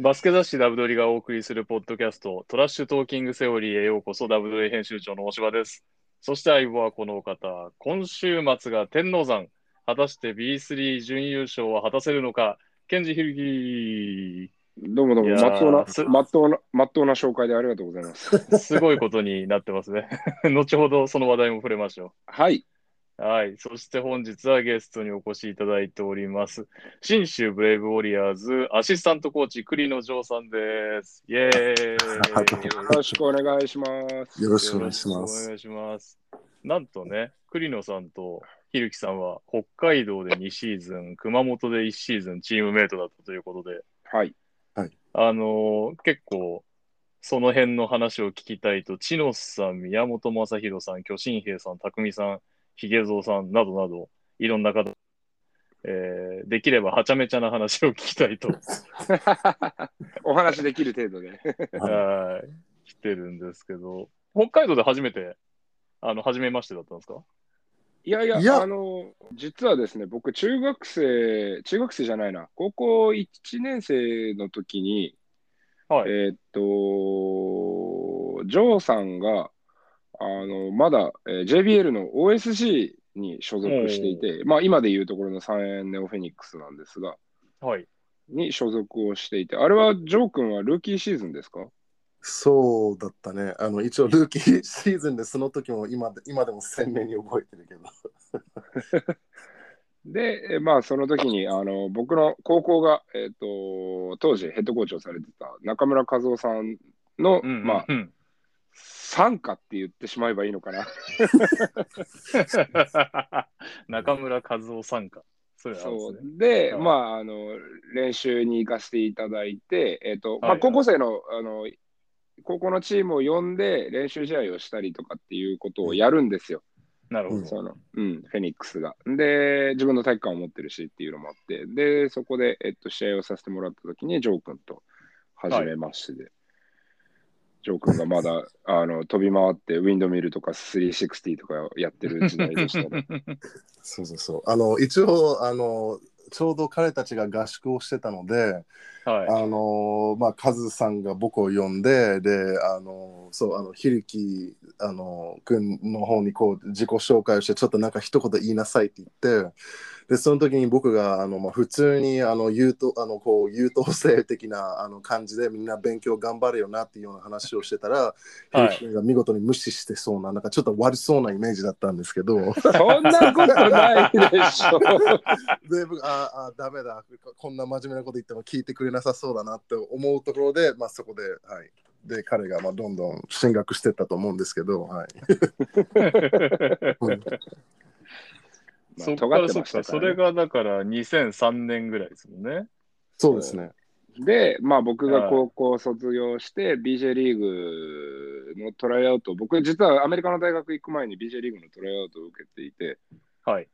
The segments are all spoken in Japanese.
バスケ雑誌ダブドリがお送りするポッドキャスト、トラッシュトーキングセオリーへようこそ、ダブドリ編集長の大柴です。そして相棒はこのお方、今週末が天王山、果たして B3 準優勝は果たせるのか、ケンジヒルギどうもどうも、まっとうなす、まっとうな、まっとうな紹介でありがとうございます。ー、すごいことになってますね。後ほどその話題も触れましょはい。う。はい。そして本日はゲストにお越しいただいております。信州ブレイブウォリアーズアシスタントコーチ、栗野城さんです。イェーイ。よろしくお願いします。よろしくお願いします。お願いします。なんとね、栗野さんとひるきさんは北海道で2シーズン、熊本で1シーズンチームメイトだったということで、はい。あのー結構、その辺の話を聞きたいと、千野さん、宮本正宏さん、巨神兵さん、匠さん、ひげぞうさんなどなど、いろんな方、えーできればはちゃめちゃな話を聞きたいと、お話できる程度で。はい、来てるんですけど、北海道で初めて、あの、初めましてだったんですか？いやいや、いや。あの、実はですね、僕、中学生、中学生じゃないな、高校1年生の時に、はい。えーっと、ジョーさんが、あの、まだ、えー JBL の OSC に所属していて、まあ、今でいうところのサンエンネオフェニックスなんですが、はい。に所属をしていて、あれはジョー君はルーキーシーズンですか？そうだったね。あの一応ルーキーシーズンでその時も今で今でも鮮明に覚えてるけど。で、えまあ、その時に、あの、僕の高校が、えっ、と、当時ヘッドコーチをされてた中村和夫さんの、うん、まあ、うん。傘下って言ってしまえばいいのかな。中村和夫参加。そうでまあ、あの、練習に行かせていただいて、えっ、と、まあ、はい高校生の、あの、高校のチームを呼んで練習試合をしたりとかっていうことをやるんですよ。なるほど。その、うん、フェニックスが。で、自分の体育館を持ってるしっていうのもあって、で、そこで、えっと、試合をさせてもらったときに、ジョー君と初めましてで、ジョー君がまだ、あの、飛び回って、ウィンドミルとか360とかやってる時代でしたね。そうそうそう。あの一応あのちょうど彼たちが合宿をしてたので、はい。あのまあカズさんが僕を呼んで、であのそうあのひるきあの君の方にこう自己紹介をしてちょっとなんか一言言いなさいって言って。でその時に僕があの、まあ、普通にあの優等あのこう優等生的なあの感じでみんな勉強頑張れよなっていうような話をしてたら、はい。が見事に無視してそうななんかちょっと悪そうなイメージだったんですけど。そんなことないでしょ。で僕ああダメだ。こんな真面目なこと言っても聞いてくれなさそうだなって思うところで、まあ、そこで、はい、で彼がまあどんどん進学してったと思うんですけど、はい、うんまあそっからそそれがだから2003年ぐらいですもんね。そうですね。で、まあ僕が高校卒業して、BJ リーグのトライアウト、僕実はアメリカの大学行く前に BJ リーグのトライアウトを受けていて、はい。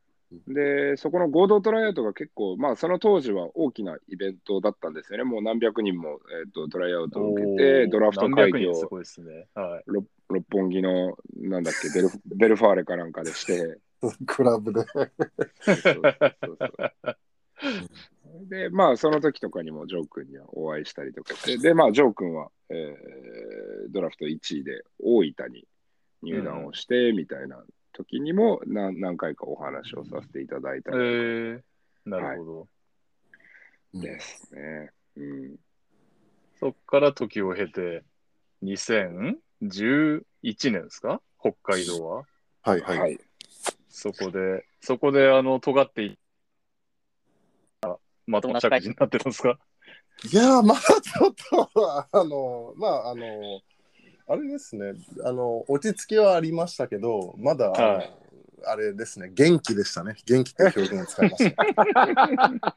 で、そこの合同トライアウトが結構、まあその当時は大きなイベントだったんですよね。もう何百人も、えー、とトライアウトを受けおて、ードラフト何会議を百人すごいですね。はい。六六本木の、なんだっけベル、ベルファーレかなんかでして、クラブで。で、まあ、その時とかにもジョー君にはお会いしたりとかして、で、まあ、ジョー君は、えードラフト1位で大分に入団をして、みたいな時にも何何回かお話をさせていただいたえりー、なるほど。とかですね。うん、そっから時を経て、2011年ですか？北海道は。はいは、はいい。そこで、そこで、あの、尖っていった、まともな社会人になってたんですか？いやー、まだちょっと、あの、まあ、あの、あれですね、あの、落ち着きはありましたけど、まだ、はいあれですね、元気でしたね。元気って表現を使いました。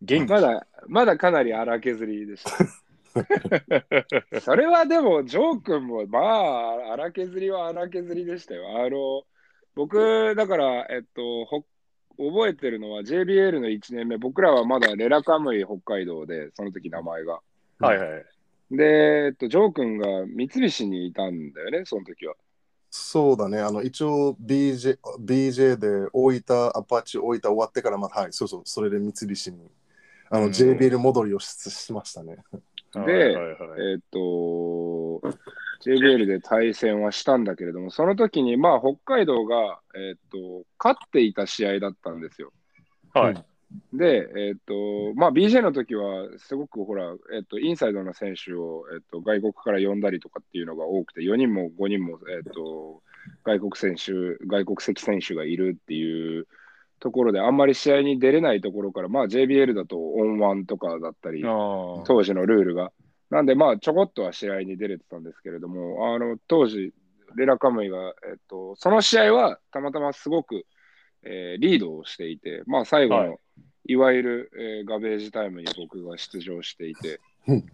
元気まだ、まだかなり荒削りでした。それはでも、ジョー君も、まあ、荒削りは荒削りでしたよ。あの、僕、だから、えっと、ほ覚えてるのは JBL の1年目、僕らはまだレラカムイ北海道で、その時名前が。はいはい。で、えっと、ジョー君が三菱にいたんだよね、その時は。そうだね、あの一応 BJ, BJ で大分、アパッチ大分終わってから、まあ、はい、そうそう、それで三菱にあの、うん JBL 戻りをししましたね。ではいはいはいえっ、と、JBL で対戦はしたんだけれども、その時に、まあ、北海道が、えっ、と、勝っていた試合だったんですよ。はい。で、えっ、と、まあ、BJ の時は、すごくほら、えっ、と、インサイドの選手を、えっ、と、外国から呼んだりとかっていうのが多くて、4人も5人も、えっ、と、外国選手、外国籍選手がいるっていうところで、あんまり試合に出れないところから、まあ、JBL だとオンワンとかだったり。当時のルールが。なんで、まあ、ちょこっとは試合に出れてたんですけれども、あの当時、レラカムイが、えっと、その試合はたまたますごく、えーリードをしていて、まあ、最後の、はいい、わゆる、えーガベージタイムに僕が出場していて、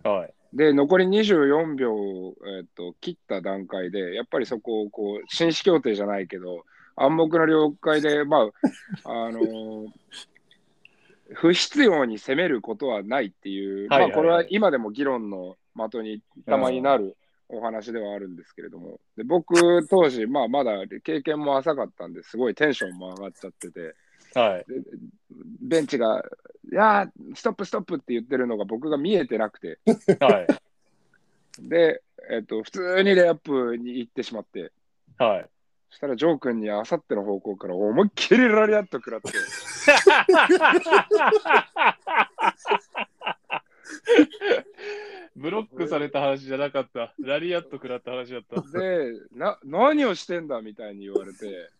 はい。で、残り24秒を、えっと切った段階で、やっぱりそこをこう、紳士協定じゃないけど、暗黙の了解で、まあ、あのー不必要に攻めることはないっていう、まあ、これは今でも議論の的にたまになるお話ではあるんですけれども、で僕、当時、まあ、まだ経験も浅かったんですごいテンションも上がっちゃってて、はい。でベンチが、いやー、ストップ、ストップって言ってるのが僕が見えてなくて、はい。で、えっと、普通にレイアップに行ってしまって、はい。そしたらジョー君にあさっての方向から思いっきりラリアット食らって、ブロックされた話じゃなかった。ラリアット食らった話だった。で、な何をしてんだみたいに言われて、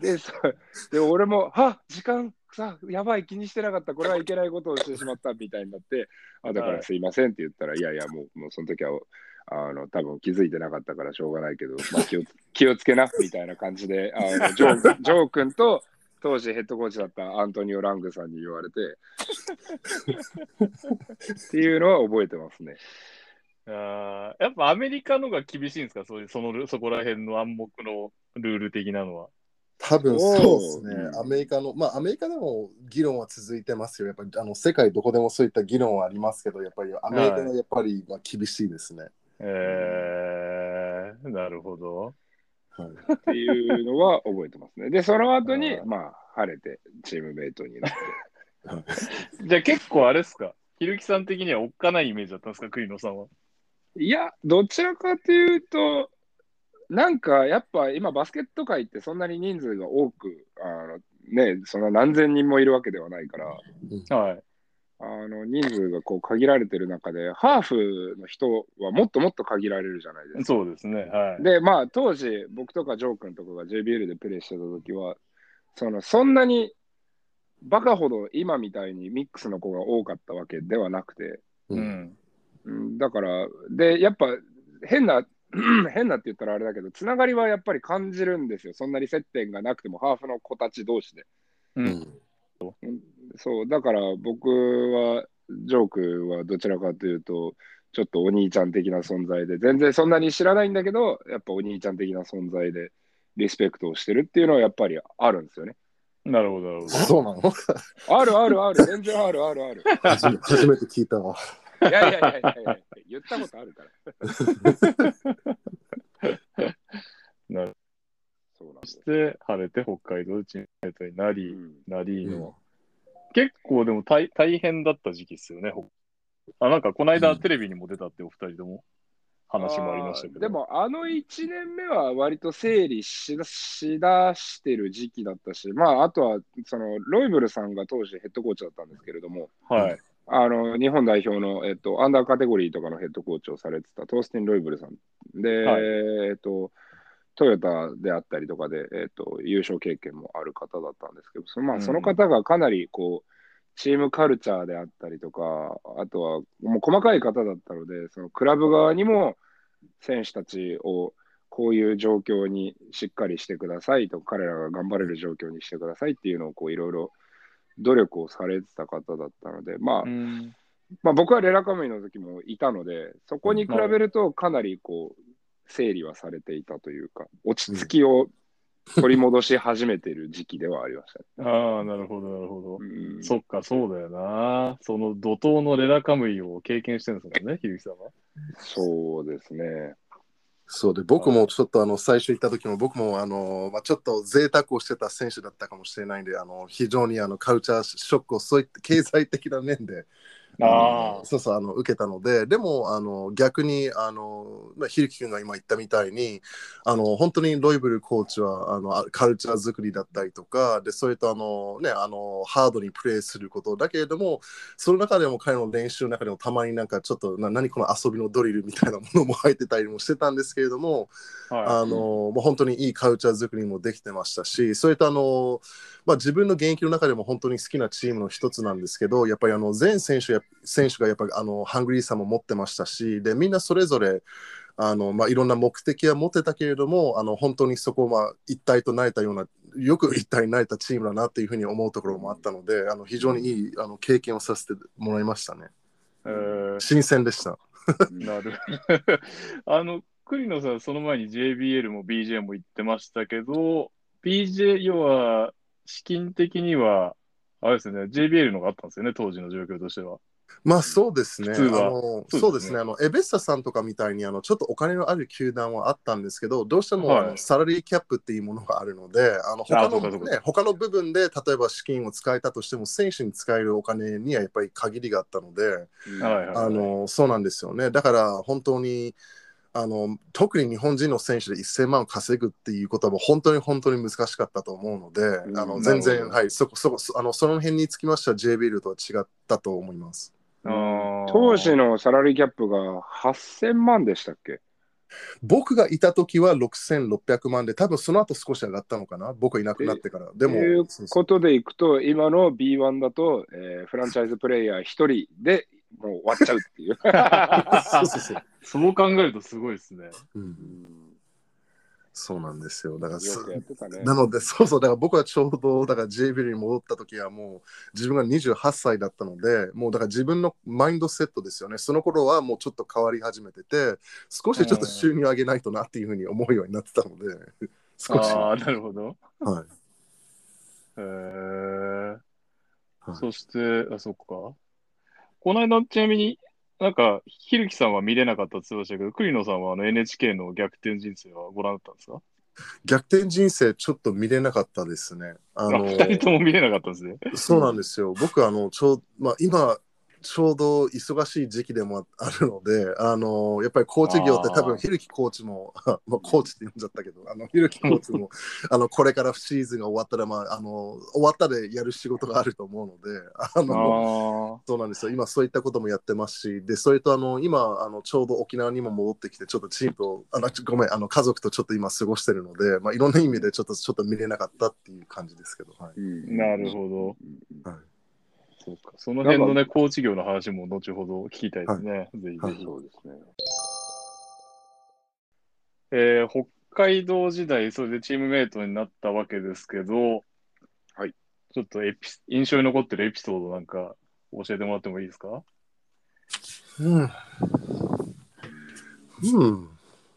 で で俺も、は時間さ、やばい、気にしてなかった、これはいけないことをしてしまったみたいになって、あだかはいらすいませんって言ったら、いやいや、もうもうその時はあの多分気づいてなかったからしょうがないけど、まあ、気をつ気をつけなみたいな感じで、あのジョー ジョー君と当時ヘッドコーチだったアントニオ・ラングさんに言われて、っていうのは覚えてますね。あーやっぱアメリカのが厳しいんですか？そういう、その、そこら辺の暗黙のルール的なのは。多分そうですねう。んアメリカの、まあアメリカでも議論は続いてますよ。やっぱりあの世界どこでもそういった議論はありますけど、やっぱりアメリカはやっぱり、まあ、厳しいですね。えー、なるほど。はい、っていうのは覚えてますね。で、その後にあ、ーまあ、晴れてチームメイトになって。じゃあ結構あれっすか？ひるきさん的にはおっかないイメージだったんですか？栗野さんは。いや、どちらかというと、なんかやっぱ今バスケット界ってそんなに人数が多く、あのね、そんな何千人もいるわけではないから、はい。あの人数がこう限られてる中で、ハーフの人はもっともっと限られるじゃないですか。そうですね。はい。で、まあ、当時、僕とかジョー君とかが JBL でプレーしてた時は、そのそんなにバカほど今みたいにミックスの子が多かったわけではなくて、ううんん。うん、だから、で、やっぱ変な、変なって言ったらあれだけど、つながりはやっぱり感じるんですよ。そんなに接点がなくても、ハーフの子たち同士で。う。うんんそう、だから僕は、ジョー君はどちらかというと、ちょっとお兄ちゃん的な存在で、全然そんなに知らないんだけど、やっぱお兄ちゃん的な存在で、リスペクトをしてるっていうのはやっぱりあるんですよね。なるほど、なるほど。そうなの？あるあるある、全然あるあるある。初め初めて聞いたわ。いやいやいやいやいや、言ったことあるから。なるそうなんそし。て、晴れて北海道チームメイトになり、うんなりの、結構でも大大変だった時期ですよね。ほあなんかこの間うんテレビにも出たってお二人とも話もありましたけど。でも、あの1年目は割と整理しだしだしてる時期だったし、まあ、あとは、その、ロイブルさんが当時ヘッドコーチだったんですけれども、はい。あの、日本代表の、えっと、アンダーカテゴリーとかのヘッドコーチをされてたトースティン・ロイブルさん。で、はいえっと、トヨタであったりとかで、えっと、優勝経験もある方だったんですけど、そのまあ、うん。その方がかなり、こう、チームカルチャーであったりとか、あとは、もう細かい方だったので、そのクラブ側にも選手たちをこういう状況にしっかりしてくださいと、彼らが頑張れる状況にしてくださいっていうのをこういろいろ努力をされてた方だったので、まあ、うん。まあ、僕はレラカムイの時もいたので、そこに比べるとかなりこう整理はされていたというか、落ち着きを取り戻し始めている時期ではありましたね。ああ、なるほど、なるほど。うんそっか、そうだよな。その怒涛のレラカムイを経験してるんですもんね、ひるきさんは。そうですね。そうで僕もちょっとあの最初行った時も僕もあの、まあ、ちょっと贅沢をしてた選手だったかもしれないんであの非常にあのカルチャーショックをそういった経済的な面でああそうそうあの受けたのででもあの逆にあの、まあ、ひるき君が今言ったみたいにあの本当にロイブルコーチはあのあカルチャー作りだったりとかでそれとあの、ね、あのハードにプレーすることだけれどもその中でも彼の練習の中でもたまになんかちょっとな何この遊びのドリルみたいなものも入ってたりもしてたんですけれども、はあのもう本当にいいカルチャー作りもできてましたし、それとあの、まあ、自分の現役の中でも本当に好きなチームの一つなんですけど、やっぱりあの全選手や選手がやっぱりあのハングリーさも持ってましたし、でみんなそれぞれあの、まあ、いろんな目的は持ってたけれども、あの本当にそこをまあ一体となれたような、よく一体になれたチームだなっていうふうに思うところもあったので、あの非常にいいあの経験をさせてもらいましたね。い。えー新鮮でした。なる。あの、栗野さん、その前に JBL も BJ も言ってましたけど、BJ、要は、資金的には、あれですね、JBL のがあったんですよね、当時の状況としては。まあそうですね。あのそうですね。あのエベッサさんとかみたいにあのちょっとお金のある球団はあったんですけど、どうしても、サラリーキャップっていうものがあるので、あの他のね他の部分で例えば資金を使えたとしても選手に使えるお金にはやっぱり限りがあったので、うんはいはい、あのそうなんですよね。だから本当にあの特に日本人の選手で1000万稼ぐっていうことは本当に本当に難しかったと思うので、うんあの全然はいそこそこそあのその辺につきましては JBL とは違ったと思います。当時のサラリーキャップが8000万でしたっけ？僕がいた時は6600万で、多分その後少し上がったのかな、僕がいなくなってから。でも、ということでいくと、今の B1 だと、えーフランチャイズプレイヤー1人でもう終わっちゃうっていう。そうそうそう。そう考えるとすごいですね。うんそうなんですよ。だからね。なので、そうそう、だから僕はちょうど、だから JBL に戻った時はもう自分が28歳だったので、もうだから自分のマインドセットですよね。その頃はもうちょっと変わり始めてて、少しちょっと収入上げないとなっていうふうに思うようになってたので、少し。ああ、なるほど。はいへーはいそして、あ、そっか。この間、ちなみに、なんか、ひるきさんは見れなかったって言ってましたけど、栗野さんはあの NHK の逆転人生はご覧になったんですか？逆転人生ちょっと見れなかったですね。ああの二人とも見れなかったんですね。そうなんですよ。僕あのちょう、まあ、今ちょうど忙しい時期でもあるので、あのやっぱりコーチ業って多分ひるきコーチも、まあ、コーチって呼んじゃったけど、あのひるきコーチも あのこれからシーズンが終わったら、まあ、あの終わったでやる仕事があると思うので、あのあそうなんですよ。今そういったこともやってますし、でそれとあの今あのちょうど沖縄にも戻ってきて、ちょっとチームとあのごめんあの家族とちょっと今過ごしてるので、まあいろんな意味でちょっとちょっと見れなかったっていう感じですけど。はい。うんなるほど。はいあ、そうか。その辺のね、コーチ業の話も後ほど聞きたいですね。ぜひぜひ。そうですね。えー北海道時代、それでチームメイトになったわけですけど、はい。ちょっとエピ印象に残ってるエピソードなんか教えてもらってもいいですか？うん。うん。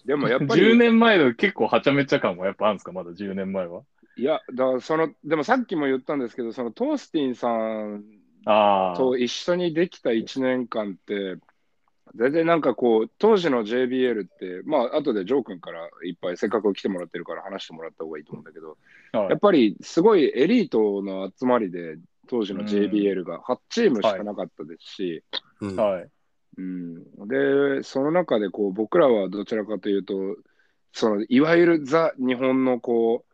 でもやっぱり、10年前の結構はちゃめちゃ感はやっぱあるんですか？まだ10年前は。いや、だからその、でもさっきも言ったんですけど、そのトースティンさんああ。と一緒にできた1年間って、全然なんかこう、当時の JBL って、まあ、後でジョー君からいっぱいせっかく来てもらってるから話してもらった方がいいと思うんだけど、はいやっぱりすごいエリートの集まりで、当時の JBL が8チームしかなかったですし。うん、で、その中でこう僕らはどちらかというと、そのいわゆるザ・日本のこう、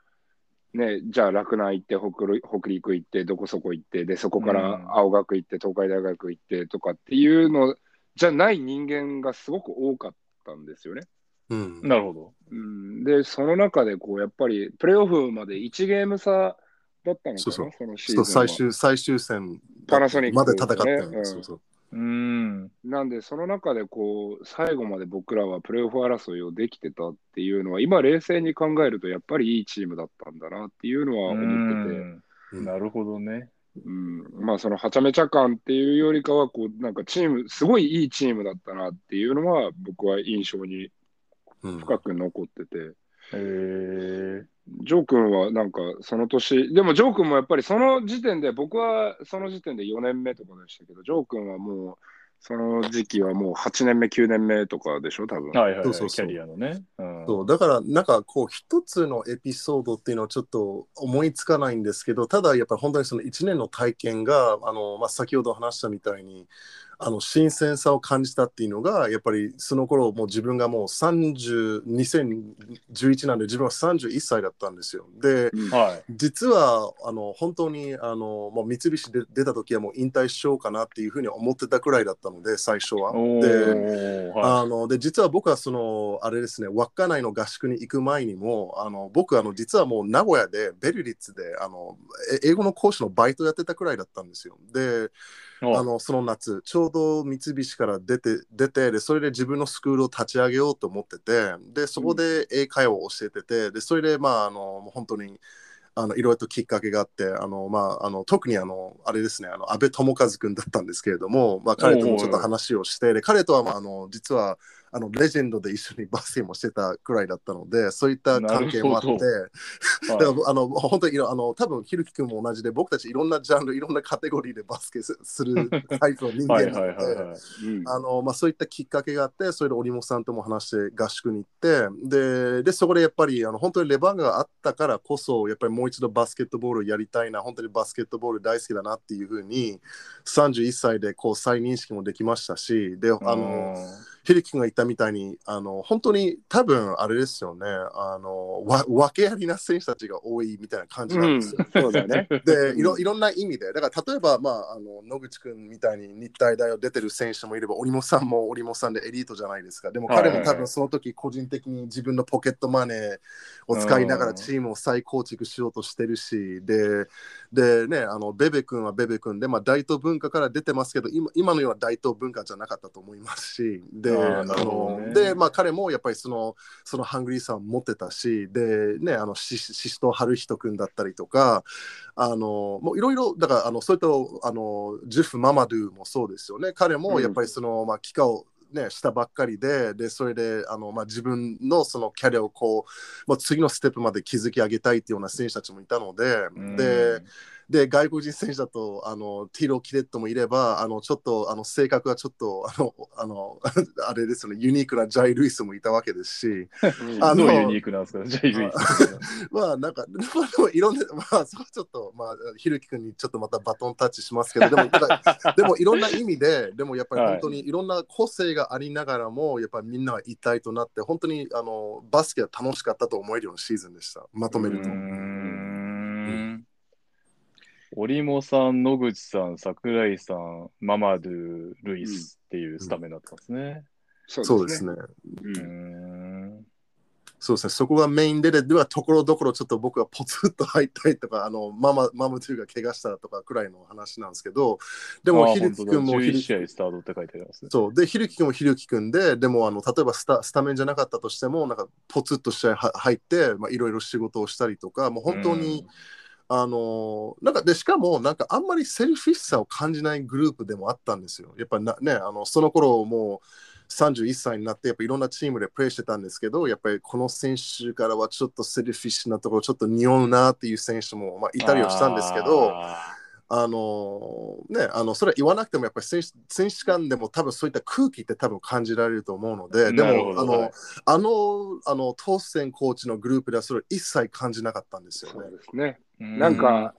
ね、じゃあ洛南行って北陸北陸行って、どこそこ行って、で、そこからうん青学行って、東海大学行ってとかっていうのじゃない人間がすごく多かったんですよね。うん。なるほど。うん、で、その中でこうやっぱりプレーオフまで1ゲーム差だったのかな、そうそうそのシーズンはそう最終最終戦パナソニックまで戦ったよね。うんそうそう。うーん。なんで、その中でこう最後まで僕らはプレーオフ争いをできてたっていうのは、今、冷静に考えると、やっぱりいいチームだったんだなっていうのは思ってて、なるほどね。うん。まあ、そのはちゃめちゃ感っていうよりかはこう、なんかチーム、すごいいいチームだったなっていうのは、僕は印象にうん。深く残ってて、えー、ジョー君はなんかその年、でもジョー君もやっぱりその時点で、僕はその時点で4年目とかでしたけど、ジョー君はもうその時期はもう8年目、9年目とかでしょ、多分。はいはい、はい、そうそうそう。キャリアのね。うん、そう。だからなんかこう一つのエピソードっていうのはちょっと思いつかないんですけどただやっぱり本当にその1年の体験があの、まあ、先ほど話したみたいにあの新鮮さを感じたっていうのがやっぱりその頃もう自分がもう30 2011なんで自分は31歳だったんですよ。でうんはい。実はあの本当にあのもう三菱で出た時はもう引退しようかなっていうふうに思ってたくらいだったので最初は。おでー、はあので実は僕はそのあれですね稚内の合宿に行く前にもあの僕あの実はもう名古屋でベルリッツであのえ英語の講師のバイトやってたくらいだったんですよ。でい。あのその夏ちょうど三菱から出て出てでそれで自分のスクールを立ち上げようと思っててでそこで英会話を教えててでそれでまああの本当にあのいろいろときっかけがあってあの、まあ、あの特にあのあれですねあの安倍智和君だったんですけれども、まあ、彼ともちょっと話をしてで彼とは、まあ、あの実はあのレジェンドで一緒にバスケもしてたくらいだったのでそういった関係もあって。なる だからあの本当にあの多分ひるき君も同じで僕たちいろんなジャンルいろんなカテゴリーでバスケすする タイプの人はい間なので。そういったきっかけがあって、それで織本さんとも話して合宿に行って、ででそこでやっぱりあの本当にレバンガがあったからこそ、やっぱりもう一度バスケットボールをやりたいな、本当にバスケットボール大好きだなっていうふうに、31歳でこう再認識もできましたし、であのひるき君が言ったみたいに、あの本当に多分あれですよねあのわ、訳ありな選手たちが多いみたいな感じなんですよ。そうだよね。でいろいろんな意味で、だから例えば、まあ、あの野口君みたいに日体大を出てる選手もいれば、織本さんも織本さんでエリートじゃないですか。でも彼も多分その時個人的に自分のポケットマネーを使いながらチームを再構築しようとしてるし、で、でね、あのベベ君はベベ君で、まあ、大東文化から出てますけど、今今のような大東文化じゃなかったと思いますし、で、でまあ、彼もやっぱりそのそのハングリーさを持ってたし、で、ね、あのしししと春人君だったりとか、あのもういろいろ、だからあのそういったあのジュフ・ママドゥもそうですよね。彼もやっぱりその、まあ、帰化をね、したばっかりで、でそれであの、まあ、自分のそのキャリアをこう、まあ、次のステップまで築き上げたいっていうような選手たちもいたので、で、で外国人選手だとあのティーロ・キレットもいればあのちょっとあの性格がちょっとあのあの あれですよねユニークなジャイ・ルイスもいたわけですしあのユニークなんですか？じゃあ、ユイス。まあなんか、まあ、でもいろんなまあそこはちょっとまあひるき君にちょっとまたバトンタッチしますけどでもでもいろんな意味ででもやっぱり本当にいろんな個性がありながらもやっぱりみんなが一体となって本当にあのバスケは楽しかったと思えるようなシーズンでした。まとめると織茂さん、野口さん、桜井さん、ママドゥ、ルイスっていうスタメンだったんですね。そうですね。ううん。そうですね、そこがメインでで、ではところどころちょっと僕はポツッと入ったりとか、あのマママムトゥが怪我したとかくらいの話なんですけど、でも、あひるき君も本当だ。11ひる試合スタートって書いてありますね。そう。で、ひるき君もひるき君で、でもあの例えばスタスタメンじゃなかったとしても、なんかポツッと試合は入って、まあ、いろいろ仕事をしたりとか、もう本当に、あのなんかでしかもなんかあんまり selfish さを感じないグループでもあったんですよ。やっぱなねあのその頃もう31歳になってやっぱいろんなチームでプレーしてたんですけどやっぱりこの選手からはちょっと selfish なところちょっと匂うなっていう選手も、まあ、いたりはしたんですけどああのねあのそれは言わなくてもやっぱり選手選手間でも多分そういった空気って多分感じられると思うのででもあの、はいあのあのトーステンコーチのグループではそれを一切感じなかったんですよねそう。ですね。ーなんか、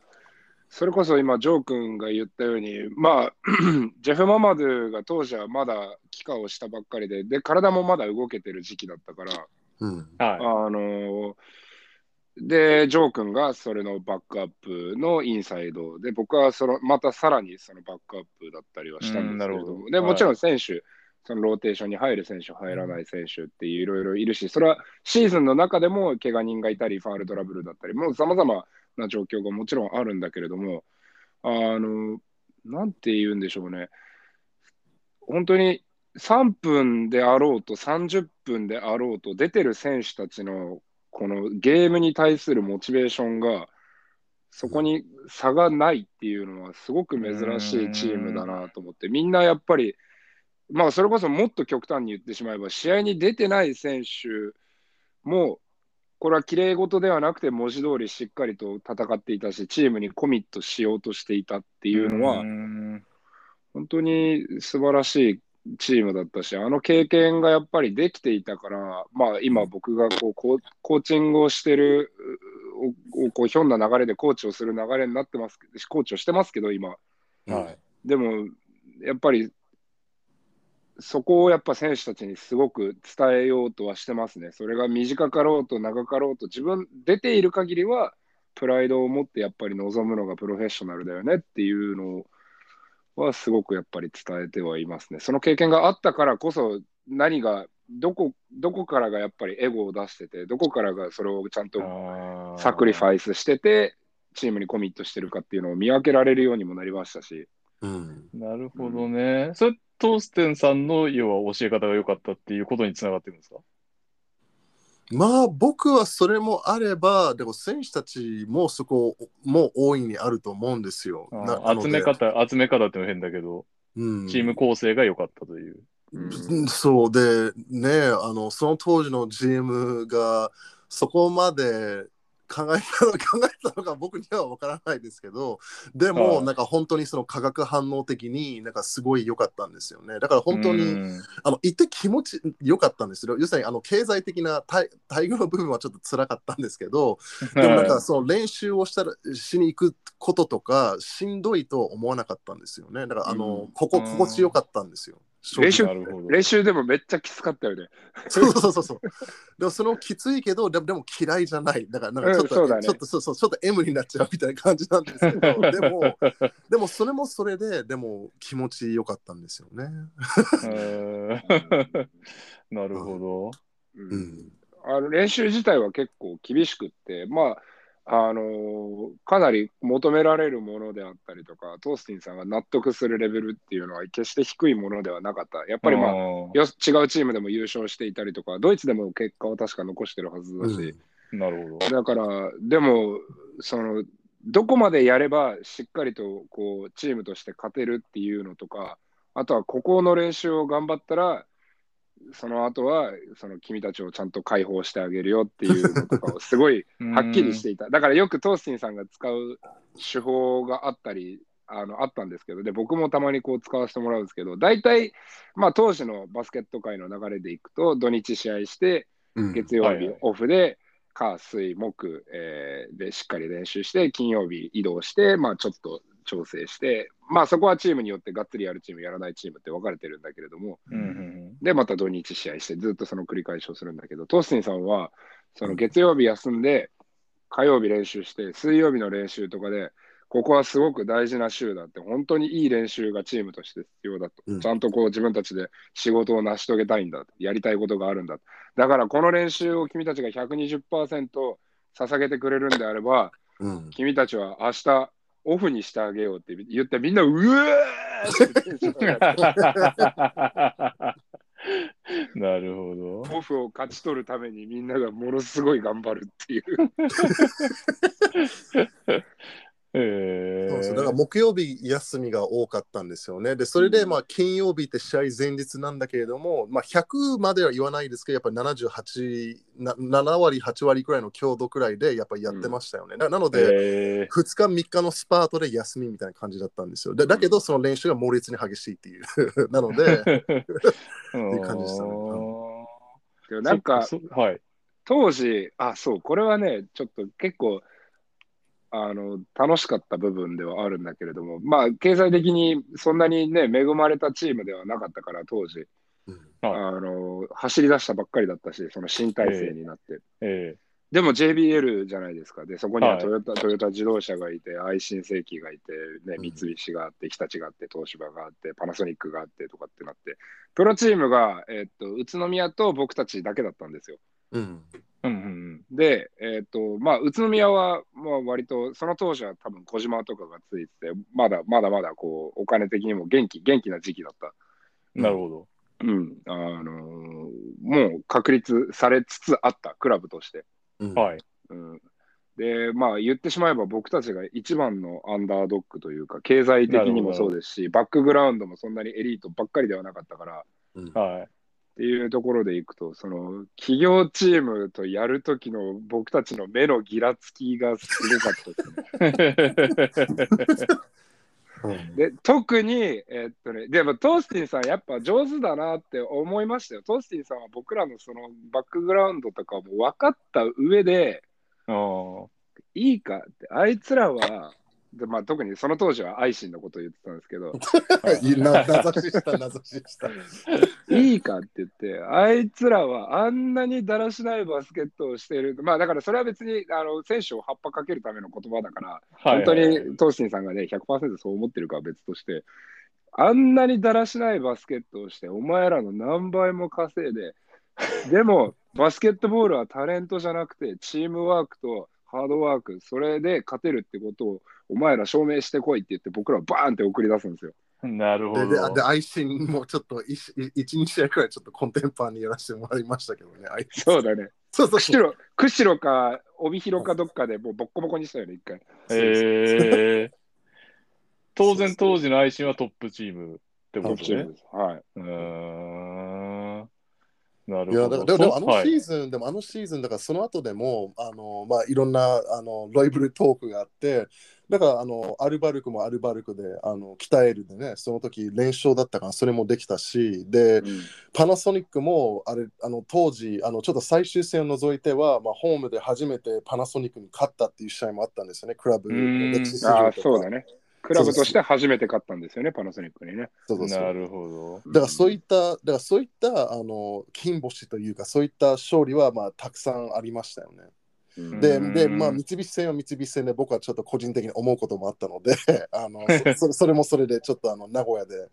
それこそ今、ジョー君が言ったように、まあ、ジェフ・ママドゥが当時はまだ帰化をしたばっかりで、で、体もまだ動けてる時期だったから、うん。はあので、ジョー君がそれのバックアップのインサイドで、僕はそのまたさらにそのバックアップだったりはしたんですけれども、うんなるほど。でもちろん選手、そのローテーションに入る選手、入らない選手っていろいろいるし、それはシーズンの中でも怪我人がいたり、ファールトラブルだったり、もうさまざまな状況がもちろんあるんだけれども、あの、なんて言うんでしょうね、本当に3分であろうと30分であろうと出てる選手たちのこのゲームに対するモチベーションがそこに差がないっていうのはすごく珍しいチームだなと思ってみんなやっぱりまあそれこそもっと極端に言ってしまえば試合に出てない選手もこれは綺麗事ではなくて文字通りしっかりと戦っていたしチームにコミットしようとしていたってていうのは、ん本当に素晴らしいチームだったし、あの経験がやっぱりできていたから、まあ、今、僕がこうコーチングをしてる、おおこうひょんな流れでコーチをする流れになってますけど、コーチをしてますけど、今。はい。でも、やっぱり、そこをやっぱ選手たちにすごく伝えようとはしてますね。それが短かろうと長かろうと、自分、出ている限りは、プライドを持ってやっぱり望むのがプロフェッショナルだよねっていうのはすごくやっぱり伝えてはいますね。その経験があったからこそ何がどこどこからがやっぱりエゴを出しててどこからがそれをちゃんとサクリフイァイスしててチームにコミットしてるかっていうのを見分けられるようにもなりましたし。うん。なるほどね。それ、トーステンさんの要は教え方が良かったっていうことにつながってるんですか？まあ僕はそれもあれば、でも選手たちもそこも大いにあると思うんですよ。集め方、集め方って変だけど、うんチーム構成が良かったという。うんそうでねあのその当時の GM がそこまで考えたの考えたのか僕には分からないですけどでも、はい。なんか本当にその化学反応的になんかすごい良かったんですよね。だから本当に、うん。あの言って気持ち良かったんですよ。要するにあの経済的な待待遇の部分はちょっと辛かったんですけどでもなんかその練習をしたらしに行くこととかしんどいと思わなかったんですよね。だからあの、うん。ここ心地よかったんですよ練習。練習でもめっちゃきつかったよね。そうそうそうそう。でもそのきついけど、でもでも嫌いじゃない。だからなんかちょっと、ちょっとそうそうちょっと M になっちゃうみたいな感じなんですけど、でも、でもそれもそれで、でも気持ちよかったんですよね。うん なるほど。うんうん。あの練習自体は結構厳しくって、まあ、あのーかなり求められるものであったりとか、トースティンさんが納得するレベルっていうのは決して低いものではなかった。やっぱりまあ、あよ違うチームでも優勝していたりとか、ドイツでも結果を確か残してるはずだし、ーなるほど。だから、でも、その、どこまでやればしっかりとこうチームとして勝てるっていうのとか、あとはここの練習を頑張ったら、その後はその君たちをちゃんと解放してあげるよっていうのとかをすごい はっきりしていた。だからよくトースティンさんが使う手法があったり、あのあったんですけど、で僕もたまにこう使わせてもらうんですけど、大体、まあ、当時のバスケット界の流れでいくと、土日試合して、うん。月曜日オフで、火、水、木、えーでしっかり練習して、金曜日移動して、まあ、ちょっと調整して、まあ、そこはチームによってがっつりやるチーム、やらないチームって分かれてるんだけれども、うんうんで、また土日試合して、ずっとその繰り返しをするんだけど、トースティンさんは、その月曜日休んで、火曜日練習して、水曜日の練習とかで、ここはすごく大事な週だって、本当にいい練習がチームとして必要だと。うんちゃんとこう自分たちで仕事を成し遂げたいんだ。やりたいことがあるんだ。だからこの練習を君たちが120%捧げてくれるんであれば、うん。君たちは明日オフにしてあげようって言って、みんなうえなるほど。オフを勝ち取るためにみんながものすごい頑張るっていう。えそうそうだから木曜日休みが多かったんですよね。で、それでまあ金曜日って試合前日なんだけれども、まあ、100までは言わないですけど、やっぱり78な、7割、8割くらいの強度くらいでやっぱりやってましたよね。ななので、え2日、3日のスパートで休みみたいな感じだったんですよ。だだけど、その練習が猛烈に激しいっていう。なので、ー、っていう感じでしたねなんかそはい。当時、あ、そう、これはね、ちょっと結構、あの、楽しかった部分ではあるんだけれども、まあ、経済的にそんなにね、恵まれたチームではなかったから、当時、うん。あの、走り出したばっかりだったし、その新体制になって。えでも JBL じゃないですか。で、そこにははい。トヨタ、トヨタ自動車がいて、愛新世紀がいて、ね、うん。三菱があって、日立があって、東芝があって、パナソニックがあってとかってなって、プロチームが、えっと、宇都宮と僕たちだけだったんですよ。うん。えうんうんで、えっと、まあ、宇都宮は、まあ、割と、その当時は多分小島とかがついてて、まだまだまだ、こう、お金的にも元気、元気な時期だった。うん。なるほど。うん。あのーもう確立されつつあった、クラブとして。うんはい。うんで、まあ言ってしまえば僕たちが一番のアンダードックというか、経済的にもそうですし、バックグラウンドもそんなにエリートばっかりではなかったから、うんはい。っていうところでいくと、その企業チームとやるときの僕たちの目のギラつきがすごかったですね。特に、えっとね、でもトースティンさん、やっぱ上手だなって思いましたよ。トースティンさんは僕らのそのバックグラウンドとかも分かった上で。いいかって、あいつらは、でまあ、特にその当時は愛心のことを言ってたんですけど、いいかって言って、あいつらはあんなにだらしないバスケットをしている。まあだからそれは別にあの選手を葉っぱかけるための言葉だから、はい。本当にトースティンさんがね、100%そう思ってるかは別として、あんなにだらしないバスケットをして、お前らの何倍も稼いで、でもバスケットボールはタレントじゃなくて、チームワークとハードワーク、それで勝てるってことを、お前ら証明してこいって言って、僕らをバーンって送り出すんですよ。なるほで、で、どで。愛心もちょっと一一二試合くらいちょっとコンテンパーにやらせてもらいましたけどね。そうだね。そうそうそう。釧路釧路か帯広かどっかでもうボッコボコにしたよね、一回。えー、当然当時の愛心はトップチームってことね。です。はい。うーん。なるいやほど。だからでもあのはいシーズン、でもあのシーズンだからその後でもあの、まあ、いろんなあのライブルトークがあってだからあのアルバルクもアルバルクであの鍛えるでねその時連勝だったからそれもできたしでパナソニックもあれあの当時あのちょっと最終戦を除いては、まあ、ホームで初めてパナソニックに勝ったっていう試合もあったんですよねクラブの歴史史あとかそうだね。クラブとして初めて勝ったんですよね、パナソニックにね。そうそうそうなるほど。だからそういった、だからそういったあの金星というか、そういった勝利はまあたくさんありましたよね。うんで、うんでまあ、三菱戦は三菱戦で僕はちょっと個人的に思うこともあったので、あのそ そそれもそれでちょっとあの名古屋で、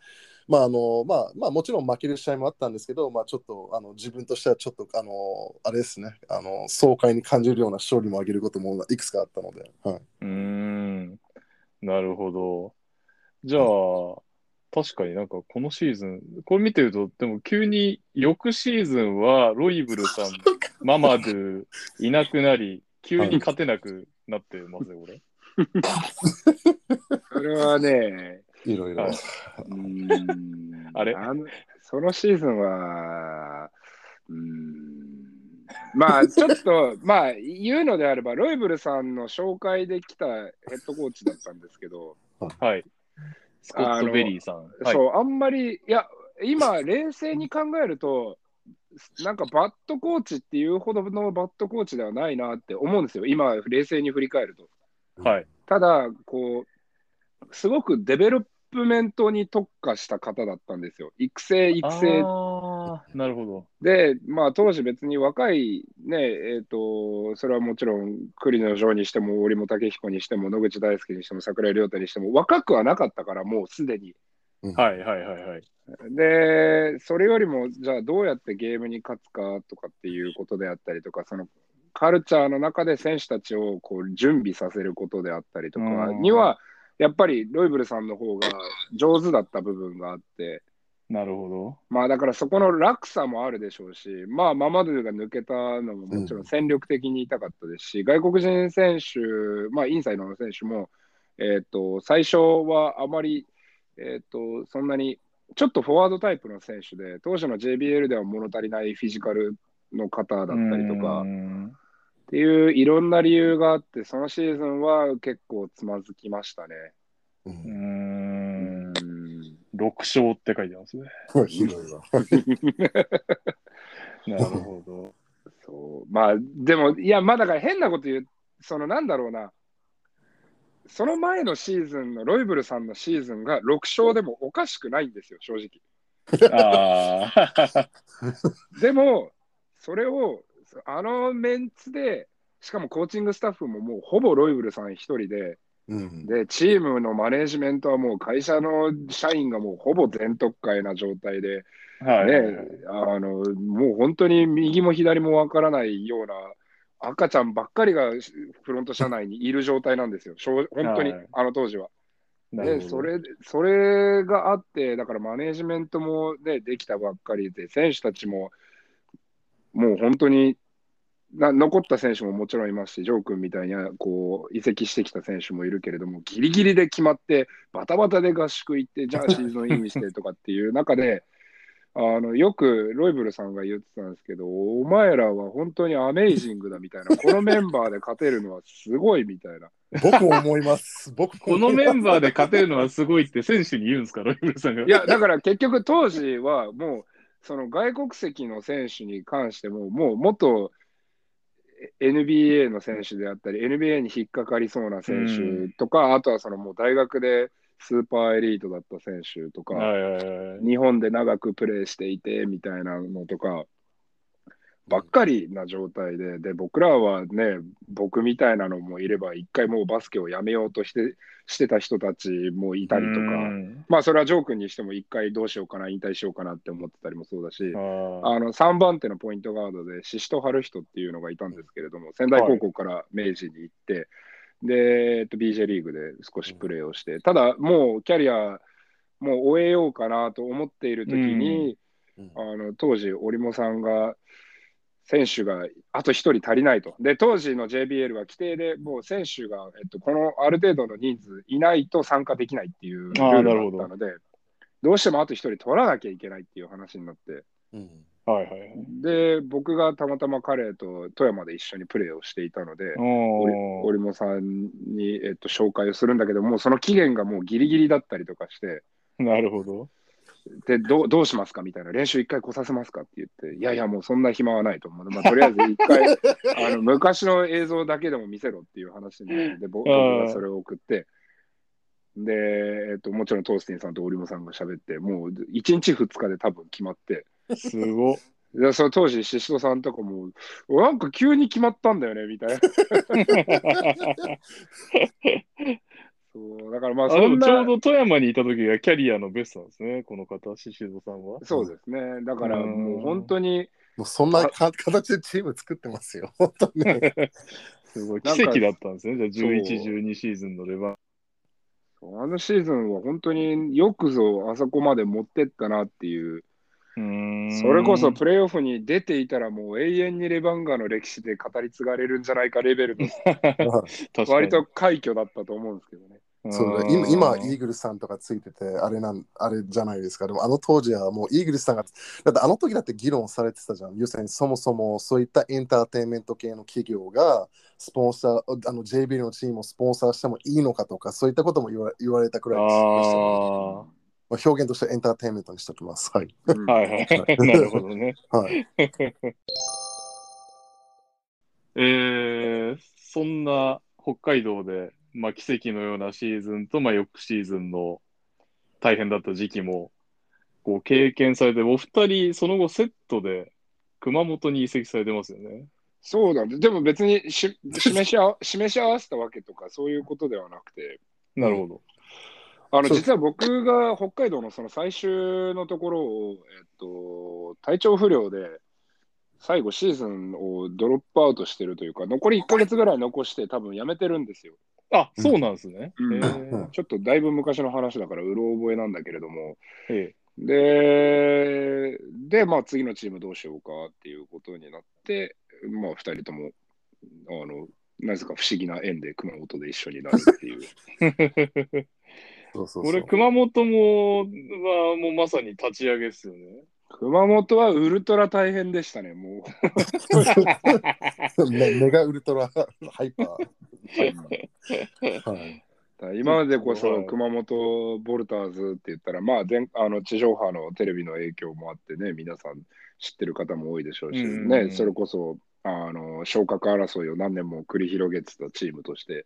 まああのまあまあ、もちろん負ける試合もあったんですけど、まあ、ちょっとあの自分としてはちょっとあのあれですねあの爽快に感じるような勝利もあげることもいくつかあったので、はい、うーん。なるほど。じゃあ、確かになんかこのシーズン、これ見てると、でも急に翌シーズンはロイブルさん、ママドゥいなくなり、急に勝てなくなってますね、俺。それはね、いろいろ。あれ？のそのシーズンは、うんまあちょっと、まあ言うのであれば、ロイブルさんの紹介で来たヘッドコーチだったんですけど、はい。スコット・ベリーさん。はい、そう、あんまり、いや、今、冷静に考えると、なんか bad coach っていうほどの bad coach ではないなって思うんですよ、今、冷静に振り返ると。はい。ただ、こう、すごく development に特化した方だったんですよ。育成、育成なるほど。で、まあ、当時別に若いね、えっ、と、それはもちろん、栗野譲にしても、折茂武彦にしても、野口大介にしても、桜井良太にしても、若くはなかったから、もうすでに。はいはいはいはい。で、それよりも、じゃあどうやってゲームに勝つかとかっていうことであったりとか、そのカルチャーの中で選手たちをこう準備させることであったりとかうんには、やっぱりロイブルさんの方が上手だった部分があって、なるほど。まあだからそこの落差もあるでしょうし、まあママドゥが抜けたのももちろん戦力的に痛かったですし、外国人選手、まあインサイドの選手も、えっ、と、最初はあまり、えっ、と、そんなに、ちょっとフォワードタイプの選手で、当時の JBL では物足りないフィジカルの方だったりとかうー、んっていういろんな理由があって、そのシーズンは結構つまずきましたね。ううーうんん。6勝って書いてますね。ひどいわ。なるほど。そう。まあ、でも、いや、まあだから変なこと言う、そのなんだろうな、その前のシーズンのロイブルさんのシーズンが6勝でもおかしくないんですよ、正直。ああ。でも、それを、あのメンツで、しかもコーチングスタッフももうほぼロイブルさん一人で、うんで、チームのマネージメントはもう会社の社員がもうほぼ全特会な状態で、はい。ね、あのもう本当に右も左もわからないような赤ちゃんばっかりがフロント社内にいる状態なんですよ、本当に、はい。あの当時は。でそれそれがあって、だからマネージメントも、ね、できたばっかりで、選手たちももう本当にな残った選手ももちろんいますし、ジョー君みたいにこう移籍してきた選手もいるけれども、ギリギリで決まって、バタバタで合宿行って、じゃあシーズンインしてとかっていう中で、あのよくロイブルさんが言ってたんですけど、お前らは本当にアメイジングだみたいな、このメンバーで勝てるのはすごいみたいな。僕も思います。僕もこのメンバーで勝てるのはすごいって選手に言うんですか、ロイブルさんが。いや、だから結局当時はもう、その外国籍の選手に関しても、もう元 NBA の選手であったり、NBA に引っかかりそうな選手とか、あとはそのもう大学でスーパーエリートだった選手とか、はいはいはい。日本で長くプレーしていてみたいなのとか、ばっかりな状態で、で、僕らはね、僕みたいなのもいれば、一回もうバスケをやめようとしてしてた人たちもいたりとか、うん。まあそれはジョー君にしても一回どうしようかな、引退しようかなって思ってたりもそうだし、あの3番手のポイントガードで、シシト春人っていうのがいたんですけれども、仙台高校から明治に行って、で、えっと、BJ リーグで少しプレーをして、ただもうキャリア、もう終えようかなと思っているときに、うん。あの当時、織茂さんが、選手があと1人足りないと。で、当時の JBL は規定で、もう選手が、えっと、このある程度の人数いないと参加できないっていうルールがあったので、どうしてもあと1人取らなきゃいけないっていう話になって、うんはいはいはい。で、僕がたまたま彼と富山で一緒にプレーをしていたので、おー織茂さんに、えっと、紹介をするんだけど、もうその期限がもうギリギリだったりとかして、なるほど。でどうどうしますかみたいな、練習一回来させますかって言って、いやいや、もうそんな暇はないと思うので、まあ、とりあえず一回 あの、昔の映像だけでも見せろっていう話になって、僕がそれを送って、で、えっと、もちろんトースティンさんと織茂さんが喋って、もう1日2日で多分決まって、すごっ。でその当時、シシトさんとかも、なんか急に決まったんだよねみたいな。そうだからまああそんなちょうど富山にいた時がキャリアのベストなんですね、この方、シシドさんは。そうですね。だからうんもう本当に、もうそんなか形でチーム作ってますよ。本当に。すごい奇跡だったんですね、じゃあ11、そう12シーズンのレバン。あのシーズンは本当によくぞあそこまで持ってったなっていう、うーんそれこそプレーオフに出ていたらもう永遠にレバンガの歴史で語り継がれるんじゃないかレベルの 割と快挙だったと思うんですけどね。そうだ今今、イーグルスさんとかついてて、あれなん、あれじゃないですか。でも、あの当時はもうイーグルスさんが、だってあの時だって議論されてたじゃん。要するに、そもそもそういったエンターテインメント系の企業が、スポンサー、あの JB のチームをスポンサーしてもいいのかとか、そういったことも言わ言われたくらいでしたまあ、表現としてエンターテインメントにしておきます。はい。はいはい。なるほどね。はい。えー、そんな北海道で、まあ、奇跡のようなシーズンと、まあ、翌シーズンの大変だった時期も、こう経験されて、お二人、その後セットで熊本に移籍されてますよね。そうなんです。でも別にし示しあ 示し合わせたわけとかそういうことではなくて、なるほど。あの実は僕が北海道のその最終のところを、えっと、体調不良で最後シーズンをドロップアウトしてるというか、残り1ヶ月ぐらい残して多分やめてるんですよ。あ、そうなんですね。うんえーちょっとだいぶ昔の話だからうろ覚えなんだけれども、えで、で、まあ次のチームどうしようかっていうことになって、まあ2人とも、あの、なぜか不思議な縁で熊本で一緒になるっていう。え そうそうこれ、そう。熊本も、はもうまさに立ち上げですよね。熊本はウルトラ大変でしたね、もメ メガウルトラハイパー。う。はい。今までこそはい熊本ボルターズって言ったら、まあ全あの地上波のテレビの影響もあってね、皆さん知ってる方も多いでしょうし、うんね、それこそあの昇格争いを何年も繰り広げてたチームとして、ね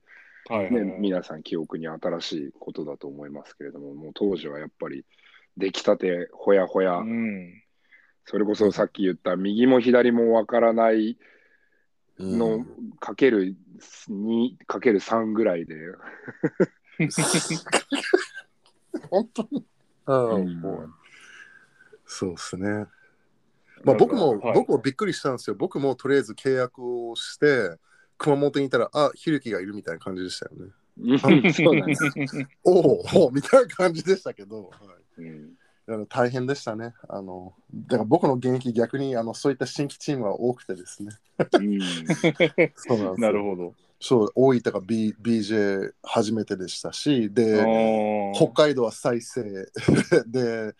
はいはいはい、皆さん記憶に新しいことだと思いますけれども、もう当時はやっぱり出来たてほやほや、うん。それこそさっき言った右も左もわからないのかける2かける3ぐらいで、本当に？うんうんもうそうですね。まあ僕も、はい僕もびっくりしたんですよ。僕もとりあえず契約をして、熊本にいたら、あ、ひるきがいるみたいな感じでしたよね。うんそうだね。おおおうみたいな感じでしたけど、はい、うん。大変でしたね。あのだから僕の現役逆にあのそういった新規チームが多くてですね。うん。そうなんですよ。なるほど。そう、大分が、B、BJ 初めてでしたし、で、北海道は再生。で、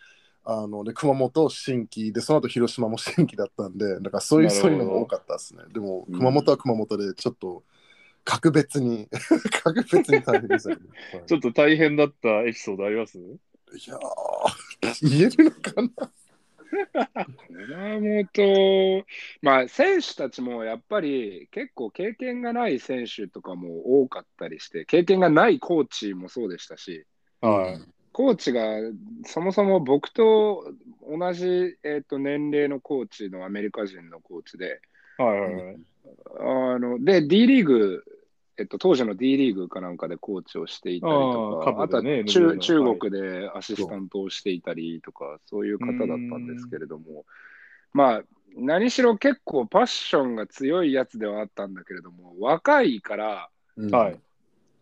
あので熊本新規。でその後広島も新規だったんでだからそういうそういうのが多かったですね。でもうん。熊本は熊本でちょっと格別に 格別に大変でしたね、はい。ちょっと大変だったエピソードあります？いやー言えるのかな？熊本、まあ選手たちもやっぱり結構経験がない選手とかも多かったりして、経験がないコーチもそうでしたし、はい。コーチがそもそも僕と同じ、えー、と年齢のコーチのアメリカ人のコーチで、はいはいはい。あので D リーグ、えっと、当時の D リーグかなんかでコーチをしていたりとか、あーあとはね中中国でアシスタントをしていたりとか、そういう方だったんですけれども、まあ、何しろ結構パッションが強いやつではあったんだけれども、若いから、うんはい。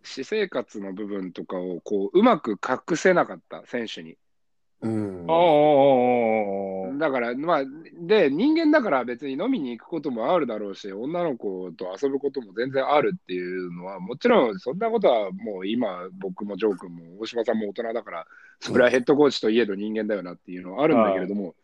私生活の部分とかをこううまく隠せなかった、選手に。うんああ、ああ、ああ。だから、まあ、で、人間だから別に飲みに行くこともあるだろうし、女の子と遊ぶことも全然あるっていうのは、もちろんそんなことはもう今、僕もジョー君も大島さんも大人だから、それはヘッドコーチといえど人間だよなっていうのはあるんだけれども、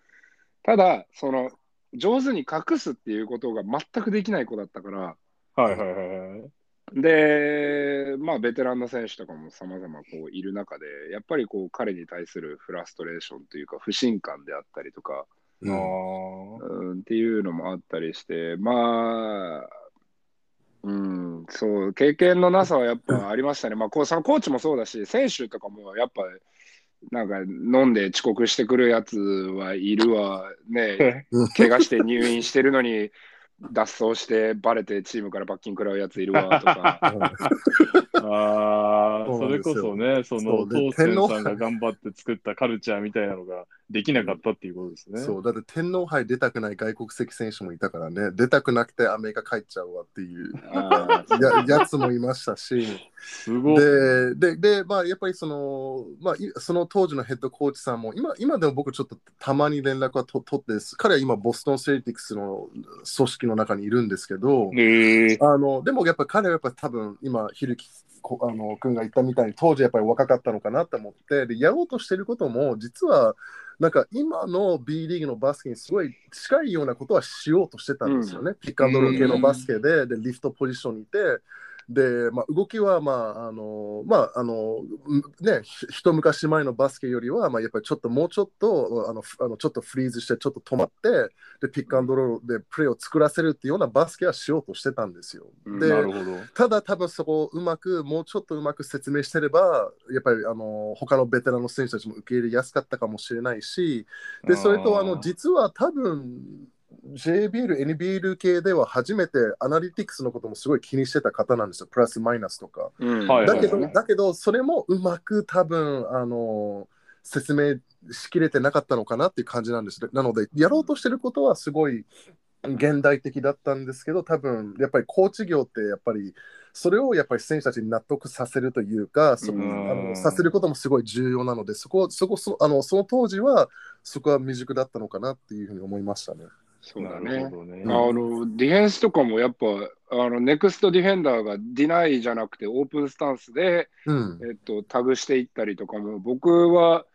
ただ、その、上手に隠すっていうことが全くできない子だったから、はいはいはいはい。で、まあ、ベテランの選手とかも様々こういる中で、やっぱりこう彼に対するフラストレーションというか、不信感であったりとか、うんあうん、っていうのもあったりして、まあ、うん、そう、経験のなさはやっぱありましたね。まあ、こうそのコーチもそうだし、選手とかもやっぱ、なんか飲んで遅刻してくるやつはいるわ、ね、あ。怪我して入院してるのに、脱走してバレてチームから罰金食らうやついるわとか。ああ、それこそね、その、そ天皇さんが頑張って作ったカルチャーみたいなのができなかったっていうことですね。そう。だって天皇杯出たくない外国籍選手もいたからね。出たくなくてアメリカ帰っちゃうわっていう。ややつもいましたし。すごい。ででで、まあ、やっぱりその,、まあ、いその当時のヘッドコーチさんも今今でも僕ちょっとたまに連絡はと取って彼は今ボストン・セルティックスの組織の中にいるんですけど、ええあのでもやっぱり彼はやっぱ多分今ひるきこあの君が言ったみたいに当時やっぱり若かったのかなと思ってでやろうとしてることも実はなんか今の B リーグのバスケにすごい近いようなことはしようとしてたんですよね。ピックアンドロール系のバスケででリフトポジションにいてで、まあ、動きは、まああのまああのね、ひ一昔前のバスケよりは、まあ、やっぱりちょっともうちょっとあのふあのちょっとフリーズしてちょっと止まってでピックアンドロールでプレーを作らせるっていうようなバスケはしようとしてたんですよ。うんでなるほど。ただ多分そこをうまくもうちょっとうまく説明してればやっぱりあの他のベテランの選手たちも受け入れやすかったかもしれないしでそれとあの実は多分 JBL、NBL 系では初めてアナリティクスのこともすごい気にしてた方なんですよ、プラスマイナスとか。だけど、そうねだけどそれもうまく多分あの説明しきれてなかったのかなっていう感じなんです。なので、やろうとしてることはすごい現代的だったんですけど、多分やっぱりコーチ業ってやっぱりそれをやっぱり選手たちに納得させるというか、そあのさせることもすごい重要なので、そこそこそあのその当時はそこは未熟だったのかなっていうふうに思いましたね。そうだね。ね。あのディフェンスとかもやっぱあのネクストディフェンダーがディナイじゃなくてオープンスタンスで、うん。えっと、タグしていったりとかも僕は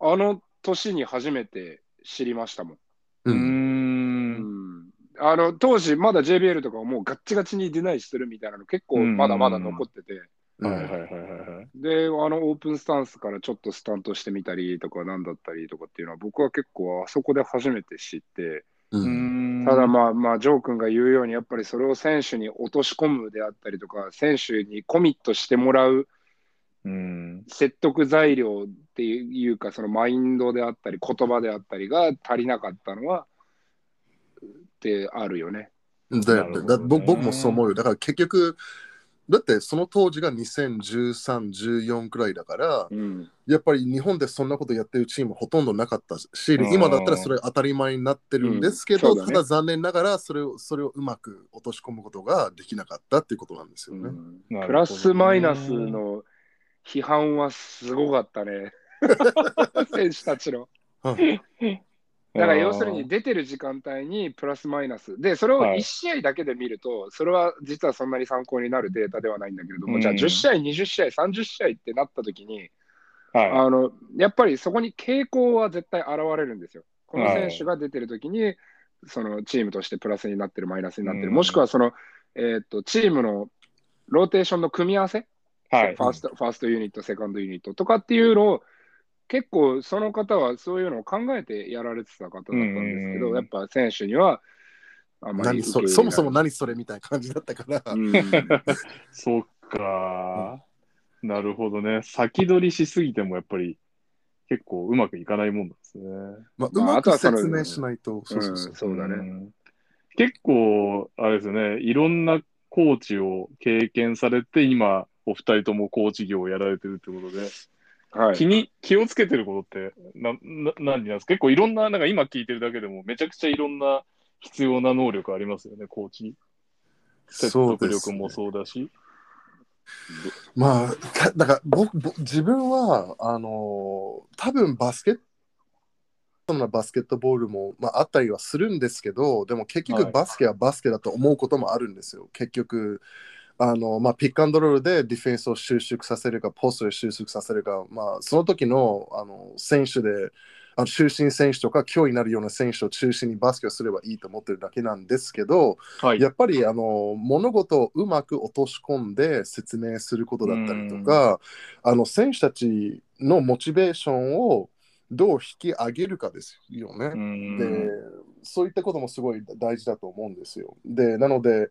あの年に初めて知りましたもん。うんんあの当時まだ JBL とかはもうガッチガチにディナイするみたいなの結構まだまだ残ってて、はいはいはいはいはい。であのオープンスタンスからちょっとスタントしてみたりとかなんだったりとかっていうのは僕は結構あそこで初めて知って。ただまあまあ、ジョー君が言うように、やっぱりそれを選手に落とし込むであったりとか、選手にコミットしてもらううん。説得材料っていうか、そのマインドであったり、言葉であったりが足りなかったのは、ってあるよね。でなるほどねだぼ僕もそう思うよ。だから結局、だってその当時が2013、14くらいだから、うん。やっぱり日本でそんなことやってるチームほとんどなかったし、うん今だったらそれ当たり前になってるんですけど、うんねただ残念ながらそれをそれをうまく落とし込むことができなかったっていうことなんですよねプラスマイナスの批判はすごかったね。選手たちの。だから要するに出てる時間帯にプラスマイナス。で、それをはい1試合だけで見ると、それは実はそんなに参考になるデータではないんだけれども、うんじゃあ10試合、20試合、30試合ってなった時に、はあのやっぱりそこに傾向は絶対現れるんですよ。この選手が出てるときに、そのチームとしてプラスになってる、マイナスになってる、うんもしくはその、えー、とチームのローテーションの組み合わせ、い。はいフ。ァーストファーストユニット、セカンドユニットとかっていうのを、結構その方はそういうのを考えてやられてた方だったんですけど、うんやっぱ選手にはあまり何そそもそも何それみたいな感じだったから、うん。そっか。なるほどね。先取りしすぎてもやっぱり結構うまくいかないもんなんですね。まあ、うまく説明しないと、そうそうそう。そうだね。ん。結構、あれですよね、いろんなコーチを経験されて、今、お二人ともコーチ業をやられてるってことで、はい気に、気をつけてることってな、な、何なんです？か結構いろんな、なんか今聞いてるだけでも、めちゃくちゃいろんな必要な能力ありますよね、コーチ。説得力もそうだし。まあ、ただから僕僕自分はあの多分バスケットなバスケットボールも、まあ、あったりはするんですけどでも結はい局バスケはバスケだと思うこともあるんですよ。結局あの、まあ、ピックアンドロールでディフェンスを収縮させるかポストで収縮させるか、まあ、その時のあの選手であの中心選手とか脅威になるような選手を中心にバスケをすればいいと思ってるだけなんですけど、はい。やっぱりあの物事をうまく落とし込んで説明することだったりとか、あの選手たちのモチベーションをどう引き上げるかですよね。うんでそういったこともすごい大事だと思うんですよ。でなので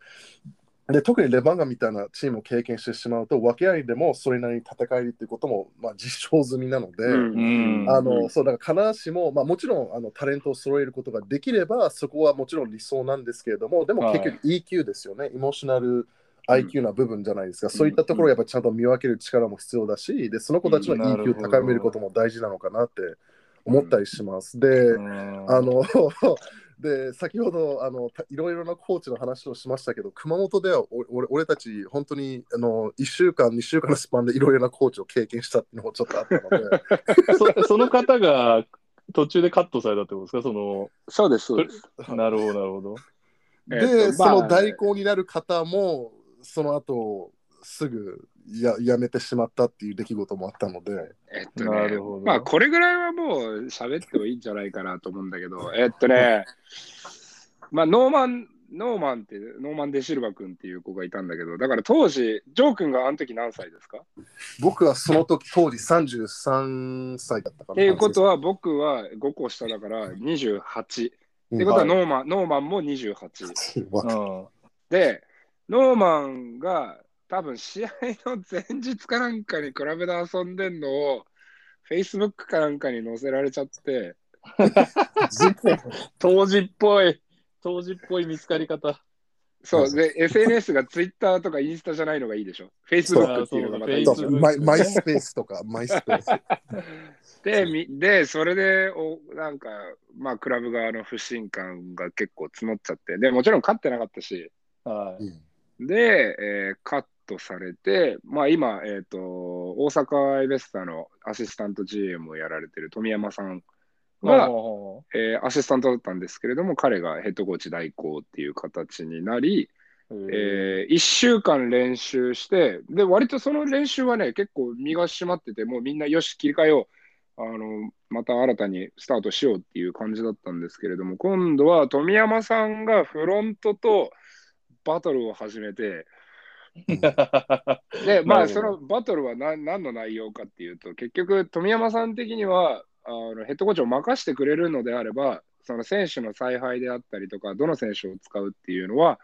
で特にレバンガみたいなチームを経験してしまうと分け合いでもそれなりに戦えるっていうことも、まあ、実証済みなので。うん。あのそうだから必ずしも、まあ、もちろんあのタレントを揃えることができればそこはもちろん理想なんですけれどもでもはい。結局 EQ ですよね、エモーショナル IQ な部分じゃないですか、そういったところをやっぱりちゃんと見分ける力も必要だしでその子たちの EQ を高めることも大事なのかなって思ったりします。で、うんあので先ほどあのたいろいろなコーチの話をしましたけど熊本ではお俺俺たち本当にあの1週間2週間のスパンでいろいろなコーチを経験したっていうのもちょっとあったので。そその方が途中でカットされたってことですか？その、そうです、そうです。なるほど、なるほど。で、えっとまあその代行になる方も、その後すぐややめてしまったっていう出来事もあったので、えっとねなるほど、まあこれぐらいはもう喋ってもいいんじゃないかなと思うんだけど、えっとね、まあノーマン、ノーマンって、ノーマン・デシルバ君っていう子がいたんだけど、だから当時、ジョー君があの時何歳ですか？僕はその時当時33歳だったかな。っていうことは、僕は5個下だから28。うん。ってことははい。ノーマン、ノーマンも28。わかうん。で、ノーマンが多分試合の前日かなんかにクラブで遊んでんのを、Facebook かなんかに載せられちゃって、当時っぽい、当時っぽい見つかり方。そう、で、SNS が Twitter とかインスタじゃないのがいいでしょ。Facebook っていうのがまたいいでしょ。マイマイスペースとか、マイスペース。で、みでそれでお、なんか、まあ、クラブ側の不信感が結構募っちゃって、でもちろん勝ってなかったし、はい。うんで、えーカットされて、まあ、今、えっ、と、大阪エベスタのアシスタント GM をやられてる富山さんが、ほえーアシスタントだったんですけれども、彼がヘッドコーチ代行っていう形になり、え1週間練習して、で、割とその練習はね、結構身が締まってて、もうみんなよし、切り替えよう。あの、また新たにスタートしようっていう感じだったんですけれども、今度は富山さんがフロントとバトルを始めて、で、まあ、そのバトルは何何の内容かっていうと、結局、富山さん的には、あのヘッドコーチを任してくれるのであれば、その選手の采配であったりとか、どの選手を使うっていうのは、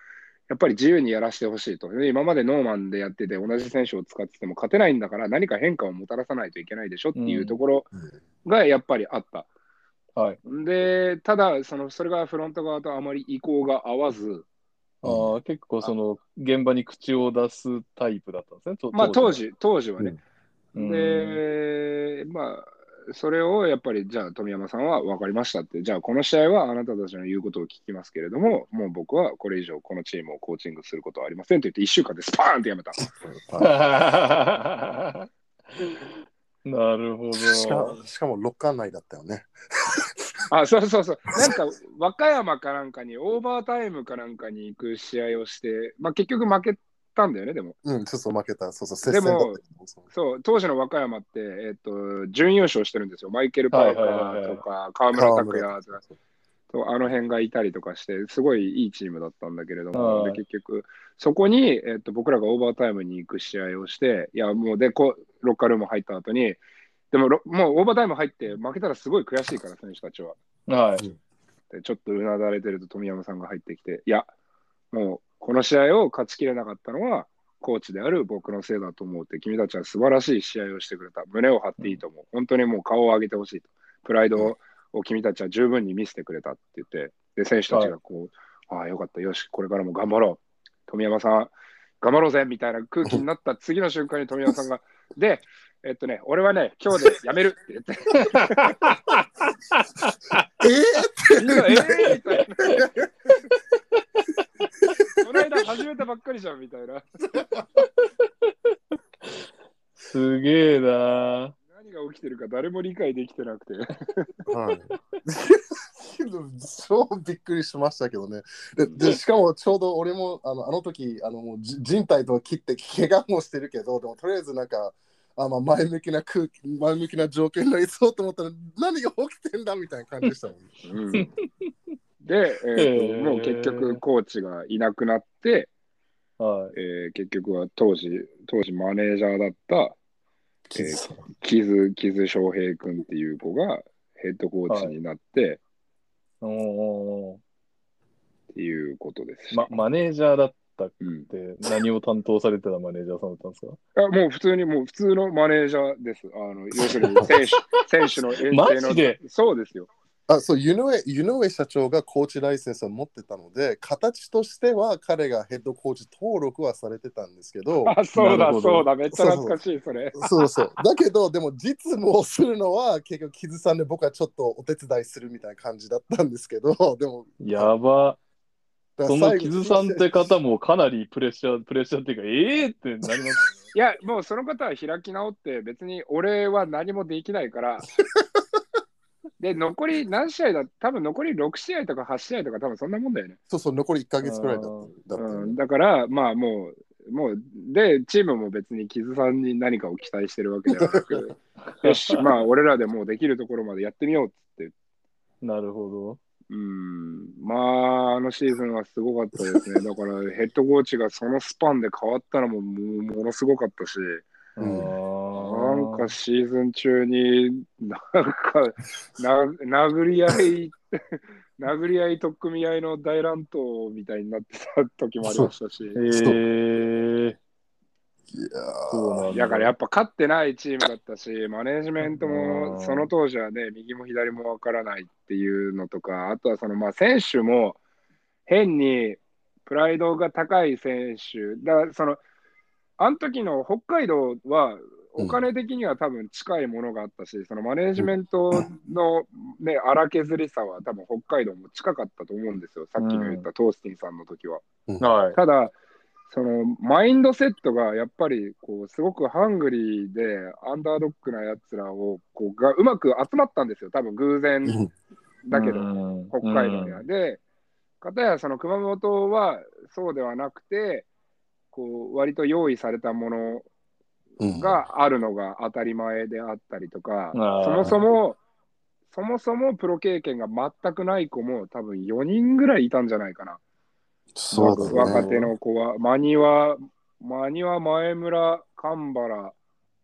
やっぱり自由にやらせてほしいと。で今までノーマンでやってて、同じ選手を使ってても勝てないんだから、何か変化をもたらさないといけないでしょっていうところがやっぱりあった。はい。で、ただその、それがフロント側とあまり意向が合わず、ああ結構その現場に口を出すタイプだったんですね。とまあ当。時、当時はね。うんで、まあ、それをやっぱり、じゃあ富山さんは分かりましたって、じゃあこの試合はあなたたちの言うことを聞きますけれども、もう僕はこれ以上このチームをコーチングすることはありませんと言って、1週間でスパーンってやめた。なるほど。しかしかも6巻内だったよね。あ、そうそうそう。なんか、和歌山かなんかに、オーバータイムかなんかに行く試合をして、まあ結局負けたんだよね、でも。うん、ちょっと負けた。そうそう、でもそう当時の和歌山って、えっと、準優勝してるんですよ。マイケル・パーカーとか、河村拓也河とか、とあの辺がいたりとかして、すごいいいチームだったんだけれども、はいで結局、そこに、えっと、僕らがオーバータイムに行く試合をして、いや、もうでこう、ロッカールーム入った後に、でもろ、もうオーバータイム入って負けたらすごい悔しいから、選手たちは。はい。でちょっとうなだれてると富山さんが入ってきて、いや、もうこの試合を勝ちきれなかったのは、コーチである僕のせいだと思うって、君たちは素晴らしい試合をしてくれた。胸を張っていいと思う。本当にもう顔を上げてほしいと。プライドを君たちは十分に見せてくれたって言って、で、選手たちがこう、ああ、よかった、よし、これからも頑張ろう。富山さん、頑張ろうぜみたいな空気になった次の瞬間に富山さんが、で、えっとね、俺はね、今日でやめるって言って、えみんな、えーみたいな。この間始めたばっかりじゃんみたいな。すげえな何が起きてるか誰も理解できてなくて。ーはい。超びっくりしましたけどね。ででしかもちょうど俺もあのあの時あのもうじ人体とは切って怪我もしてるけど、でもとりあえずなんかあ、まあ、前向きな空気、前向きな状況になりそうと思ったら何が起きてんだみたいな感じでしたもん。うん、で、えーとへーもう結局コーチがいなくなって、はい。えー結局は当時、当時マネージャーだったキズさん木津木津翔平君っていう子がヘッドコーチになって。おー。っていうことです。し、ま、マネージャーだったっうん、て何を担当されてたマネージャーさんだったんですか？あもう普通に、もう普通のマネージャーです。あの要するに 選手選手の遠征の。マジで？そうですよ。あそう湯上湯上社長がコーチライセンスを持ってたので、形としては彼がヘッドコーチ登録はされてたんですけど、あ、そうだ、そうだ、めっちゃ懐かしい、それ。そうそう。だけど、でも実務をするのは結局、キズさんで僕はちょっとお手伝いするみたいな感じだったんですけど、でも、やば。そのだから最後キズさんって方もかなりプレッシャー、プレッシャーっていうか、ええー、ってなりますいや、もうその方は開き直って、別に俺は何もできないから。で、残り何試合だ多分残り6試合とか8試合とか多分そんなもんだよね。そうそう、残り1ヶ月くらいだっただから、まあもう、もう、で、チームも別にキズさんに何かを期待してるわけではなく、よし、まあ俺らでもうできるところまでやってみようっつって。ね。なるほど。うん、まあ、あのシーズンはすごかったですね。だからヘッドコーチがそのスパンで変わったのももものすごかったし。うんなんかシーズン中に、なんか、な殴り合い、殴り合い、取っ組み合いの大乱闘みたいになってた時もありましたし、えー、いやそうだ。だからやっぱ勝ってないチームだったし、マネージメントうん。もその当時はね、右も左もわからないっていうのとか、あとはそのまあ選手も変にプライドが高い選手、だからその、あの時の北海道はお金的には多分近いものがあったし、そのマネージメントのね、荒削りさは多分北海道も近かったと思うんですよ。さっきの言ったトースティンさんの時は。はい。ただ、そのマインドセットがやっぱりこうすごくハングリーでアンダードックなやつらをこうがうまく集まったんですよ、多分偶然ーだけど、うん北海道には。で、かたやその熊本はそうではなくて、こう割と用意されたものうんがあるのが当たり前であったりとか、あー。そもそも、そもそもプロ経験が全くない子も多分4人ぐらいいたんじゃないかな。そうだね。若手の子は、マニは、マニは前村、神原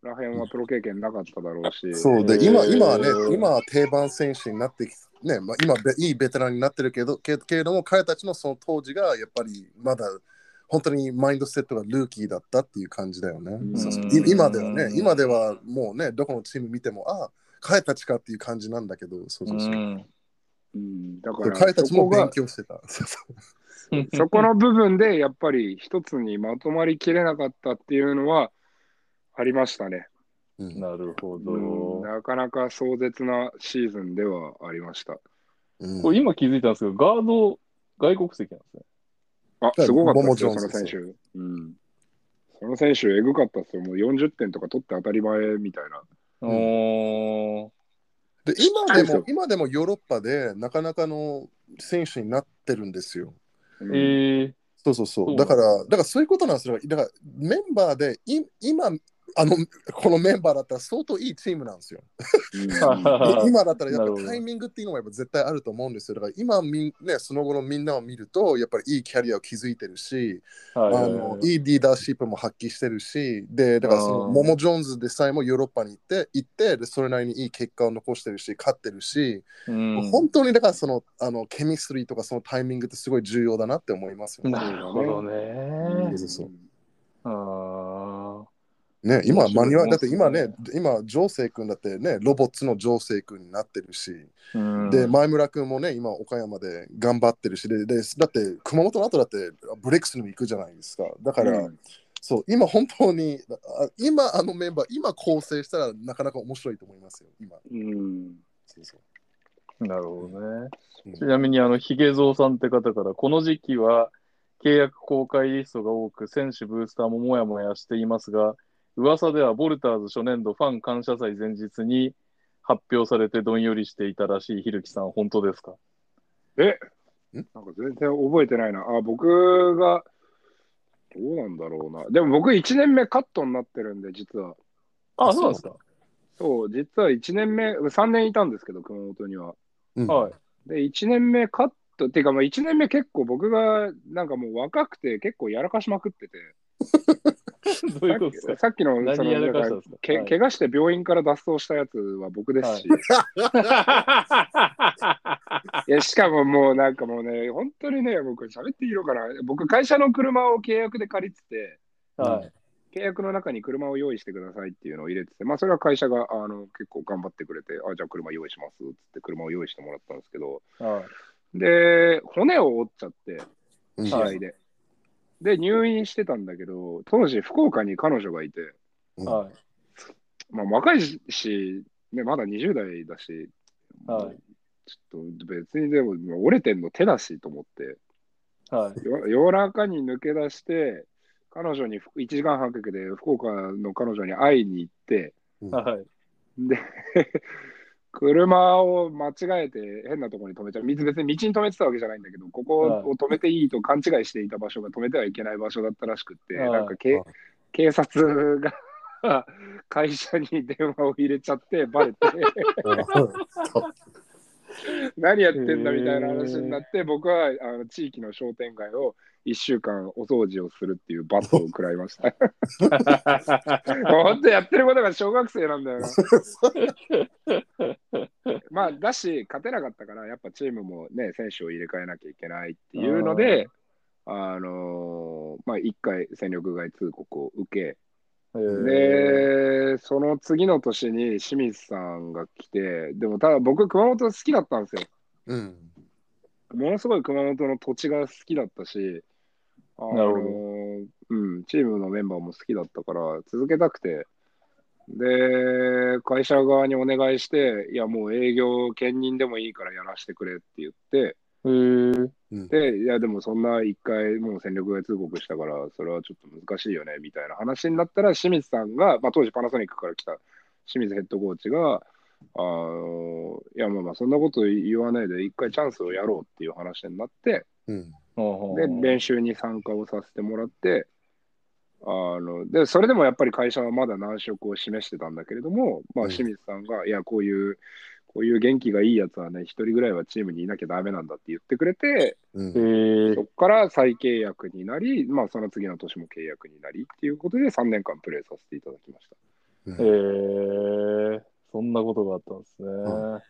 らへんはプロ経験なかっただろうし、そうで、今、今はね、今は定番選手になってきね、まあ、今べ、いいベテランになってるけど、けけれども、彼たちのその当時がやっぱりまだ本当にマインドセットがルーキーだったっていう感じだよね。うんそうそうい今ではね、今ではもうね、どこのチーム見ても、あ彼たちかっていう感じなんだけど、そうそうそう。うんうん、だかでら彼たちも勉そこが強してた。そこの部分でやっぱり一つにまとまりきれなかったっていうのはありましたね。うんなるほど。うん、なかなか壮絶なシーズンではありました。うんこれ今気づいたんですけど、ガード外国籍なんですね。あ、すごかったですよ、その選手。うん。その選手、えぐかったですよ。もう40点とか取って当たり前みたいな。で今でも今でもヨーロッパでなかなかの選手になってるんですよ。うんえー、そうそうそう。そうだから、だからそういうことなんですよ。だからメンバーで、い今、あの、このメンバーだったら相当いいチームなんですよ。あ今だったらやっぱタイミングっていうのはやっぱ絶対あると思うんですよ。だから今みん、ね、その後のみんなを見ると、やっぱりいいキャリアを築いてるし、はいはいあのはいいいリーダーシップも発揮してるし、で、だからそのモモ・ジョーンズでさえもヨーロッパに行って、行ってでそれなりにいい結果を残してるし、勝ってるし、うん本当にだからそのあのケミストリーとかそのタイミングってすごい重要だなって思いますよね。なるほどね。そうそうあね、今、マニュアル、だって今面ね、今、ジョーセイ君だってね、ロボッツのジョーセイ君になってるし、ーうん。で、前村君もね、今、岡山で頑張ってるし、で、でだって、熊本の後だって、ブレックスにも行くじゃないですか。だから、うん。そう、今、本当に、あ今、あのメンバー、今、構成したらなかなか面白いと思いますよ、今。うん。そうそう。なるほどね。うん。ちなみに、あの、ヒゲゾウさんって方から、この時期は契約公開リストが多く、選手、ブースターももやもやしていますが、噂ではボルターズ初年度ファン感謝祭前日に発表されてどんよりしていたらしいひるきさん、本当ですか？え？なんか全然覚えてないな。あ、僕が、どうなんだろうな。でも僕1年目カットになってるんで、実は。あ、あそうなんですか？そう、実は1年目、3年いたんですけど、熊本には。うんはい。で、1年目カット、っていうか、まあ1年目結構僕が、なんかもう若くて結構やらかしまくってて。どういうことですか？さっきの、その何やらかしたんなんですか？けはい。怪我して病院から脱走したやつは僕ですし、い、やしかももうなんかもうね、本当にね、僕喋っていいのかな、僕、会社の車を契約で借りてて、はい。契約の中に車を用意してくださいっていうのを入れてて、まあ、それは会社があの結構頑張ってくれて、あじゃあ車用意しますっつって車を用意してもらったんですけど、はい。で、骨を折っちゃって、うん。試合で。で、入院してたんだけど、当時、福岡に彼女がいて、うんはい。まあ、若いし、ね、まだ20代だし、はいちょっと別にでも折れてんの手だしと思って、はい。よ夜中に抜け出して、彼女に1時間半かけて福岡の彼女に会いに行って、はい。で、車を間違えて変なところに止めちゃう。別に道に止めてたわけじゃないんだけど、ここを止めていいと勘違いしていた場所が止めてはいけない場所だったらしくって、はいなんかけ警察が 会社に電話を入れちゃって、バレて、何やってんだみたいな話になって、僕はあの地域の商店街を1週間お掃除をするっていう罰を食らいました。本当やってることが小学生なんだよな。まあ、だし、勝てなかったから、やっぱチームもね、選手を入れ替えなきゃいけないっていうので、あのーまあ、1回戦力外通告を受け、えーで、その次の年に清水さんが来て、でもただ僕、熊本好きだったんですよ。うん。ものすごい熊本の土地が好きだったし、あのなるほど。うん、チームのメンバーも好きだったから、続けたくて、で、会社側にお願いして、いや、もう営業兼任でもいいからやらせてくれって言って、で、いや、でもそんな一回もう戦力外通告したから、それはちょっと難しいよね、みたいな話になったら、清水さんが、まあ当時パナソニックから来た清水ヘッドコーチが、あのいや、まあまあ、そんなこと言わないで、一回チャンスをやろうっていう話になって、うん。で、練習に参加をさせてもらって、あのでそれでもやっぱり会社はまだ難色を示してたんだけれども、まあ、うん。清水さんが、いや、こういう、こういう元気がいいやつはね、一人ぐらいはチームにいなきゃダメなんだって言ってくれて、うん。えー。そこから再契約になり、まあ、その次の年も契約になりっていうことで、3年間プレーさせていただきました。えーそんなことがあったんですね。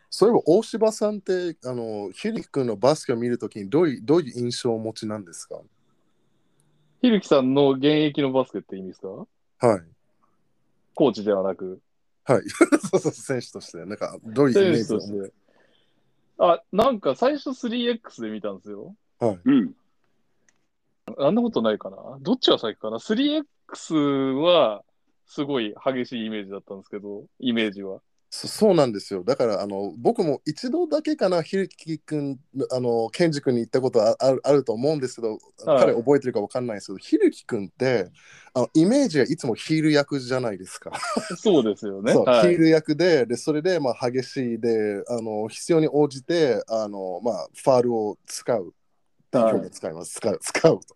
そういえば大柴さんってあのヒリキ君のバスケを見るときにどういうどういう印象をお持ちなんですか？ひるきさんの現役のバスケって意味ですか？はい。コーチではなく、はい。そうそう、選手として。なんか、どういうイメー選手とジをして。あ、なんか最初 3X で見たんですよ。はい。うん。あんなことないかな？どっちが先かな？3X はすごい激しいイメージだったんですけど、イメージは。そそうなんですよ。だから、あの僕も一度だけかな、ひるき君、あの、ケンジ君に行ったことはあるあると思うんですけど、彼覚えてるかわかんないですけど、ひるき君ってあの、イメージがいつもヒール役じゃないですか。そうですよね。はい。ヒール役でで、それで、まあ、激しいであの、必要に応じてあの、まあ、ファールを使う表現使います、使う使うと。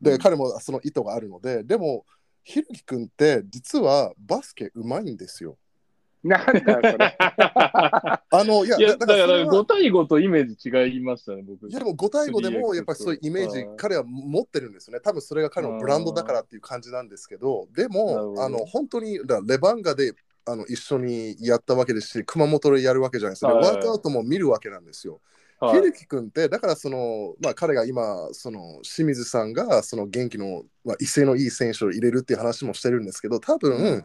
で、彼もその意図があるので、でも、ひるき君って実はバスケうまいんですよ。なんだそれ。あの、いや、いや、だからそれは5対5とイメージ違いましたね、僕。いやでも5対5で 3X もやっぱりそういうイメージはい彼は持ってるんですよね。多分それが彼のブランドだからっていう感じなんですけど、でもどあの本当にレバンガであの一緒にやったわけですし、熊本でやるわけじゃないですか。ではいワークアウトも見るわけなんですよ。はいひるき君ってだからその、まあ、彼が今その清水さんがその元気の、まあ、威勢のいい選手を入れるっていう話もしてるんですけど多分、うん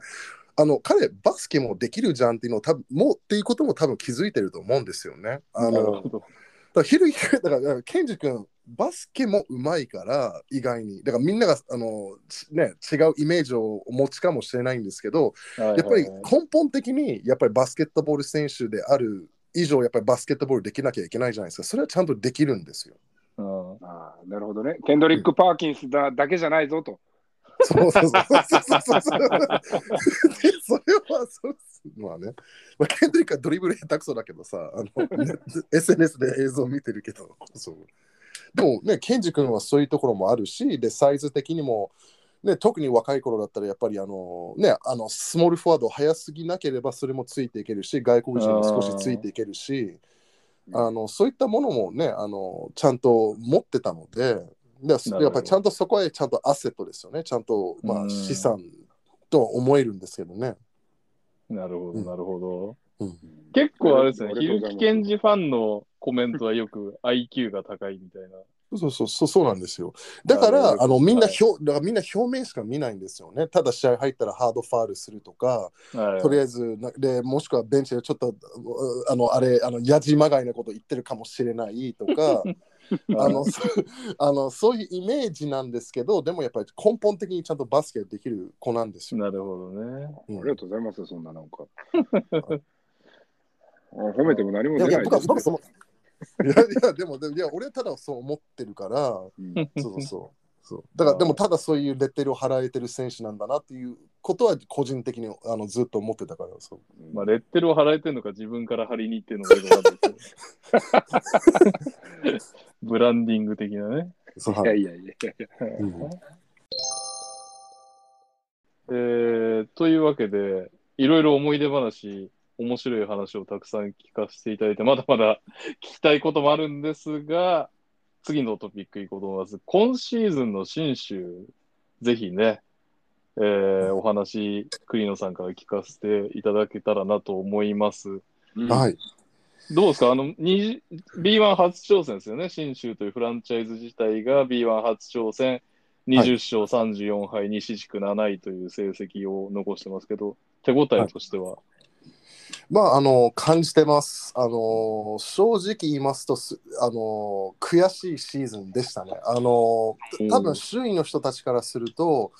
あの彼バスケもできるじゃんっていうのを多分もうっていうことも多分気づいてると思うんですよね。あのなるほど。だからひるきだからだからケンジ君バスケもうまいから意外にだからみんながあの、ちね、違うイメージをお持ちかもしれないんですけどややっぱり根本的にやっぱりバスケットボール選手である以上やっぱりバスケットボールできなきゃいけないじゃないですかそれはちゃんとできるんですよ。うんああなるほどね。ケンドリック・パーキンスだだけじゃないぞと。そうそうそうそう。そうそう。でそれはそうまあね、まあ、ケンドリックはドリブル下手くそだけどさあの、ね SNS で映像見てるけど。そう。でもねケンジ君はそういうところもあるしでサイズ的にも、ね、特に若い頃だったらやっぱりあの、ね、あのスモールフォワード早すぎなければそれもついていけるし外国人も少しついていけるしあのそういったものもねあのちゃんと持ってたのででほどやっぱりちゃんとそこへちゃんとアセットですよねちゃんと、まあ、うん資産と思えるんですけどね。なるほど、うんなるほど。うん結構あれですね、あひるきけんじファンのコメントはよく IQ が高いみたいな。そうそうそうそうなんですよ。だから、あのみんなはい表、だからみんな表面しか見ないんですよね。ただ試合入ったらハードファールするとか、はいとりあえずなでもしくはベンチでちょっとうあのあれあのやじまがいなこと言ってるかもしれないとか あのそ あのそういうイメージなんですけどでもやっぱり根本的にちゃんとバスケできる子なんですよ。なるほどね。うんありがとうございます、そんななんか。あ褒めても何もいやいや出ないです、ねいやいやでもでもいや俺はただそう思ってるからうんそうそうそうだからでもただそういうレッテルを払えてる選手なんだなっていうことは個人的にあのずっと思ってたからそう。まあ、レッテルを払えてるのか自分から貼りに行ってるのかブランディング的なね。そうはいいやいやいやいや。うんえーというわけで、いろいろ思い出話、面白い話をたくさん聞かせていただいて、まだまだ聞きたいこともあるんですが、次のトピックいこうと思います。今シーズンの新州、ぜひね、えーお話、栗野さんから聞かせていただけたらなと思います。はいどうですか？あの、20 B1 初挑戦ですよね。新州というフランチャイズ自体が B1 初挑戦、20勝34敗、西地区7位という成績を残してますけど、手応えとしては？まああの感じてます。あの正直言いますとすあの悔しいシーズンでしたね。あの多分周囲の人たちからすると。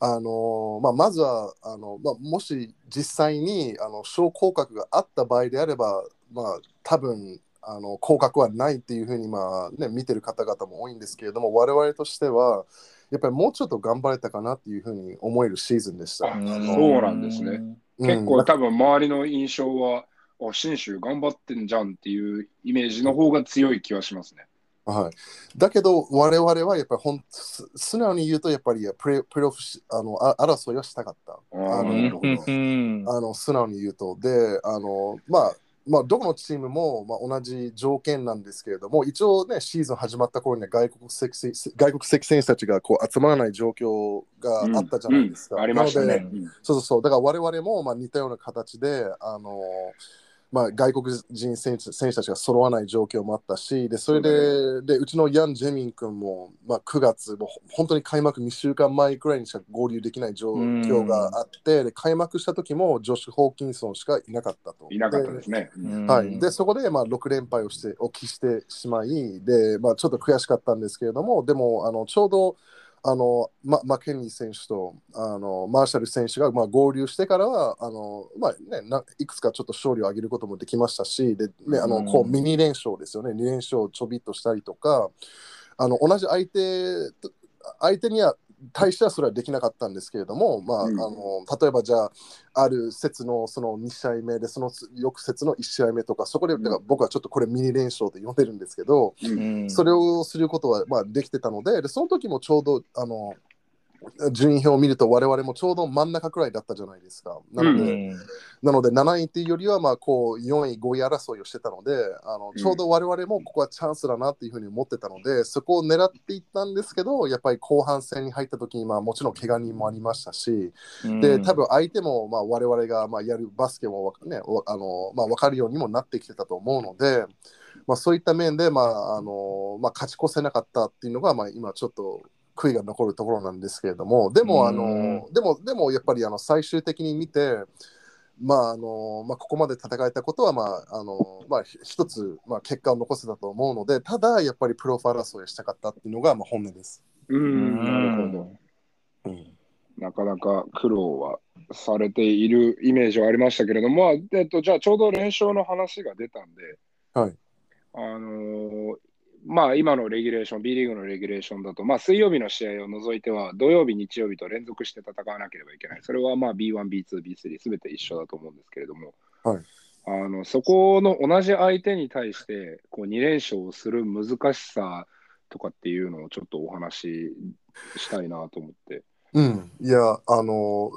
あのまあ、まずはあの、まあ、もし実際にあの昇降格があった場合であれば、まあ、多分あの降格はないっていうふうに、まあね、見てる方々も多いんですけれども我々としてはやっぱりもうちょっと頑張れたかなっていうふうに思えるシーズンでした。そうなんですね。うん結構多分周りの印象は、あ、信州頑張ってんじゃんっていうイメージの方が強い気はしますね。はい、だけど、我々はやっぱりほんす素直に言うと、やっぱりプレプレーオフしあのあ争いはしたかった。あのあの素直に言うと。で、あのまあ、まあ、どこのチームも、まあ、同じ条件なんですけれども、一応ね、シーズン始まった頃には外国籍選外国籍選手たちがこう集まらない状況があったじゃないですか。うんありましたね。そうそうそう、だから我々もまあ似たような形で、あのまあ、外国人選手選手たちが揃わない状況もあったし、でそれででうちのヤン・ジェミン君も、まあ、9月、もう本当に開幕2週間前くらいにしか合流できない状況があって、で開幕した時もジョシュ・ホーキンソンしかいなかったと。いなかったですね。うんはい、でそこでまあ6連敗をしておきしてしまいで、まあ、ちょっと悔しかったんですけれどもでもあのちょうどあのママケニー選手とあのマーシャル選手がまあ合流してからはあの、まあね、ないくつかちょっと勝利を挙げることもできましたしで、ね、あのこうミニ連勝ですよね。2連勝ちょびっとしたりとかあの同じ相手と相手には対してはそれはできなかったんですけれども、まあ、うん。あの例えばじゃあ、ある節のその2試合目で、その翌節の1試合目とか、そこで、だから僕はちょっとこれミニ連勝って呼んでるんですけど、うん。それをすることはまあできてたのでで、その時もちょうどあの順位表を見ると、我々もちょうど真ん中くらいだったじゃないですか。なので、うん。なので7位っていうよりはまあこう4位、5位争いをしてたので、あのちょうど我々もここはチャンスだなっていうふうに思ってたので、そこを狙っていったんですけど、やっぱり後半戦に入った時にまあもちろん怪我人もありましたし、で多分相手もまあ我々がまあやるバスケもねわあのまあ、分かるようにもなってきてたと思うので、まあ、そういった面で、まああのまあ、勝ち越せなかったっていうのが、まあ、今ちょっと悔いが残るところなんですけれども、でも、あのでもでもやっぱりあの最終的に見て、まああのまあ、ここまで戦えたことは、まああのまあ、ひ一つ、まあ、結果を残せたと思うので、ただやっぱりプロファー争いをしたかったっていうのが、まあ、本音です。ううんん、なるほど。うんなかなか苦労はされているイメージはありましたけれども、まあえっと、じゃあちょうど連勝の話が出たんで、はいあのーまあ今のレギュレーション、B リーグのレギュレーションだと、まあ水曜日の試合を除いては、土曜日、日曜日と連続して戦わなければいけない。それはまあ B1、B2、B3 すべて一緒だと思うんですけれども、はいあのそこの同じ相手に対してこう2連勝する難しさとかっていうのをちょっとお話ししたいなと思って。うん、いや、あの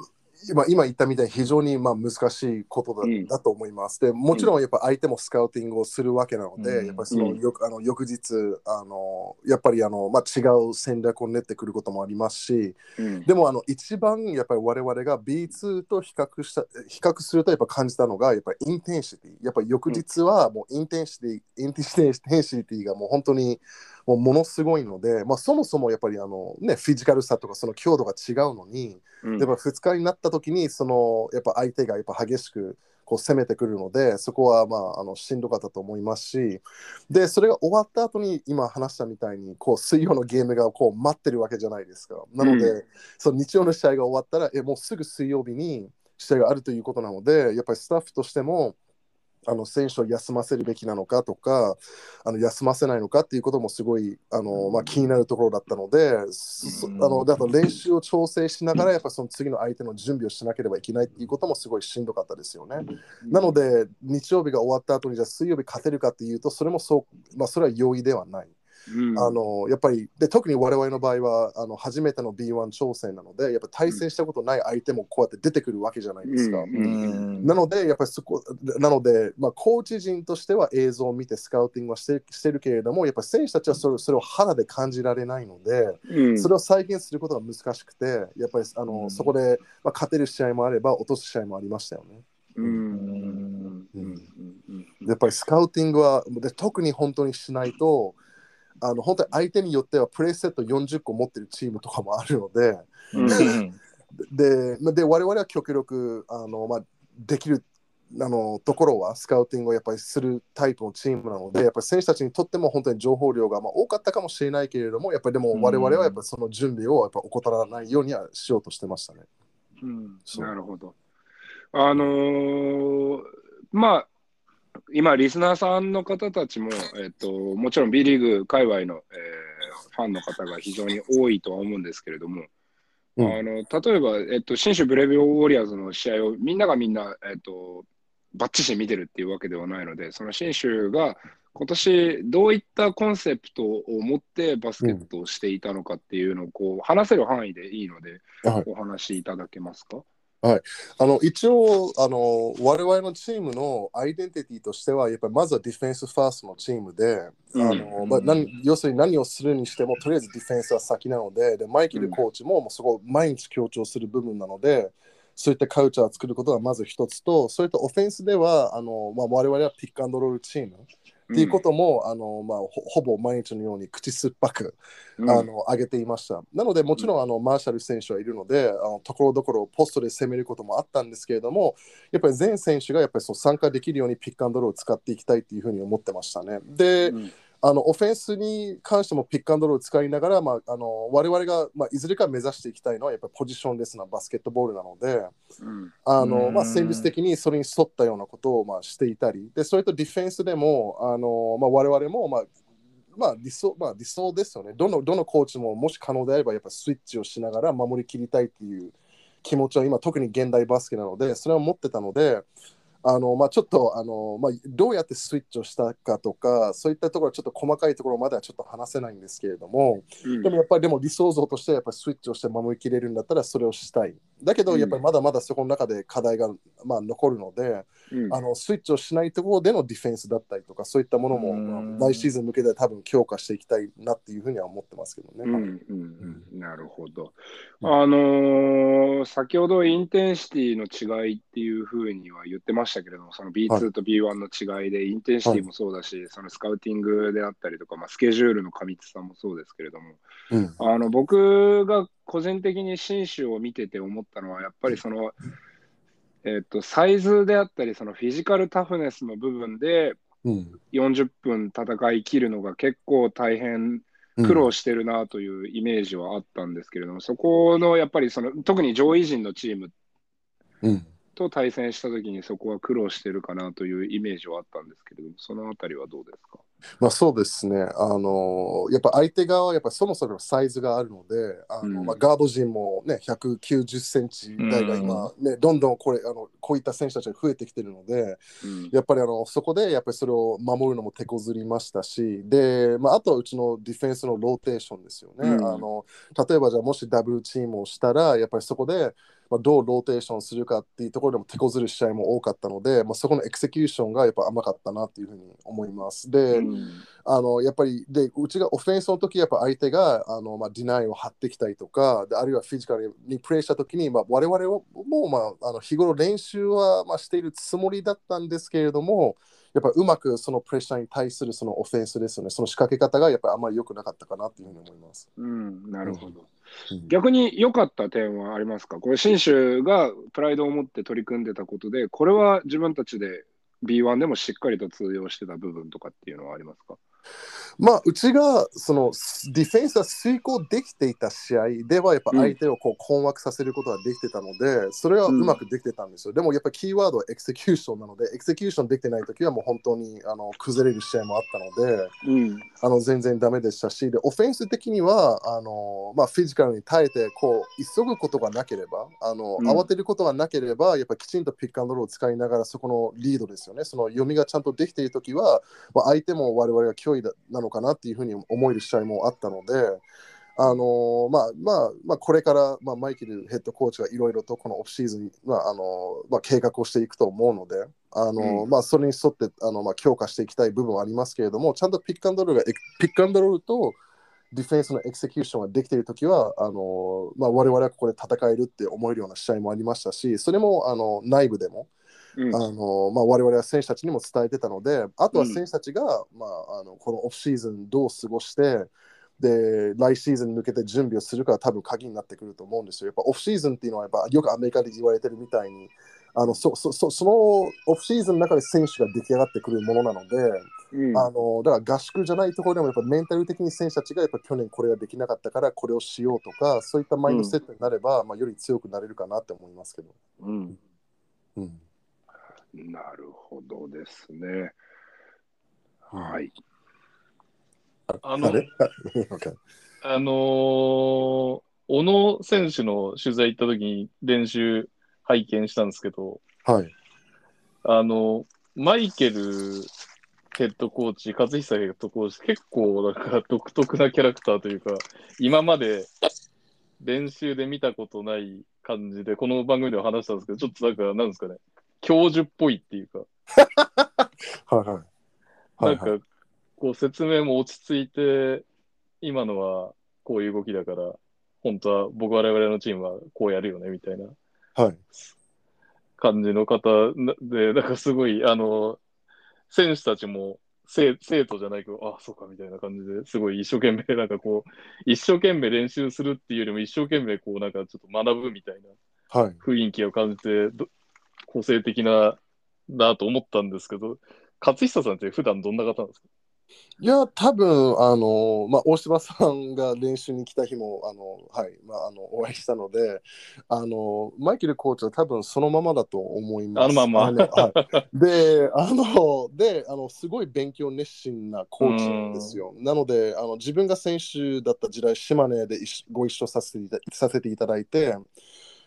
今今言ったみたいに非常にまあ難しいことだ,、うんだと思います。でもちろんやっぱ相手もスカウティングをするわけなので、うんやっぱりそのうんよくあの翌日あのやっぱりあの、まあ、違う戦略を練ってくることもありますし、うんでもあの一番やっぱり我々が B2 と比較した比較するとやっぱ感じたのがやっぱり intensity。やっぱり翌日はもう intensity、インテンシティがもう本当にもうものすごいので、まあ、そもそもやっぱりあの、ね、フィジカルさとかその強度が違うのに、うん。やっぱ2日になった時にそのやっぱ相手がやっぱ激しくこう攻めてくるのでそこはまああのしんどかったと思いますしでそれが終わった後に今話したみたいにこう水曜のゲームがこう待ってるわけじゃないですか。なので、うその日曜の試合が終わったらえもうすぐ水曜日に試合があるということなのでやっぱりスタッフとしてもあの選手を休ませるべきなのかとかあの休ませないのかっていうこともすごいあの、まあ、気になるところだったので、そうんあのだから練習を調整しながらやっぱその次の相手の準備をしなければいけないっていうこともすごいしんどかったですよね。なので日曜日が終わった後にじゃあ水曜日勝てるかっていうとそれもそう、まあ、それは容易ではない。うん。あのやっぱりで特に我々の場合はあの初めての B1 挑戦なのでやっぱ対戦したことない相手もこうやって出てくるわけじゃないですか。うん。うん。なので、やっぱりそこ、なので、まあ、コーチ陣としては映像を見てスカウティングはしてしてるけれども、やっぱり選手たちはそれそれを肌で感じられないので、うん。それを再現することが難しくて、やっぱりあの、うん。そこで、まあ、勝てる試合もあれば、落とす試合もありましたよね。うん。やっぱりスカウティングは、で特に本当にしないと、あの本当に相手によってはプレイセット40個持ってるチームとかもあるので、うんで、で我々は極力あの、まあ、できるあのところはスカウティングをやっぱりするタイプのチームなので、やっぱり選手たちにとっても本当に情報量がまあ多かったかもしれないけれども、やっぱりでも我々はやっぱりその準備をやっぱ怠らないようにはしようとしてましたね。うんなるほど。あのーまあ、今、リスナーさんの方たちも、えっと、もちろん B リーグ界隈の、えーファンの方が非常に多いとは思うんですけれども、うん。あの例えば、えっと、新州ブレイブウォリアーズの試合をみんながみんな、えっと、バッチシ見てるっていうわけではないので、その新州が今年どういったコンセプトを持ってバスケットをしていたのかっていうのをこう話せる範囲でいいので、はい。お話しいただけますか？あの一応あの、我々のチームのアイデンティティとしては、やっぱりまずはディフェンスファーストのチームで、うん。あのまあ、何要するに何をするにしても、とりあえずディフェンスは先なので、でマイケルコーチももうそこを毎日強調する部分なので、そういったカルチャーを作ることがまず一つと、そういったオフェンスでは、あのまあ、我々はピックアンドロールチームっていうことも、あのまあ、ほほぼ毎日のように口酸っぱくうんあの上げていました。なので、もちろんあのマーシャル選手はいるので、あのところどころポストで攻めることもあったんですけれども、やっぱり全選手がやっぱりそう参加できるようにピックアンドロールを使っていきたいというふうに思ってましたね。で、うんあのオフェンスに関してもピックアンドロールを使いながら、まあ、あの我々が、まあ、いずれか目指していきたいのはやっぱりポジションレスなバスケットボールなので、うん。あうん。のまあ、戦術的にそれに沿ったようなことをまあしていたり。でそれとディフェンスでもあの、まあ、我々も、まあまあ理想、まあ理想ですよね。どの、どのコーチももし可能であれば、やっぱスイッチをしながら守りきりたいっていう気持ちは今、特に現代バスケなので、それは持ってたので、あのまあ、ちょっとあの、まあ、どうやってスイッチをしたかとか、そういったところはちょっと細かいところまではちょっと話せないんですけれども、うんでもやっぱりでも理想像としてやっぱりスイッチをして守りきれるんだったらそれをしたい。だけどうんやっぱりまだまだそこの中で課題が、まあ、残るので、うん。あのスイッチをしないところでのディフェンスだったりとかそういったものも、うん。まあ来シーズン向けて多分強化していきたいなっていうふうには思ってますけどね。うんうんうん。なるほど。うん。あのー先ほど intensity の違いっていうふうには言ってましたけれども、その B2 と B1 の違いで、 intensity もそうだし、そのスカウティングであったりとか、まあ、スケジュールの過密さもそうですけれども、うん。あの僕が個人的に信州を見てて思ったのは、やっぱりその、えっとサイズであったり、そのフィジカルタフネスの部分でうん。40分戦い切るのが結構大変苦労してるなというイメージはあったんですけれども、そこのやっぱりその特に上位陣のチームうんと対戦したときにそこは苦労してるかなというイメージはあったんですけれども、そのあたりはどうですか？まあそうですね。あのやっぱ相手側はやっぱそもそもサイズがあるので、あのうん。まあ、ガード陣もね、190センチ台が今、ね、どんどんこれあのこういった選手たちが増えてきてるので、うん。やっぱりあのそこでやっぱりそれを守るのも手こずりましたし、で、まあ、あとはうちのディフェンスのローテーションですよね。うん。あの例えばじゃあもしダブルチームをしたら、やっぱりそこで、まあ、どうローテーションするかっていうところでも手こずる試合も多かったので、まあ、そこの execution がやっぱ甘かったなっていうふうに思います。で、うんあのやっぱりでうちがオフェンスの時やっぱ相手があの、まあ、 deny を張ってきたりとかであるいはフィジカルにプレーした時に、まあ、我々はもう、まあ、あの日頃練習は、まあ、しているつもりだったんですけれどもやっぱうまくそのプレッシャーに対するそのオフェンスですよねその仕掛け方がやっぱりあまり良くなかったかなっていうふうに思います。うん、なるほど。うん逆に良かった点はありますか？これ、新州がプライドを持って取り組んでたことで、これは自分たちで B1 でもしっかりと通用してた部分とかっていうのはありますか？まあ、うちがそのディフェンスは遂行できていた試合ではやっぱ相手をこう困惑させることができてたので、それはうまくできてたんですよ。でもやっぱキーワードはエクセキューションなので、エクセキューションできてないときはもう本当にあの崩れる試合もあったので、うん。あの全然ダメでしたし、でオフェンス的にはあの、まあ、フィジカルに耐えてこう急ぐことがなければあの、うん慌てることがなければ、やっぱきちんとピックアンドロールを使いながら、そこのリードですよね、その読みがちゃんとできているときは、まあ、相手も我々が脅威だなのかなっていうふうに思える試合もあったので。あのまあまあまあ、これから、まあ、マイケルヘッドコーチがいろいろとこのオフシーズンに、まああのまあ、計画をしていくと思うので、あのうんまあ、それに沿ってあの、まあ、強化していきたい部分はありますけれども、ちゃんとピックアンドロールがピックアンドロールとディフェンスのエクセキューションができているときは、あのまあ、我々はここで戦えるって思えるような試合もありましたし、それもあの内部でも、うん。あのまあ、我々は選手たちにも伝えてたので、あとは選手たちが、まあ、あのこのオフシーズンどう過ごして、で来シーズンに向けて準備をするかが多分鍵になってくると思うんですよ。やっぱオフシーズンっていうのはやっぱよくアメリカで言われてるみたいに、あのそそそそのオフシーズンの中で選手が出来上がってくるものなので、うん。あのだから合宿じゃないところでもやっぱメンタル的に選手たちがやっぱ去年これができなかったからこれをしようとかそういったマインドセットになれば、まあ、より強くなれるかなって思いますけど。うん。うんなるほどですね。はい。あの あのー小野選手の取材行った時に練習拝見したんですけど、はい。あの、マイケルヘッドコーチ、勝久ヘッドコーチ、結構なんか独特なキャラクターというか、今まで練習で見たことない感じで、この番組では話したんですけど、ちょっとなんか、なんですかね、教授っぽいっていうか、はいはい。はいはい、なんか、こう説明も落ち着いて、今のはこういう動きだから、本当は僕我々のチームはこうやるよねみたいなはい。感じの方で、なんかすごい、あの、選手たちも生生徒じゃないけど、あ、そうかみたいな感じですごい一生懸命、なんかこう、一生懸命練習するっていうよりも一生懸命こう、なんかちょっと学ぶみたいなはい。雰囲気を感じて、ど個性的な、だと思ったんですけど、勝久さんって普段どんな方なんですか？いや、多分あの、まあ、大柴さんが練習に来た日も、あの、はい、まあ、あの、お会いしたので、あの、マイケルコーチは多分そのままだと思います。あのまんまあのはい、で、あの、で、あの、すごい勉強熱心なコーチなんですよ。なので、あの、自分が選手だった時代、島根でご一緒させてさせていただいて、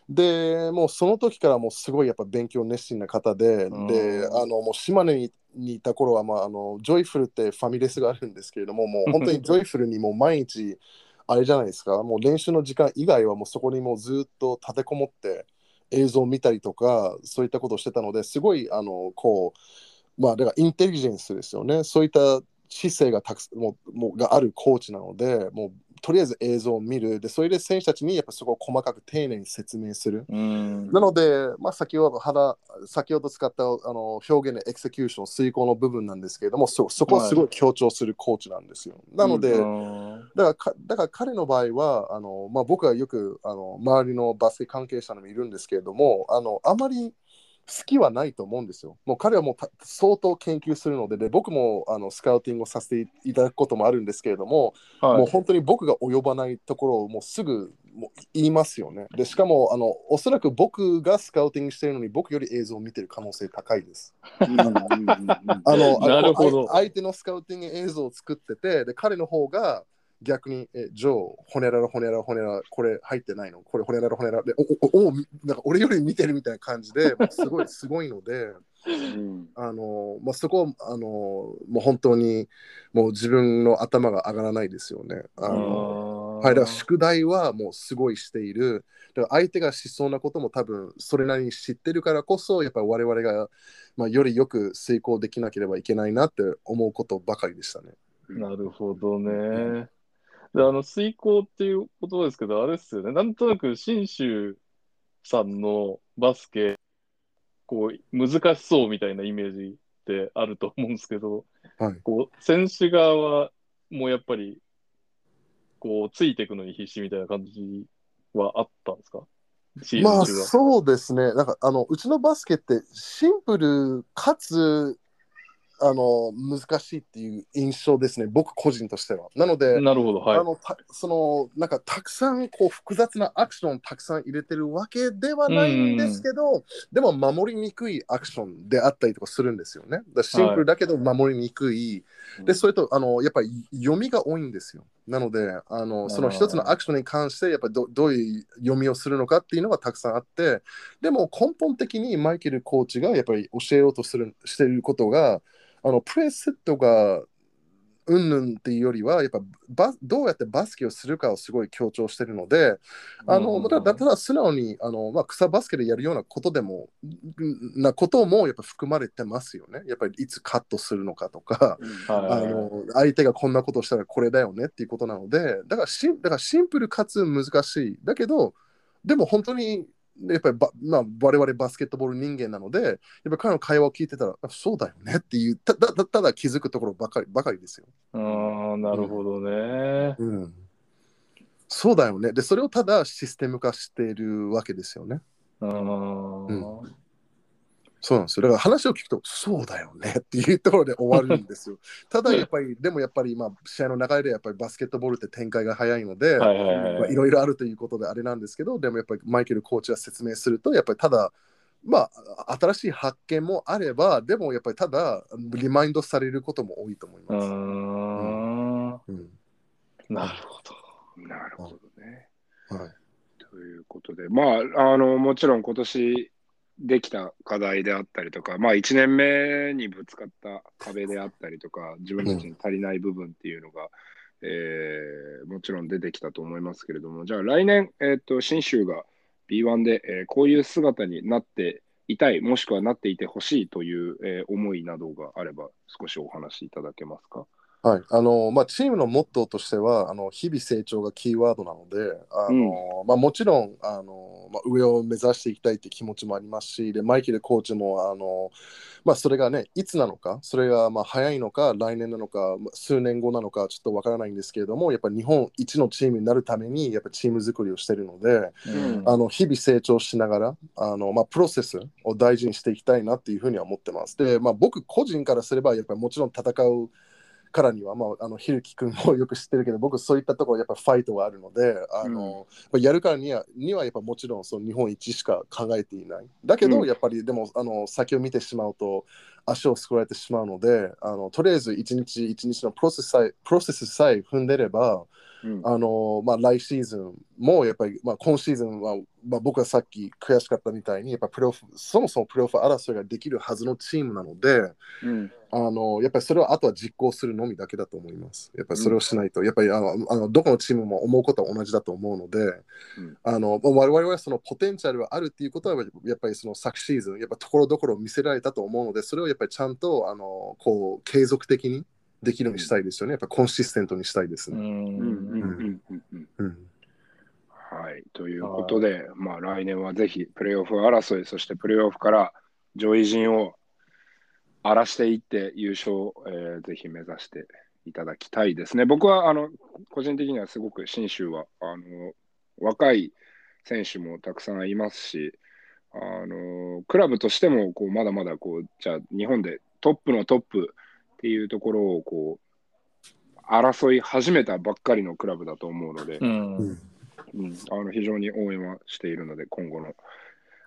でもうその時からもうすごいやっぱ勉強熱心な方で、うん。であのもう島根ににいた頃は、まあ、あのジョイフルってファミレスがあるんですけれども、もう本当に ジョイフルにもう毎日、あれじゃないですか、もう練習の時間以外はもうそこにもうずっと立てこもって映像を見たりとか、そういったことをしてたので、すごいあのこう、まあ、だからインテリジェンスですよね、そういった姿勢がたくもうもうがあるコーチなので、もうとりあえず映像を見る、でそれで選手たちにやっぱそこを細かく丁寧に説明する。うん。なので、まあ、先ほど肌先ほど使ったあの表現のエクセキューション、遂行の部分なんですけれども、そそこをすごい強調するコーチなんですよ。なので、うんだからかだから彼の場合はあの、まあ、僕はよくあの周りのバスケ関係者にもいるんですけれどもあのあまり好きはないと思うんですよ。もう彼はもうた相当研究するのでで僕もあのスカウティングをさせていただくこともあるんですけれども、はいもう本当に僕が及ばないところをもうすぐもう言いますよね。でしかもあのおそらく僕がスカウティングしているのに僕より映像を見てる可能性高いです。あのあのなるほどあ相手のスカウティング映像を作ってて、で彼の方が逆に、えジョー、骨らら骨らら骨らら、これ入ってないの？これ骨らら骨ららで、おおおおなんか俺より見てるみたいな感じで、すごいすごいので、うんあのまあ、そこあのもう本当にもう自分の頭が上がらないですよね。あのはい、だから宿題はもうすごいしている。だから相手がしそうなことも多分それなりに知ってるからこそ、やっぱり我々が、まあ、よりよく遂行できなければいけないなって思うことばかりでしたね。なるほどね。で、あの、遂行っていう言葉ですけど、あれですよね。なんとなく、信州さんのバスケ、こう、難しそうみたいなイメージってあると思うんですけど、はいこう、選手側は、もうやっぱり、こう、ついていくのに必死みたいな感じはあったんですか？まあは。そうですね。なんかあのうちのバスケってシンプルかつあの難しいっていう印象ですね。僕個人としては。なので、なるほど、はいあ。のたそのなんかたくさんこう複雑なアクションをたくさん入れてるわけではないんですけど、でも守りにくいアクションであったりとかするんですよね。だシンプルだけど守りにくい。でそれとあのやっぱり読みが多いんですよ。なのであのその一つのアクションに関してやっぱりどどういう読みをするのかっていうのがたくさんあってでも根本的にマイケルコーチがやっぱり教えようとするしていることがあのプレーセットがうんぬんっていうよりはやっぱバどうやってバスケをするかをすごい強調してるのであのうんただただ素直にあの、まあ、草バスケでやるようなことでもんなこともやっぱ含まれてますよね。やっぱりいつカットするのかとか。はいあの相手がこんなことをしたらこれだよねっていうことなのでだからシンだからシンプルかつ難しいだけどでも本当にやっぱりば、まあ、我々バスケットボール人間なのでやっぱり彼の会話を聞いてたらあそうだよねっていうただたただ気づくところばかりばかりですよ。ああ、なるほどね。うん、そうだよねでそれをただシステム化しているわけですよね。あーうんそうなんですよ。だから話を聞くと、そうだよね っていうところで終わるんですよ。ただやっぱり、でもやっぱり、まあ、試合の流れでやっぱりバスケットボールって展開が早いので、はいはいはいまあ、いろいろあるということであれなんですけど、でもやっぱりマイケルコーチが説明すると、やっぱりただ、まあ、新しい発見もあれば、でもやっぱりただ、リマインドされることも多いと思いうます。うんなるほど。なるほどね。はいということで、まあ、あの、もちろん今年できた課題であったりとか、まあ、1年目にぶつかった壁であったりとか、自分たちに足りない部分っていうのが、えーもちろん出てきたと思いますけれども、じゃあ来年、えっ、と、新州が B1 で、えーこういう姿になっていたい、もしくはなっていてほしいという、えー思いなどがあれば、少しお話しいただけますか？はい。あのまあ、チームのモットーとしてはあの日々成長がキーワードなのであの、まあ、もちろんあの、まあ、上を目指していきたいという気持ちもありますしでマイケルコーチもあの、まあ、それがねいつなのかそれがまあ早いのか来年なのかまあ数年後なのかちょっとわからないんですけれどもやっぱ日本一のチームになるためにやっぱチーム作りをしているのでうん。あの日々成長しながらあの、まあ、プロセスを大事にしていきたいなっていうふうには思ってます。で、まあ、僕個人からすればやっぱりもちろん戦うからには、まあ、あのひるき君もよく知ってるけど僕そういったところやっぱファイトがあるのであの、まあやるからにはにはやっぱもちろんその日本一しか考えていない。だけど、うん。やっぱりでもあの先を見てしまうと足をすくわれてしまうのであのとりあえず一日一日のプロセスさえプロセスさえ踏んでればうんあのまあ、来シーズンもやっぱり、まあ、今シーズンは、まあ、僕はさっき悔しかったみたいにやっぱプレーオフそもそもプレーオフ争いができるはずのチームなのでうん。あのやっぱりそれはあとは実行するのみだけだと思います。やっぱりそれをしないと、やっぱりあのあのどこのチームも思うことは同じだと思うので、うん。あのまあ我々はそのポテンシャルがあるっていうことはやっぱりその昨シーズンやっぱところどころ見せられたと思うのでそれをやっぱりちゃんとあのこう継続的にできるようにしたいですよね。やっぱコンシステントにしたいですね。はい。ということで、まあ来年はぜひプレーオフ争い、そしてプレーオフから上位陣を荒らしていって優勝、えーぜひ目指していただきたいですね。僕はあの個人的にはすごく信州はあの若い選手もたくさんいますし、あのクラブとしてもこうまだまだこうじゃあ日本でトップのトップっていうところをこう争い始めたばっかりのクラブだと思うので、うんうんうん、あの非常に応援はしているので、今後の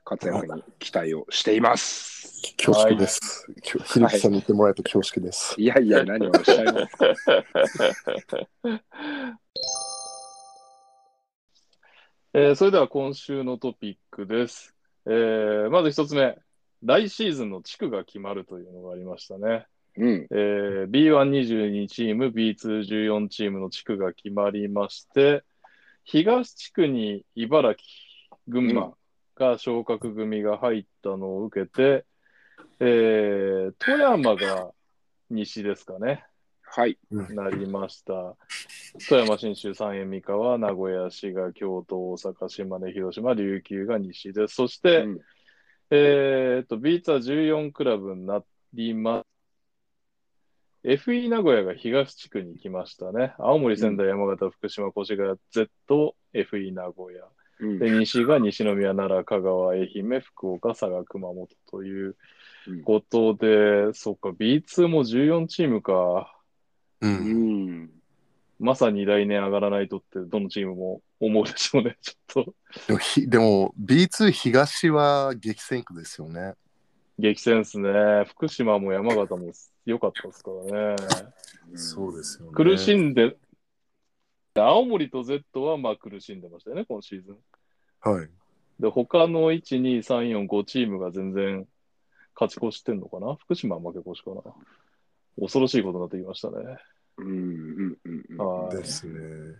活躍に期待をしています。恐縮です。ひるきさんに言ってもらえると恐縮です。いやいや、何をおっしゃいますか。えーそれでは今週のトピックです。えーまず一つ目、来シーズンの地区が決まるというのがありましたね。うん、えー B122 チーム、B214 チームの地区が決まりまして、東地区に茨城、群馬が昇格組が入ったのを受けて、えー富山が西ですかね。はい。なりました。富山、信州、三重、三河、名古屋、滋賀、京都、大阪、島根、広島、琉球が西です。そして、うんえーっと、ビーツは14クラブになります。FE 名古屋が東地区に来ましたね。青森、仙台、山形、福島、越谷、Z、FE 名古屋。うんで、西が西宮、奈良、香川、愛媛、福岡、佐賀、熊本といううんことで、そっか、B2 も14チームか。う。うんんまさに来年上がらないとって、どのチームも思うでしょうね、ちょっと。でもひでも B2 東は激戦区ですよね。激戦ですね。福島も山形も良かったですからね。そうですよね。苦しんで、青森と Z はまあ苦しんでましたよね、今シーズン。はい。で、他の1、2、3、4、5チームが全然勝ち越してんのかな？福島は負け越しかな恐ろしいことになってきましたね。うんうんうんうんはいですね。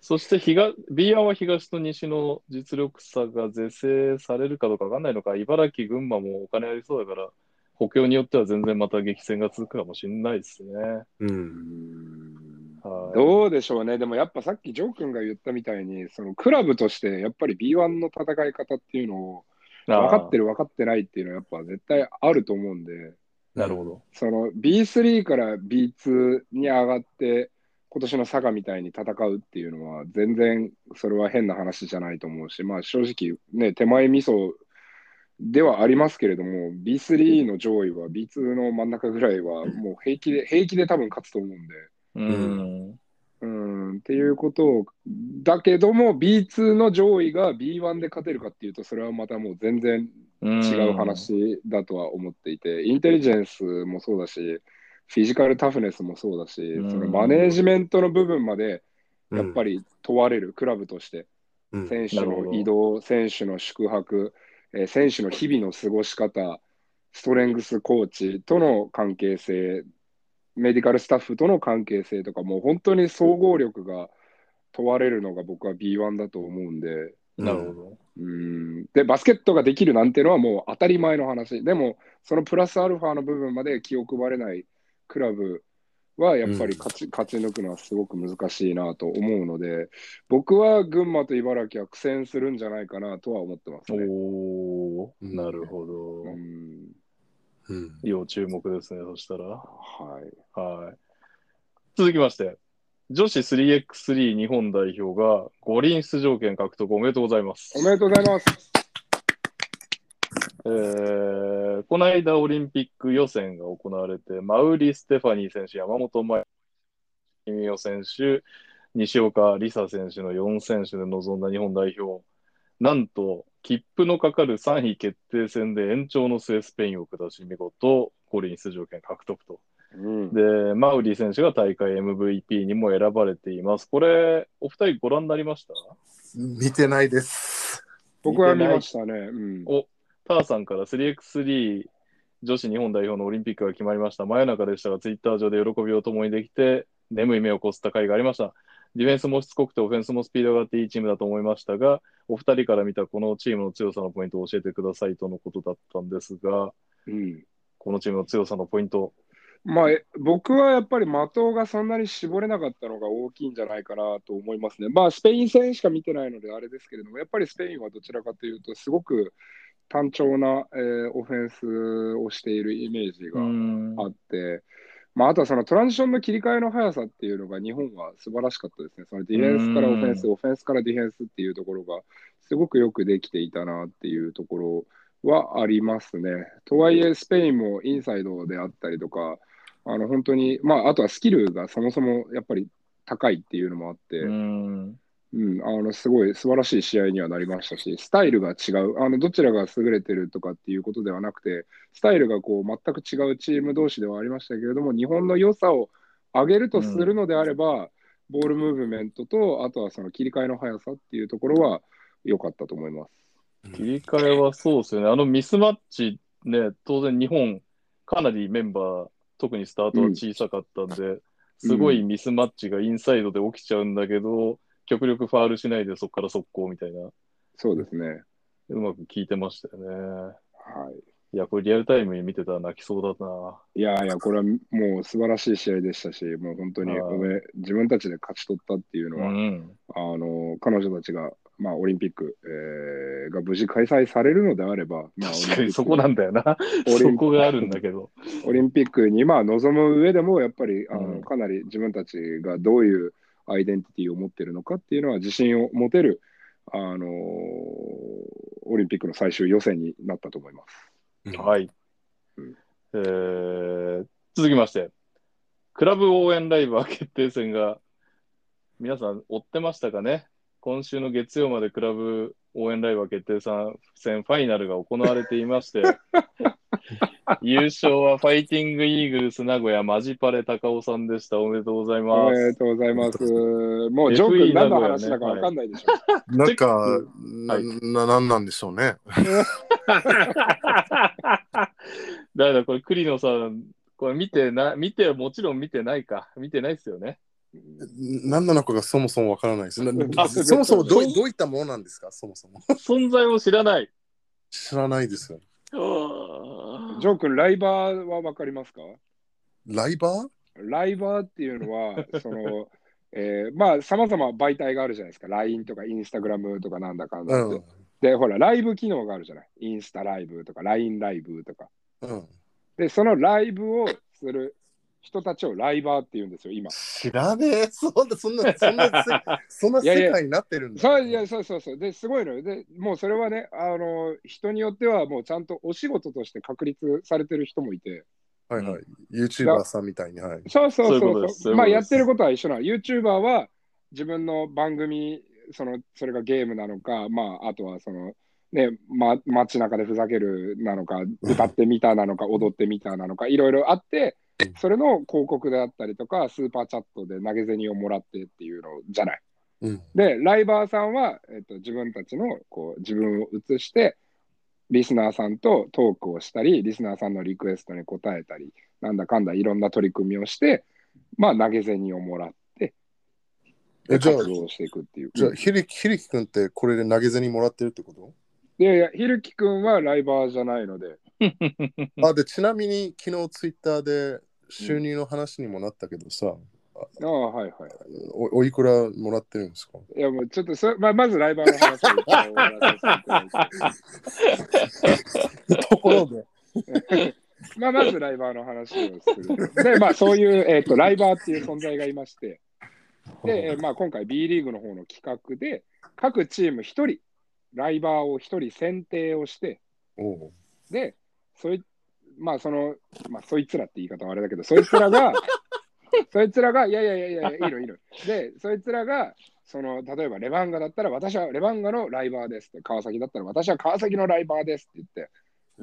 そして東、B1 は東と西の実力差が是正されるかどうかわかんないのか、茨城、群馬もお金ありそうだから、補強によっては全然また激戦が続くかもしれないですね。う。うんんはいどうでしょうね、でもやっぱさっきジョー君が言ったみたいに、そのクラブとしてやっぱり B1 の戦い方っていうのを分かってる。る分かってないっていうのはやっぱ絶対あると思うんで、なるほど。その B3 から B2 に上がって、今年の佐賀みたいに戦うっていうのは、全然それは変な話じゃないと思うし、まあ正直ね、手前味噌ではありますけれども、B3 の上位は B2 の真ん中ぐらいはもう平気で、平気で多分勝つと思うんで。うん。うん、っていうことを、だけども B2 の上位が B1 で勝てるかっていうと、それはまたもう全然違う話だとは思っていて、インテリジェンスもそうだし、フィジカルタフネスもそうだし、うん。そのマネージメントの部分までやっぱり、り問われるクラブとして、うん。選手の移動、選手の宿泊、えー選手の日々の過ごし方、ストレングスコーチとの関係性、メディカルスタッフとの関係性とか、もう本当に総合力が問われるのが僕は B1 だと思うんで、なるほど。うん。で、バスケットができるなんてのはもう当たり前の話。でも、そのプラスアルファの部分まで気を配れないクラブはやっぱり勝ち,、勝ち抜くのはすごく難しいなと思うので、僕は群馬と茨城は苦戦するんじゃないかなとは思ってますね。おなるほど。うんうん要注目ですね、そしたら。はい。はい。続きまして、女子 3x3 日本代表が五輪出場権獲得おめでとうございます。おめでとうございます。えーこの間オリンピック予選が行われて、マウリ・ステファニー選手、山本麻衣美代選手、西岡里沙選手の4選手で臨んだ日本代表。なんと、切符のかかる3位決定戦で延長の末スペインを下し、見事、五輪出場権獲得と。うん、で、マウリ選手が大会 MVP にも選ばれています。これ、お二人ご覧になりました？見てないです。僕は見ましたね。うん、お、ターさんから 3x3 女子日本代表のオリンピックが決まりました。真夜中でしたが、ツイッター上で喜びを共にできて、眠い目をこすった回がありました。ディフェンスもしつこくて、オフェンスもスピードがあっていいチームだと思いましたが、お二人から見たこのチームの強さのポイントを教えてくださいとのことだったんですが、うんこのチームの強さのポイント。まあ、え僕はやっぱり的がそんなに絞れなかったのが大きいんじゃないかなと思いますね。まあ、スペイン戦しか見てないのであれですけれども、やっぱりスペインはどちらかというと、すごく単調な、えーオフェンスをしているイメージうがんあって、まあ、あとはそのトランジションの切り替えの速さっていうのが日本は素晴らしかったですね。そのディフェンスからオフェンス、オフェンスからディフェンスっていうところがすごくよくできていたなっていうところはありますね。とはいえ、スペインもインサイドであったりとか、あの本当に、まあ、あとはスキルがそもそもやっぱり高いっていうのもあって、うんうん、あのすごい素晴らしい試合にはなりましたし、スタイルが違う、あのどちらが優れてるとかっていうことではなくて、スタイルがこう全く違うチーム同士ではありましたけれども、日本の良さを上げるとするのであれば、ボールムーブメントと、あとはその切り替えの速さっていうところは良かったと思います。切り替えはそうですよね。あのミスマッチね、当然日本、かなりメンバー、特にスタートは小さかったんで、すごいミスマッチがインサイドで起きちゃうんだけど、極力ファールしないでそこから速攻みたいな、そうですね。うまく効いてましたよね。はいや、これリアルタイムに見てたら泣きそうだな。い、いやいや、これはもう素晴らしい試合でしたし、もう本当にはいおめ自分たちで勝ち取ったっていうのは、うん。あの彼女たちが、まあ、オリンピック、えーが無事開催されるのであれば、まあ、確かにそこなんだよな。そこがあるんだけど。オリンピックにまあ臨む上でも、やっぱりあの、うんかなり自分たちがどういうアイデンティティを持っているのかっていうのは、自信を持てる、あのオリンピックの最終予選になったと思います。はい。うんえー続きまして、クラブ応援ライバー決定戦が、皆さん追ってましたかね？今週の月曜までクラブ応援ライバー決定戦ファイナルが行われていまして、優勝はファイティングイーグルス名古屋マジパレ高尾さんでした。おめでとうございおます。めでとうございます。もうジョー何の話だかわかんないでしょ。なんか、はいな、なんなんでしょうね。だからこれ栗野さん、これ見てな、見て、もちろん見てないか。見てないですよね。何なのかがそもそもわからないです。そもそもどうどういったものなんですか？そもそも。存在を知らない。知らないですよ。ジョー君、ライバーはわかりますか？ライバー？ライバーっていうのは、その、えーまあ、さまざま媒体があるじゃないですか。LINE とかインスタグラムとかなんだかんだって。うん。で、ほら、ライブ機能があるじゃない。インスタライブとか、LINE ライブとか。うん。で、そのライブをする人たちをライバーって言うんですよ、今。知らねえ。そんな、そんな、そんなせ、そんないやいや世界になってるんだ。そういやそうそうそう。で、すごいのよ。で、もうそれはね、あの、人によってはもうちゃんとお仕事として確立されてる人もいて。はいはい。YouTuber さんみたいに。はい。そうそうそうそうまあ、やってることは一緒なの。YouTuber は自分の番組、その、それがゲームなのか、まあ、あとはその、ね、ま、街中でふざけるなのか、歌ってみたなのか、踊ってみたなのか、いろいろあって、それの広告であったりとか、スーパーチャットで投げ銭をもらってっていうのじゃない。うん。で、ライバーさんは、えっと、自分たちのこう自分を映して、リスナーさんとトークをしたり、リスナーさんのリクエストに答えたり、なんだかんだいろんな取り組みをして、まあ、投げ銭をもらって、えじゃあ活動をしていくっていう。じゃあ、ひりき、ひりきくんってこれで投げ銭もらってるってこと？いやいや、ひるきくんはライバーじゃないので、あ、で、ちなみに昨日ツイッターで収入の話にもなったけどさ、ああ、はいはい。おおいくらもらってるんですか？いや、もうちょっとそ、まあ、まずライバーの話を終わらせていただいて ところで。まあ、まずライバーの話をする。で、まあ、そういう、えっとライバーっていう存在がいまして、で、えーまあ、今回 B リーグの方の企画で、各チーム1人、ライバーを1人選定をして、で、そいまあ、その、まあ、そいつらって言い方はあれだけど、そいつらが、そいつらが、いやいやいやいや、いいのいいの。で、そいつらが、その例えばレバンガだったら、私はレバンガのライバーですって、川崎だったら、私は川崎のライバーですって言って、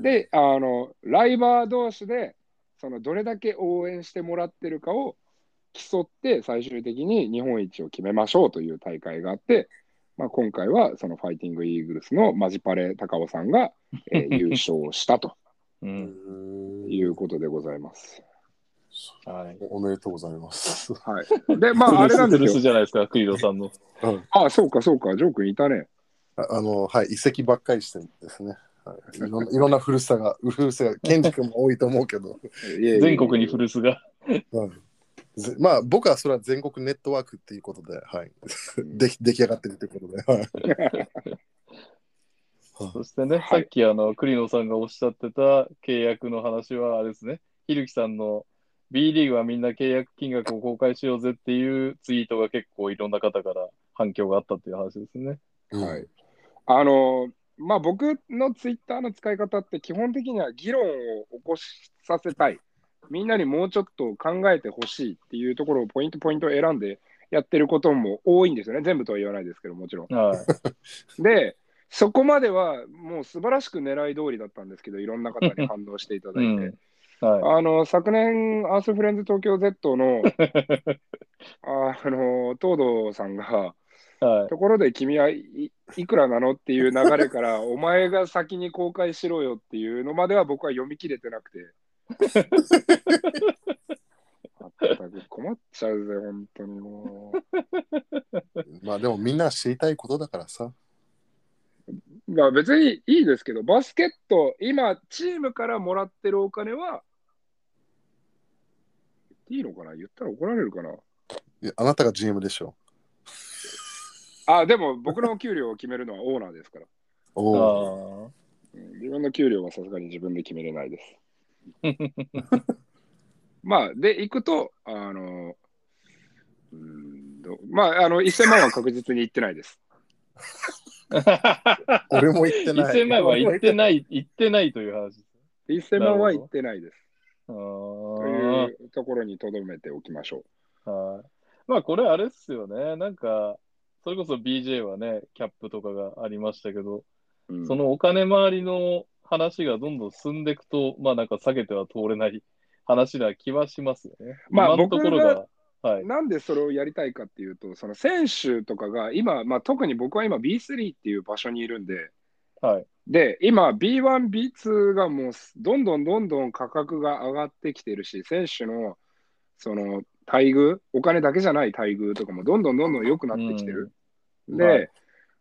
で、あの、ライバー同士で、そのどれだけ応援してもらってるかを競って、最終的に日本一を決めましょうという大会があって、まあ、今回はそのファイティングイーグルスのマジパレ高尾さんが、えー 優勝したとうん。いうことでございます。はい。おめでとうございます。はい。で、まあ、あれなんですよ。じゃないですか、クリロさんの。うんあ、そうか、そうか、ジョー君いたね。ああの、はい、遺跡ばっかりしてるんですね。はい、いろんないろんな古さが、古さが、ケンジ君も多いと思うけど、全国に古巣が。うんぜまあ、僕はそれは全国ネットワークっていうことで、はい、で出来上がってるということで、はい。そしてね、はいさっきあの、栗野さんがおっしゃってた契約の話は、あれですね、ひるきさんの B リーグはみんな契約金額を公開しようぜっていうツイートが結構いろんな方から反響があったっていう話ですね。はい。あの、まあ、僕のツイッターの使い方って基本的には議論を起こさせたい。みんなにもうちょっと考えてほしいっていうところをポイントポイント選んでやってることも多いんですよね。全部とは言わないですけど、もちろん。はい。で、そこまではもう素晴らしく狙い通りだったんですけど、いろんな方に反応していただいて。うんはあの昨年、アースフレンズ東京 Z の あの東堂さんが、い。はい。ところで君はいいくらなのっていう流れから、お前が先に公開しろよっていうのまでは僕は読み切れてなくて。困っちゃうぜ、本当にも まあでもみんな知りたいことだからさ。う。まあ別にいいですけど、バスケット、今、チームからもらってるお金は、言っていいのかな？言ったら怒られるかな？いやあなたが GM でしょ。あ、でも僕の給料を決めるのはオーナーですから。おお。あうん自分の給料はさすがに自分で決めれないです。まあ、で、行くと、あの、うーんどまあ、あの、1000万は確実に行ってないです。あ。俺も言ってない。1000万は言ってい。ない、言ってないという話です。1000万は行ってないです。あとーいうところに留めておきましょはい。まあこれあれっすよね。なんか、それこそ BJ はね、キャップとかがありましたけど、う。うんそのお金回りの話がどんどん進んでいくと、まあなんか避けては通れない話な気はしますよね。まあ今のところが、はい。なんでそれをやりたいかっていうと、その選手とかが今、まあ、特に僕は今 B3 っていう場所にいるんで、はい。で、今 B1、B2 がもうどんどんどんどん価格が上がってきてるし、選手のその待遇、お金だけじゃない待遇とかもどんどんどんどん良くなってきてる。で、はい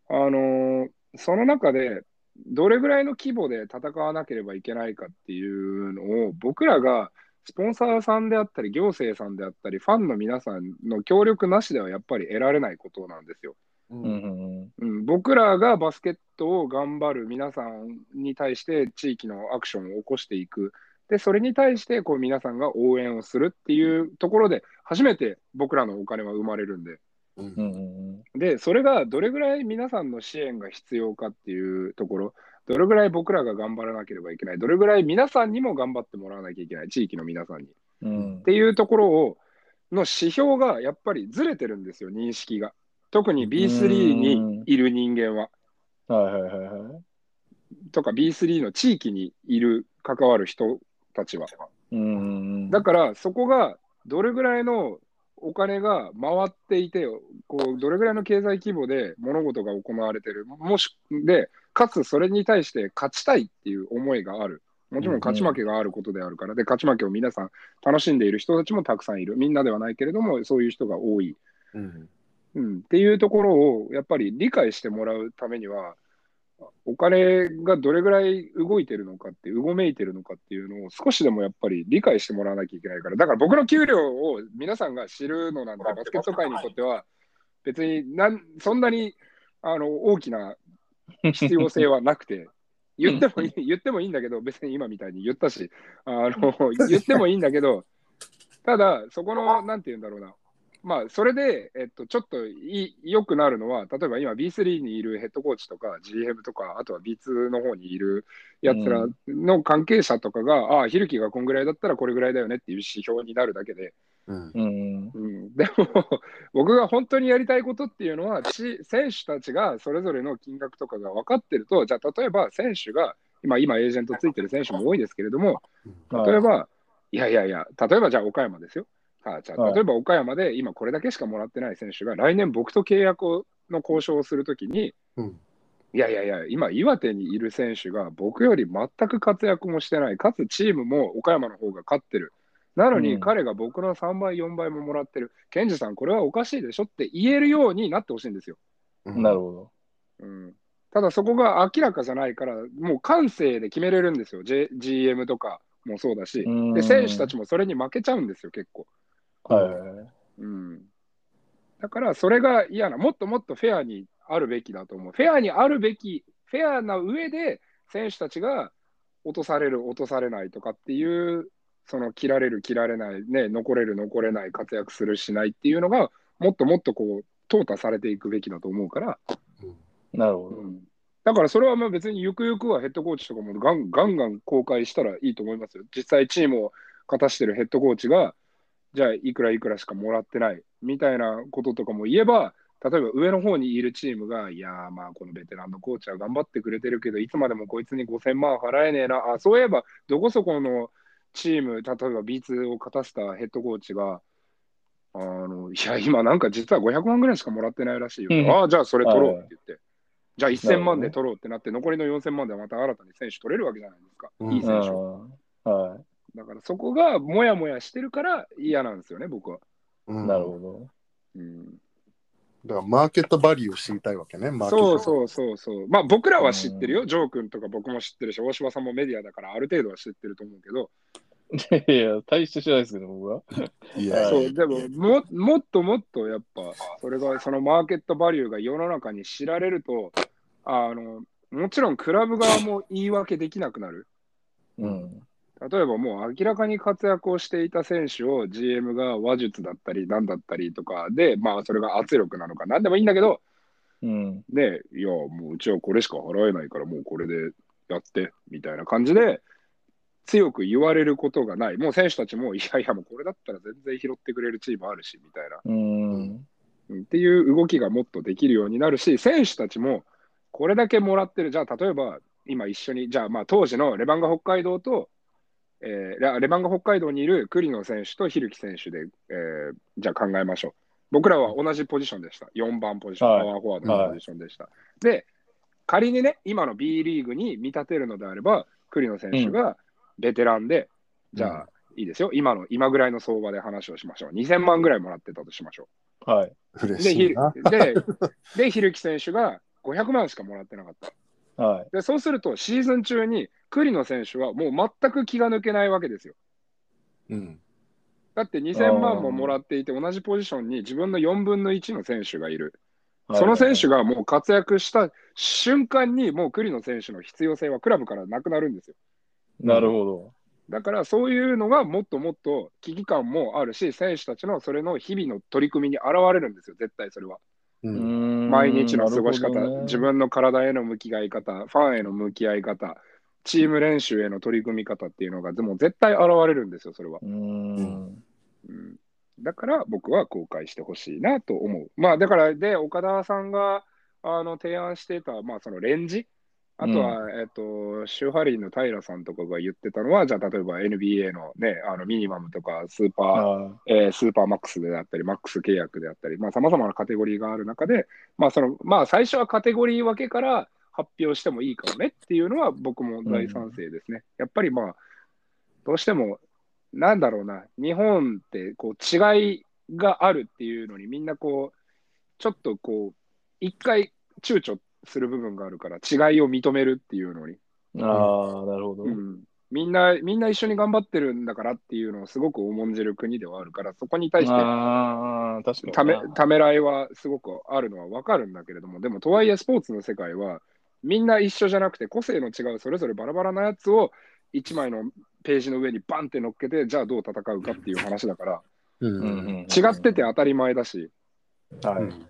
あのーその中で、どれぐらいの規模で戦わなければいけないかっていうのを、僕らがスポンサーさんであったり、行政さんであったり、ファンの皆さんの協力なしではやっぱり得られないことなんですよ。うん僕らがバスケットを頑張る皆さんに対して地域のアクションを起こしていく。で、それに対してこう皆さんが応援をするっていうところで、初めて僕らのお金は生まれるんで。うんで、それがどれぐらい皆さんの支援が必要かっていうところ、どれぐらい僕らが頑張らなければいけない、どれぐらい皆さんにも頑張ってもらわなきゃいけない、地域の皆さんに。っうんうんていうところを、の指標がやっぱりずれてるんですよ、認識が。特に B3 にいる人間は。はいはいはいはい。とか B3 の地域にいる関わる人たちは。うんだからそこがどれぐらいのお金が回っていて、こうどれぐらいの経済規模で物事が行われている、もしで、かつそれに対して勝ちたいっていう思いがある。もちろん勝ち負けがあることであるから、で、勝ち負けを皆さん楽しんでいる人たちもたくさんいる。みんなではないけれども、そういう人が多い。うんうん、っていうところをやっぱり理解してもらうためには、お金がどれぐらい動いてるのかって、うごめいてるのかっていうのを少しでもやっぱり理解してもらわなきゃいけないから、だから僕の給料を皆さんが知るのなんて、バスケット界にとっては、別になんそんなにあの大きな必要性はなくて、言ってもいい言ってもいいんだけど、別に今みたいに言ったし、あの 言ってもいいんだけど、ただ、そこの、なんて言うんだろうな、まあ、それで、えっと、ちょっとい良くなるのは、例えば今 B3 にいるヘッドコーチとか GM とか、あとは B2 の方にいるやつらの関係者とかが、ああ、ひるきがこんぐらいだったらこれぐらいだよねっていう指標になるだけで、うん。うん。うん、でも、僕が本当にやりたいことっていうのは、ち選手たちがそれぞれの金額とかが分かってると、じゃあ、例えば選手が、今、今、エージェントついてる選手も多いですけれども、例えば、いやいやいや、例えばじゃあ、岡山ですよ。あじゃあ、はい例えば岡山で今、これだけしかもらってない選手が、来年僕と契約をの交渉をするときに、うんいやいやいや、今、岩手にいる選手が僕より全く活躍もしてない、かつチームも岡山の方が勝ってる。なのうんに彼が僕の3倍、4倍ももらってる。ケンジさん、これはおかしいでしょって言えるようになってほしいんですよ。うんなるほど。うん、ただそこが明らかじゃないから、もう感性で決めれるんですよ。J、GM とかもそうだし。うんで、選手たちもそれに負けちゃうんですよ、結構。はい。うん。だから、それが嫌な、もっともっとフェアにあるべきだと思う。フェアにあるべき、フェアな上で、選手たちが落とされる、落とされないとかっていう、その切られる、切られない、ね、残れる、残れない、活躍する、しないっていうのが、もっともっとこう、淘汰されていくべきだと思うから、なるほど。うんだからそれはまあ別にゆくゆくはヘッドコーチとかもガンガンガン公開したらいいと思いますよ。実際チームを勝たしてるヘッドコーチが、じゃあいくらいくらしかもらってないみたいなこととかも言えば、例えば上の方にいるチームが、いやーまあこのベテランのコーチは頑張ってくれてるけど、いつまでもこいつに5000万払えねえな、あそういえばどこそこのチーム、例えば B2 を勝たせたヘッドコーチが、あのいや、今なんか実は500万ぐらいしかもらってないらしいよ。うんああ、じゃあそれ取ろうって言って。じゃあなる1000ほど万で取ろうってなって、残りの4000万でまた新たに選手取れるわけじゃないですか。うんいい選手を。はだからそこがもやもやしてるから嫌なんですよね、僕は。うんい。なるほど。うん、だからマーケットバリューを知りたいわけね。マーケットそうそうそうそう。まあ僕らは知ってるよ。ジョー君とか僕も知ってるし、大柴さんもメディアだからある程度は知ってると思うけど、い やいや、大して知らないですけど、僕は。いやそう、でもも、もっともっとやっぱ、それが、そのマーケットバリューが世の中に知られると、あの、もちろんクラブ側も言い訳できなくなる。うん。例えばもう明らかに活躍をしていた選手を GM が話術だったり何だったりとかで、まあそれが圧力なのか何でもいいんだけど、うん。ね、いや、もううちはこれしか払えないからもうこれでやってみたいな感じで強く言われることがない。もう選手たちもいやいやもうこれだったら全然拾ってくれるチームあるしみたいな。うん。うんっていう動きがもっとできるようになるし、選手たちもこれだけもらってる、じゃあ例えば今一緒に、じゃあまあ当時のレバンガ北海道と、えーレレバンガ北海道にいる栗野選手と蛭木選手で、えーじゃあ考えましょう。僕らは同じポジションでした。4番ポジション、はいパワーフォワードのポジションでした。で、仮にね、今の B リーグに見立てるのであれば、栗野選手がベテランで、じゃあ、いいですよ。今の、今ぐらいの相場で話をしましょう。2000万ぐらいもらってたとしましょはい。う。嬉で、ひしいな。で、で、ひるき選手が500万しかもらってなかった。はい。で、そうすると、シーズン中に栗野選手はもう全く気が抜けないわけですよ。うん。だって2000万ももらっていて、同じポジションに自分の4分の1の選手がいる。その選手が。がもう活躍した瞬間に、もう栗野選手の必要性はクラブからなくなるんですよ。なるほど。だからそういうのがもっともっと危機感もあるし、選手たちのそれの日々の取り組みに現れるんですよ、絶対それは。毎日の過ごし方、ね自分の体への向き合い方、ファンへの向き合い方、チーム練習への取り組み方っていうのが、でも絶対現れるんですよ、それは。うん。うん、だから僕は公開してほしいなと思う。まあだから、で、岡田さんがあの提案していた、まあそのレンジ、あとは、えっと、シューハリーの平さんとかが言ってたのは、じゃあ例えば NBA のね、あのミニマムとかスーパー、はえースーパーマックスであったり、マックス契約であったり、まあ、様々なカテゴリーがある中で、まあ、その、まあ、最初はカテゴリー分けから発表してもいいかもねっていうのは僕も大賛成ですね。やっぱりまあ、どうしても、なんだろうな、日本ってこう違いがあるっていうのにみんなこう、ちょっとこう、一回躊躇する部分があるから、違いを認めるっていうのに。い。ああ、なるほど。うんみんな、みんな一緒に頑張ってるんだからっていうのをすごく重んじる国ではあるから、そこに対してああ、確かに。ためためらいはすごくあるのは分かるんだけれども、でもとはいえスポーツの世界は、みんな一緒じゃなくて、個性の違うそれぞれバラバラなやつを1枚のページの上にバンって乗っけて、じゃあどう戦うかっていう話だから、うんうんうん違ってて当たり前だし、はい。うん、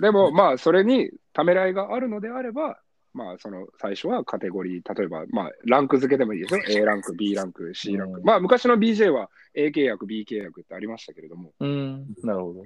でもまあそれにためらいがあるのであれば、まあその最初はカテゴリー、例えばまあランク付けでもいいですよ。A ランク、B ランク、C ランク。うんまあ昔の BJ は A 契約、B 契約ってありましたけれども、うん。なるほど。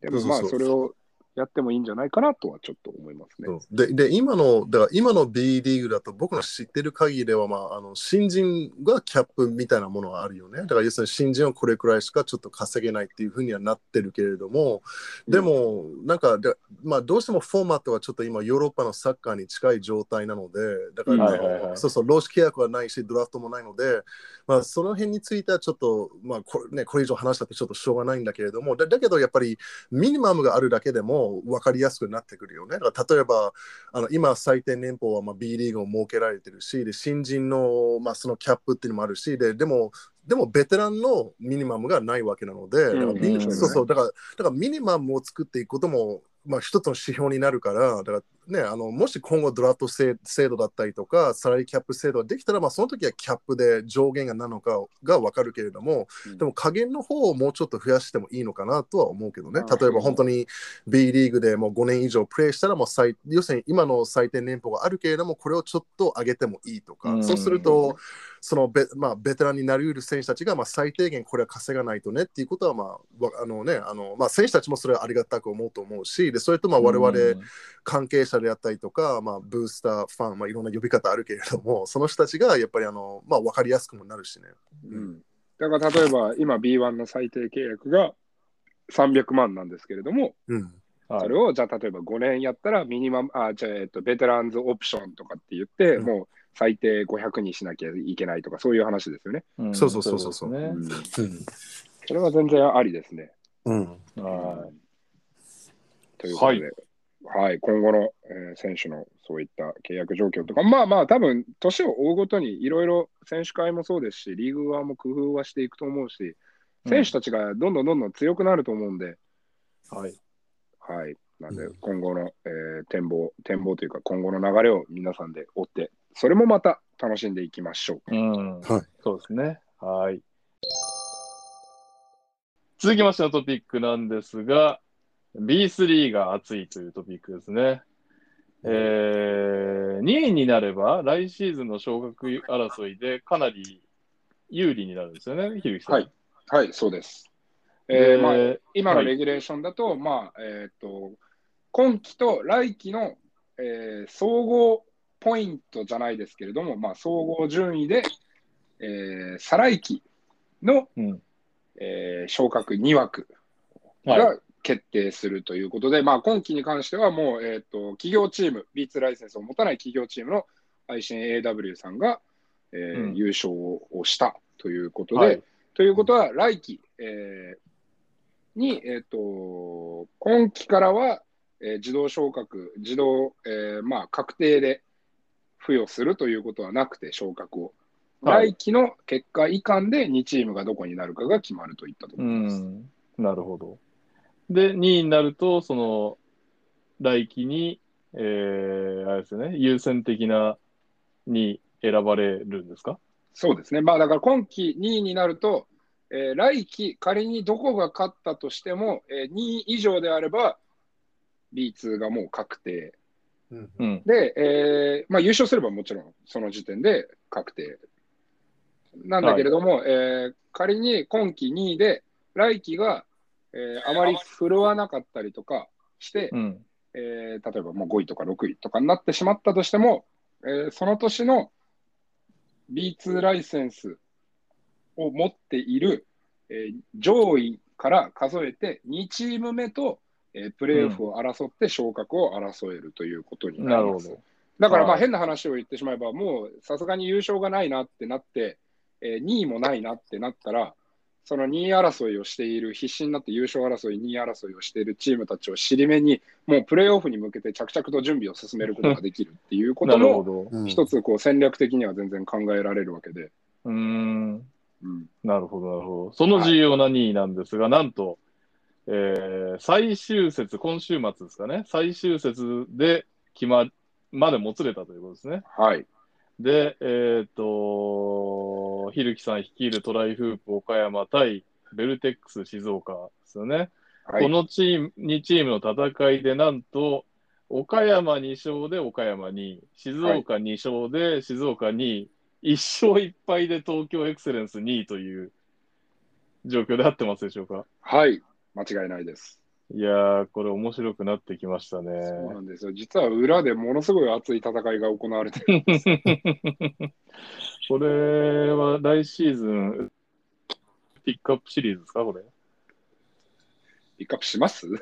でもまあそうそうそうそれをやってもいいんじゃないかなとはちょっと思いますね。でで今のだから今の B リーグだと僕の知ってる限りでは、まあ、あの新人がキャップみたいなものがあるよね。だから要するに新人はこれくらいしかちょっと稼げないっていうふうにはなってるけれども、でもなんかで、まあ、どうしてもフォーマットはちょっと今ヨーロッパのサッカーに近い状態なので、だから、そうそう、労使契約はないし、ドラフトもないので、まあ、その辺についてはちょっと、まあこれね、これ以上話したってちょっとしょうがないんだけれども、だだけどやっぱりミニマムがあるだけでも分かりやすくなってくるよね。だから例えば、あの今、最低年俸はまあ B リーグを設けられてるし、で新人の,、まあそのキャップっていうのもあるし、ででも、でもベテランのミニマムがないわけなので、だからミニマムを作っていくことも、まあ、一つの指標になるから、だからね、あのもし今後ドラフト制制度だったりとか、サラリーキャップ制度ができたら、まあ、その時はキャップで上限が何のかが分かるけれども、うん。でも加減の方をもうちょっと増やしてもいいのかなとは思うけどね。あ例えば本当に B リーグでもう5年以上プレーしたらもう最、要するに今の最低年俸があるけれども、これをちょっと上げてもいいとか、うん。そうすると、そのベ,、まあ、ベテランになりうる選手たちが、まあ、最低限これは稼がないとねっていうことは、まあわあのねあのまあ、選手たちもそれはありがたく思うと思うし、でそれとまあ我々関係者であったりとか、まあ、ブースター、ファン、まあ、いろんな呼び方あるけれども、その人たちがやっぱりあの、まあ、分かりやすくもなるしね。うん。だから例えば今 B1 の最低契約が300万なんですけれども、うん。はいそれをじゃあ例えば5年やったらミニマム、あ、じゃあ、えっと、ベテランズオプションとかって言って、うん。もう最低500にしなきゃいけないとか、そういう話ですよね。んそうそうそうそうそううんうんそれは全然ありですね。うんはということで、はい、今後の、えー選手のそういった契約状況とか、まあまあ、多分年を追うごとにいろいろ選手会もそうですし、リーグ側も工夫はしていくと思うし、選手たちがどんどんどんどん強くなると思うんで、い。はい。はい。なんでうん、今後の、えー展望、展望というか、今後の流れを皆さんで追って、それもまた楽しんでいきましょう。うん。はいそうですね。はい。続きましてのトピックなんですが、B3 が熱いというトピックですね。えー、2位になれば、来シーズンの昇格争いでかなり有利になるんですよね、ひるきさん。はい。はい、そうです。えーまあ、で今のはいレギュレーションだと、まあ、えっ、と、今期と来期の、えー総合ポイントじゃないですけれども、まあ、総合順位で、えー再来期の、うん。えー昇格2枠はい。が決定するということで、まあ、今期に関してはもう、えー、と企業チーム、B2 ライセンスを持たない企業チームの愛心 AW さんが、えーうん。優勝をしたということで、はい。ということは来期、えーに、えー、と今期からは、えー自動昇格、自動、えーまあ、確定で付与するということはなくて、昇格を。はい来期の結果以下で2チームがどこになるかが決まるといったとこうろです。ん。なるほど。で、2位になると、その、来期に、えー、あれですよね、優先的なに選ばれるんですか？そうですね。まあだから今期2位になると、えー来期仮にどこが勝ったとしても、えー2位以上であれば B2 がもう確定。うんうん。で、えーまあ優勝すればもちろんその時点で確定。なんだけれども、えー仮に今期2位で来期が、えーあまり振るわなかったりとかして、うん。えー例えばもう5位とか6位とかになってしまったとしても、えーその年の B2 ライセンスを持っている、えー上位から数えて2チーム目と、えープレーオフを争って昇格を争えるということになります。なるほど。はいだからまあ変な話を言ってしまえば、もうさすがに優勝がないなってなって、えー2位もないなってなったら、その2位争いをしている、必死になって優勝争い、2位争いをしているチームたちを尻目に、もうプレーオフに向けて着々と準備を進めることができるっていうこなとも、一つこう戦略的には全然考えられるわけで。うーん。うん、なるほど、なるほど。その重要な2位なんですが、なんと、えー最終節、今週末ですかね、最終節で決ままでもつれたということですね。はい。で、えっ、と、ひるきさん率いるトライフープ岡山対ベルテックス静岡ですよね。はいこのチーム、2チームの戦いで、なんと、岡山2勝で岡山2位、静岡2勝で静岡2位、1勝1敗で東京エクセレンス2位という状況で合ってますでしょうか？はい、間違いないです。いやー、これ面白くなってきましたね。そうなんですよ。実は裏でものすごい熱い戦いが行われてる。これは来シーズン、ピックアップシリーズですか、これ？ピックアップします？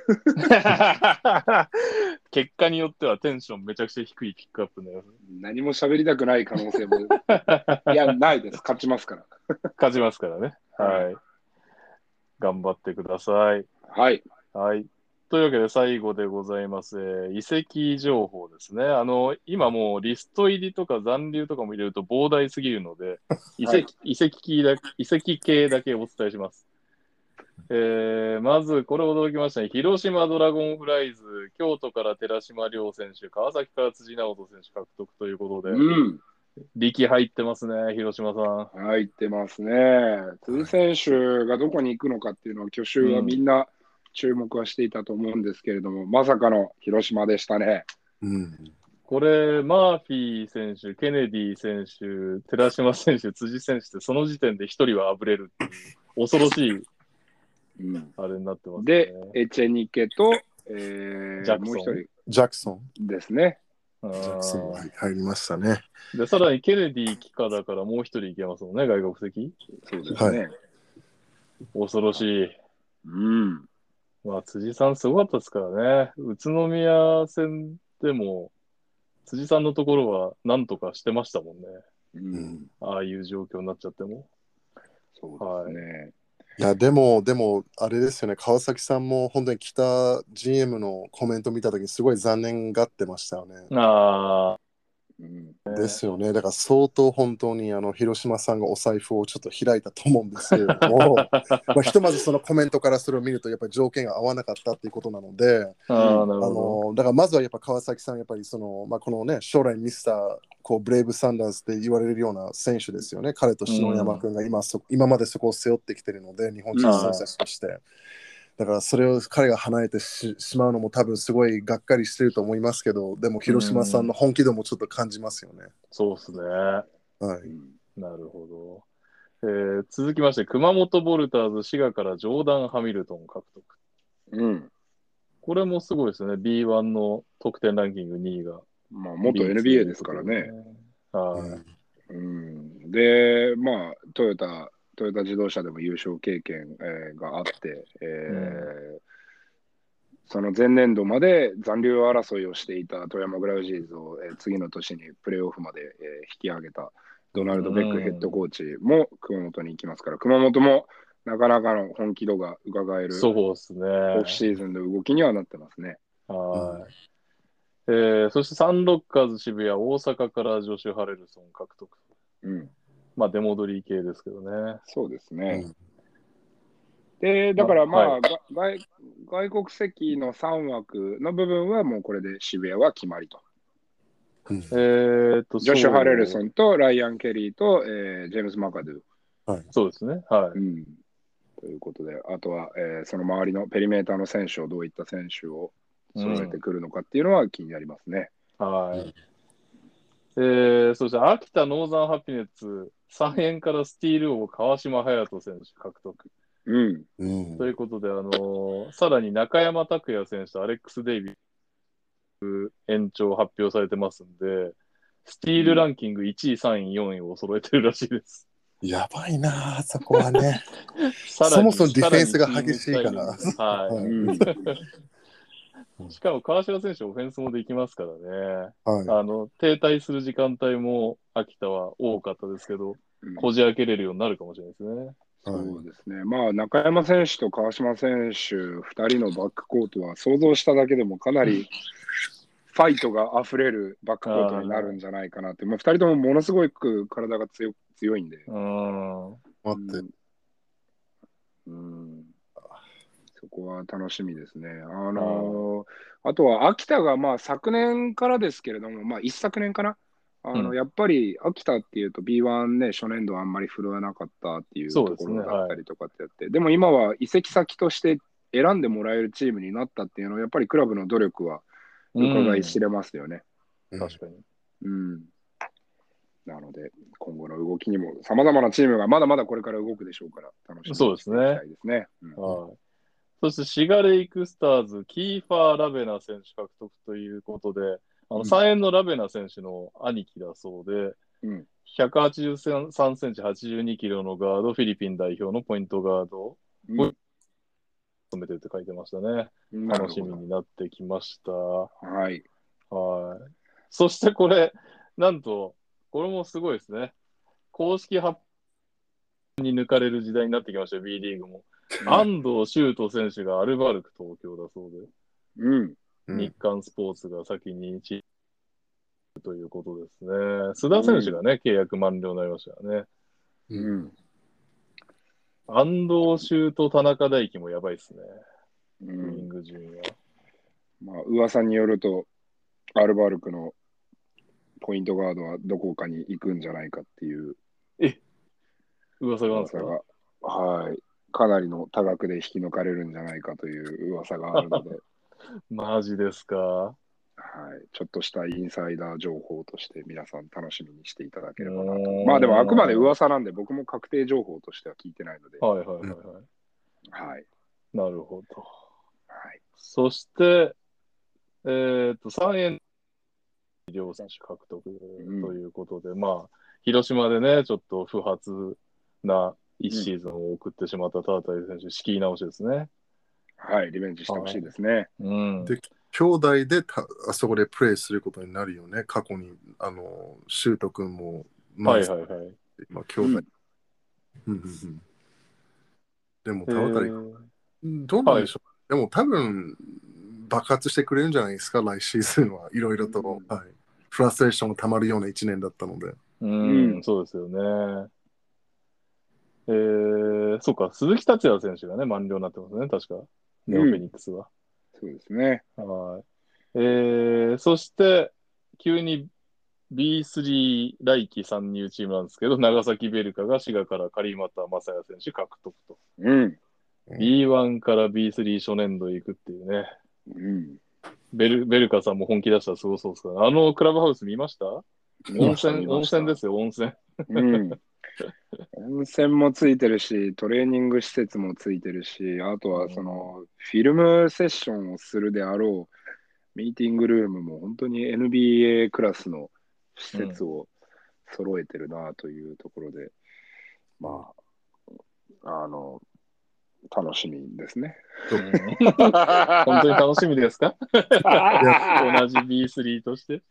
結果によってはテンションめちゃくちゃ低いピックアップの。何も喋りたくない可能性も。いや、ないです。勝ちますから。勝ちますからね。はい。頑張ってください。はい。はい。というわけで最後でございます。えー移籍情報ですね。あの、今もうリスト入りとか残留とかも入れると膨大すぎるので、移 籍、移籍系だ移籍系だけお伝えします。えーまず、これ驚きましたね。広島ドラゴンフライズ、京都から寺島亮選手、川崎から辻直人選手獲得ということで、うん。力入ってますね、広島さん。入ってますね。辻選手がどこに行くのかっていうのは、去就はみんな注目はしていたと思うんですけれども、まさかの広島でしたね。うん。これ、マーフィー選手、ケネディ選手、寺島選手、辻選手って、その時点で一人はあぶれるっていう、恐ろしいうん、あれになってますね。で、エチェニケと、えージャクソンもう一人ジャクソン。ですね。あジャクソンーはい入りましたね。で、さらにケネディ帰化だからもう一人いけますもんね、外国籍？そうですね。恐ろしい。うん。まあ、辻さんすごかったですからね。宇都宮戦でも、辻さんのところは何とかしてましたもんね。うん。ああいう状況になっちゃっても。そうですね。いいやでもでもあれですよね川崎さんも本当に北 GM のコメント見たときにすごい残念がってましたよね。ああうん。ですよねだから相当本当にあの広島さんがお財布をちょっと開いたと思うんですけれども まあひとまずそのコメントからそれを見るとやっぱり条件が合わなかったっていうことなのであ、のだからまずはやっぱ川崎さんやっぱりその、まあ、このね将来ミスターこうブレイブ・サンダースって言われるような選手ですよね彼と篠山君が今そ、今までそこを背負ってきてるので日本人選手として。だからそれを彼が離れてししまうのも多分すごいがっかりしてると思いますけどでも広島さんの本気度もちょっと感じますよね。ど。そうですね。はい、なるほど。えー続きまして、熊本ボルターズ、滋賀からジョーダン・ハミルトン獲得。うん。これもすごいですね。B1 の得点ランキング2位が。まあ、元 NBA ですからね。はい。うん。で、まあ、トヨタ、トヨタ自動車でも優勝経験、えーがあって、えーその前年度まで残留争いをしていた富山グラウジーズを、えー次の年にプレーオフまで、えー引き上げたドナルド・ベックヘッドコーチも熊本に行きますから、熊本もなかなかの本気度が伺えるそうですね。オフシーズンの動きにはなってますね。はい。えーそしてサンロッカーズ渋谷、大阪からジョシュ・ハレルソン獲得。うん、まあ、出戻り系ですけどね。そうですね。うんで、だからまあ、はが外外国籍の3枠の部分はもうこれで渋谷は決まりと。うんえーっと、ジョシュ・ハレルソン。ンとライアン・ケリーと、えージェームズ・マカドゥ。そうですね。はい。うん、ということで、あとは、えーその周りのペリメーターの選手をどういった選手を揃えてくるのかっていうのは気になりますね。はい。えー、そして秋田ノーザンハピネッツ、3円からスティール王川島隼人選手獲得。うん。うんということで、あのーさらに中山拓也選手とアレックス・デイビー延長発表されてますんで、スティールランキング1位、3位、4位を揃えてるらしいです。やばいなあそこはね。さらにそもそもディフェンスが激しいからははいうんい。しかも川島選手、オフェンスもできますからね。はあの停滞する時間帯も秋田は多かったですけど、うんこじ開けれるようになるかもしれないですね。そうですね。まあ、中山選手と川島選手、2人のバックコートは想像しただけでもかなりファイトが溢れるバックコートになるんじゃないかなって、もう2人ともものすごく体が強強いんで。待って。うんうんそこは楽しみですね。あのあとは秋田がまあ昨年からですけれども、まあ、一昨年かな、あの、うんやっぱり秋田っていうと B1 ね、初年度あんまり振るわなかったっていうとそうですねころだったりとかってやって、でも今は移籍先として選んでもらえるチームになったっていうのは、やっぱりクラブの努力は伺い知れますよね。うん確かに。うん。なので、今後の動きにも、さまざまなチームがまだまだこれから動くでしょうから、楽しみにしていきたいですね。うんはい。そして、シガレイクスターズ、キーファー・ラベナ選手獲得ということで、あのうん3円のラベナ選手の兄貴だそうで、うん183センチ、82キロのガード、フィリピン代表のポイントガードをうん務めてるって書いてましたね。楽しみほになってきました。ど。はい。はい。そしてこれ、なんと、これもすごいですね。公式発表に抜かれる時代になってきましたよ、B リーグも。安藤修斗選手がアルバルク東京だそうで、うん。うん日刊スポーツが先にチームということですね。須田選手がね、契約満了になりましたよね。ううんん。安藤修斗、田中大輝もやばいですね。うウインん、グ順位は。まあ、噂によると、アルバルクのポイントガードはどこかに行くんじゃないかっていう噂があるんです噂かが、はい。かなりの多額で引き抜かれるんじゃないかという噂があるので、マジですか？はい。ちょっとしたインサイダー情報として皆さん楽しみにしていただければなとう。んまあでもあくまで噂なんで僕も確定情報としては聞いてないので、はいはいはいはい。はい。なるほど。はい。そして、えっ、と、3円両選手獲得ということで、まあ、広島でね、ちょっと不発な一シーズンを送ってしまったタータイ選手、仕切り直しですね。はい。リベンジしてほしいですね。うん。で兄弟でたあそこでプレーすることになるよね。過去に、あの、シュート君も、まあはいはいはい。今、兄弟。うんうんうんでも、え田渡り、ーどうなんでしょう、でも、多分爆発してくれるんじゃないですか、来シーズンはいろいろと、うんはい。フラストレーションがたまるような1年だったので。うん、うんそうですよね。えー、そうか、鈴木達也選手がね、満了になってますね、確か。ネオフェニックスは。そうですね。はい。えー、そして、急に B3 来季参入チームなんですけど、長崎ベルカが滋賀から狩俣正也選手獲得と。うん。B1 から B3 初年度行くっていうね。うん。ベルベルカさんも本気出したらすごそうですから、あのクラブハウス見ました？温泉、温泉ですよ、温泉。うん。温泉もついてるし、トレーニング施設もついてるし、あとはその、フィルムセッションをするであろう、ミーティングルームも本当に NBA クラスの施設を揃えてるなというところで、まあ、あの、楽しみですね。本当に楽しみですか？同じ B3 として。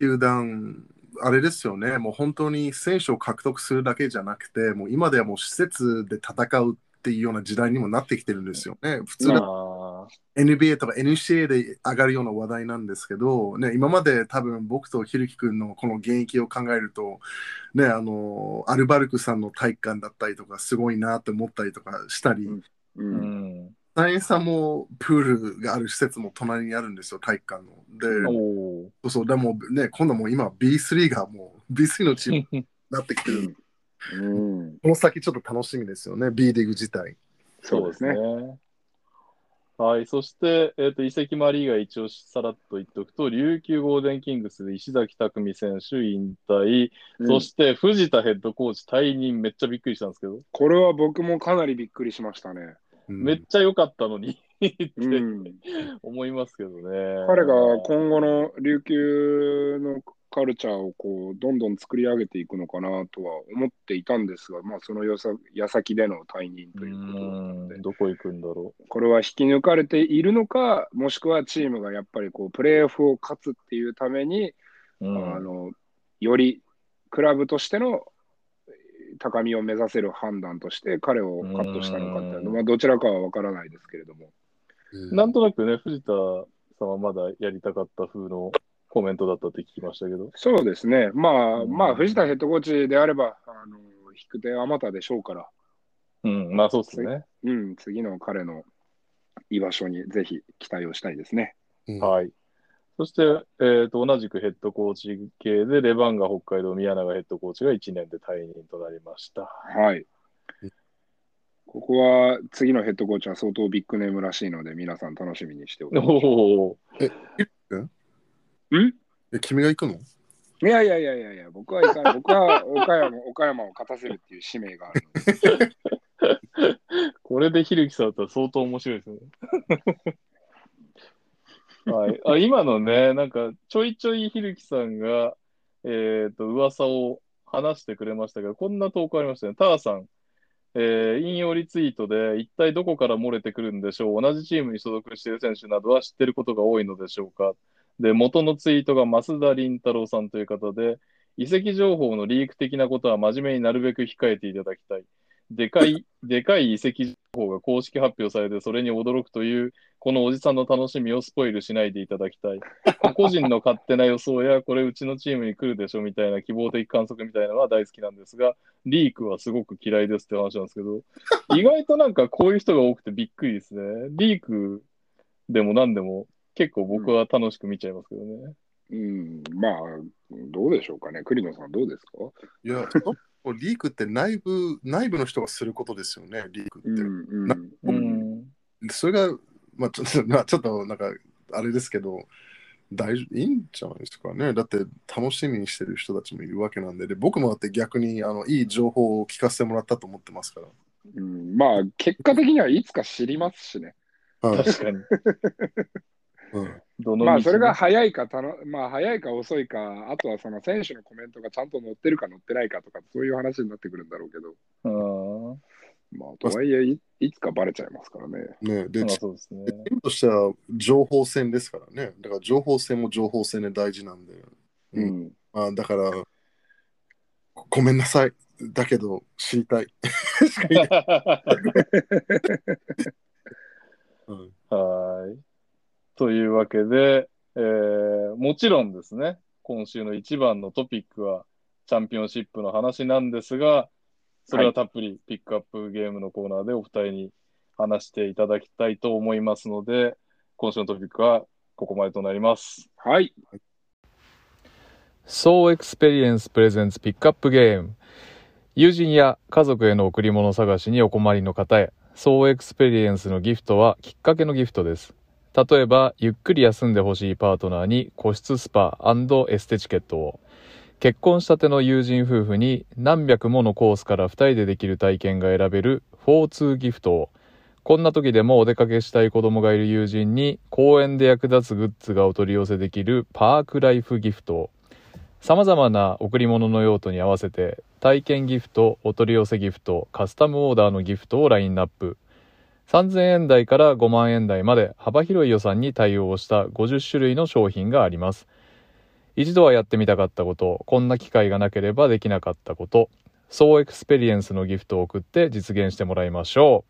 球団、あれですよね、もう本当に選手を獲得するだけじゃなくて、もう今ではもう施設で戦うっていうような時代にもなってきてるんですよね。普通のあ NBA とか NCA で上がるような話題なんですけど、ね、今まで多分僕とひるき君のこの現役を考えると、ね、あのアルバルクさんの体育館だったりとかすごいなって思ったりとかしたり、うんーうん。サインさんもプールがある施設も隣にあるんですよ、体育館の。で、そうそう、でもね、今度もう今 B3 がもう B3 のチームになってきてる。うん、この先ちょっと楽しみですよね、B リーグ自体。そうですね。はい、そして、えー、と移籍マリーが一応さらっと言っておくと、琉球ゴールデンキングスで石崎匠選手引退、そして藤田ヘッドコーチ退任、めっちゃびっくりしたんですけど、これは僕もかなりびっくりしましたね。うん。めっちゃ良かったのに。ってうん、思いますけどね。彼が今後の琉球のカルチャーをこうどんどん作り上げていくのかなとは思っていたんですが、まあ、そのやさ矢先での退任ということだったので。うん、どこ行くんだろこれは引き抜かれているのか、もしくはチームがやっぱりこうプレーオフを勝つっていうために、あのよりクラブとしての高みを目指せる判断として彼をカットしたのかっていうのは、まあ、どちらかは分からないですけれども。うんなんとなくね、藤田さんはまだやりたかった風のコメントだったって聞きましたけど。そうですね、まあ、うんまあ、藤田ヘッドコーチであれば、あの引く手あまたでしょうから、うん、まあそうですね。うん、次の彼の居場所にぜひ期待をしたいですね。うんはい。そして、えーと、同じくヘッドコーチ系で、レバンガ北海道宮永ヘッドコーチが1年で退任となりました。はい。ここは次のヘッドコーチは相当ビッグネームらしいので、皆さん楽しみにしておきましょおお、う。ん？え、君が行くの？いやいやいやいやいや、僕は行かない。僕は岡山岡山を勝たせるっていう使命があるので。これでひるきさんだったら相当面白いですね。はい、あ今のね、なんかちょいちょいひるきさんが、えっ、と、噂を話してくれましたが、こんな投稿ありましたね。ターさん、えー引用リツイートで、一体どこから漏れてくるんでしょう同じチームに所属している選手などは知ってることが多いのでしょうかで、元のツイートが増田凛太郎さんという方で、移籍情報のリーク的なことは真面目になるべく控えていただきたい。でかい、でかい移籍情報が公式発表されて、それに驚くという、このおじさんの楽しみをスポイルしないでいただきたい。個人の勝手な予想や、これうちのチームに来るでしょみたいな希望的観測みたいなのは大好きなんですが、リークはすごく嫌いですって話なんですけど、意外となんかこういう人が多くてびっくりですね。リークでも何でも結構僕は楽しく見ちゃいますけどね。うん、まあ、どうでしょうかね。栗野さん、どうですか？いや、ちょっとリークって内部、内部の人がすることですよね、リークって。うん、うん。うん。それが、まあ、ちょっと、まあ、ちょっとなんか、あれですけど、大丈夫いいんじゃないですかね。だって、楽しみにしてる人たちもいるわけなんで、で僕もだって逆にあのいい情報を聞かせてもらったと思ってますから。うん、まあ、結果的にはいつか知りますしね。はい確かに。まあ、それが早いかたの、まあ、早いか遅いか、あとはその選手のコメントがちゃんと載ってるか載ってないかとか、そういう話になってくるんだろうけど、うん。まあ、とはいえい、いつかバレちゃいますからね。ね、で、ですね。ームとしては情報戦ですからね。だから情報戦も情報戦で大事なんで。ううんん。まあ、だから、ごごめんなさい。だけど、知りたい。はい。というわけで、えーもちろんですね、今週の一番のトピックはチャンピオンシップの話なんですが、それはたっぷりピックアップゲームのコーナーでお二人に話していただきたいと思いますので、今週のトピックはここまでとなります。はい。So Experience Presents ピックアップゲーム。友人や家族への贈り物探しにお困りの方へ。So Experience のギフトはきっかけのギフトです例えばゆっくり休んでほしいパートナーに個室スパエステチケットを。結婚したての友人夫婦に何百ものコースから2人でできる体験が選べる4-2ギフトを。こんな時でもお出かけしたい子供がいる友人に公園で役立つグッズがお取り寄せできるパークライフギフトを。様々な贈り物の用途に合わせて体験ギフト、お取り寄せギフト、カスタムオーダーのギフトをラインナップ。3000円台から5万円台まで幅広い予算に対応した50種類の商品があります。一度はやってみたかったこと、こんな機会がなければできなかったこと、ソウ・エクスペリエンスのギフトを送って実現してもらいましょ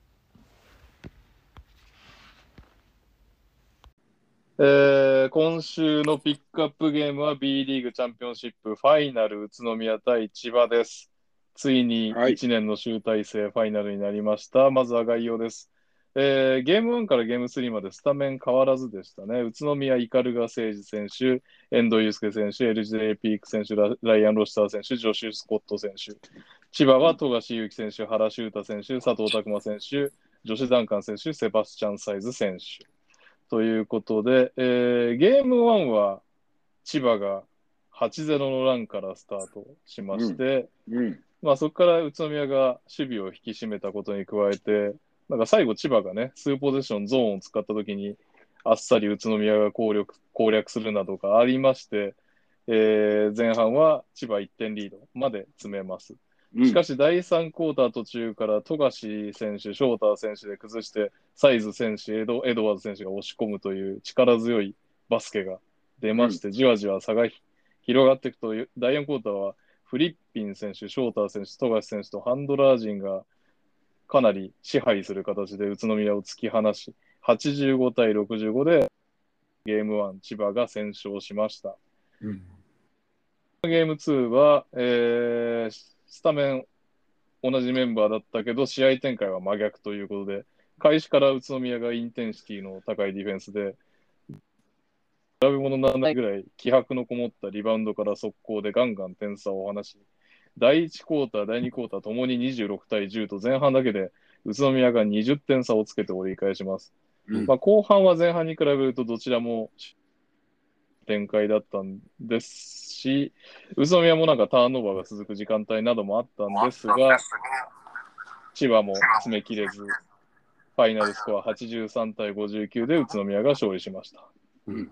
う。えー今週のピックアップゲームは B リーグチャンピオンシップファイナル宇都宮対千葉です。ついにはい1年の集大成ファイナルになりました。まずは概要です。えーゲーム1からゲーム3までスタメン変わらずでしたね。宇都宮イカルガ誠司選手、遠藤祐介選手、LJ ピーク選手、ラライアン・ロシター選手、ジョシュ・スコット選手。千葉は富樫勇樹選手、原修太選手、佐藤拓磨選手、女子ダンカン選手、セバスチャン・サイズ選手。ということで、えーゲーム1は千葉が8-0のランからスタートしまして、うん。まあ、そこから宇都宮が守備を引き締めたことに加えて、なんか最後、千葉がね、数ポゼッションゾーンを使ったときに、あっさり宇都宮が攻略攻略するなどがありまして、えー前半は千葉1点リードまで詰めます。しかし、第3クォーター途中から富樫選手、翔太選手で崩して、サイズ選手、エドエドワーズ選手が押し込むという力強いバスケが出まして、じわじわ差がひ広がっていくと、第4クォーターはフリッピン選手、翔太選手、富樫選手とハンドラー陣がかなり支配する形で宇都宮を突き放し、85対65でゲーム1、千葉が先勝しました。うんゲーム2は、えースタメン同じメンバーだったけど、試合展開は真逆ということで、開始から宇都宮がインテンシティの高いディフェンスで、比べ物にならないぐらい気迫のこもったリバウンドから速攻でガンガン点差を離し、第1クォーター、第2クォーターともに26対10と前半だけで宇都宮が20点差をつけて折り返します。うんまあ、後半は前半に比べるとどちらも展開だったんですし、宇都宮もなんかターンオーバーが続く時間帯などもあったんですが、千葉も詰め切れず、ファイナルスコア83対59で宇都宮が勝利しました。うん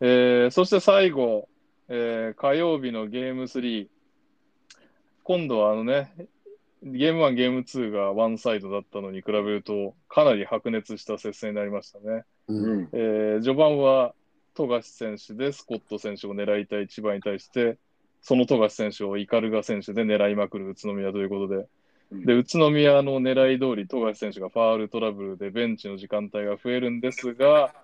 えーそして最後、えー火曜日のゲーム3、今度はあのね、ゲーム1、ゲーム2がワンサイドだったのに比べると、かなり白熱した接戦になりましたね。うん。うん。えー序盤は富樫選手でスコット選手を狙いたい千葉に対して、その富樫選手をイカルガ選手で狙いまくる宇都宮ということで、うん。で宇都宮の狙い通り、富樫選手がファールトラブルでベンチの時間帯が増えるんですが、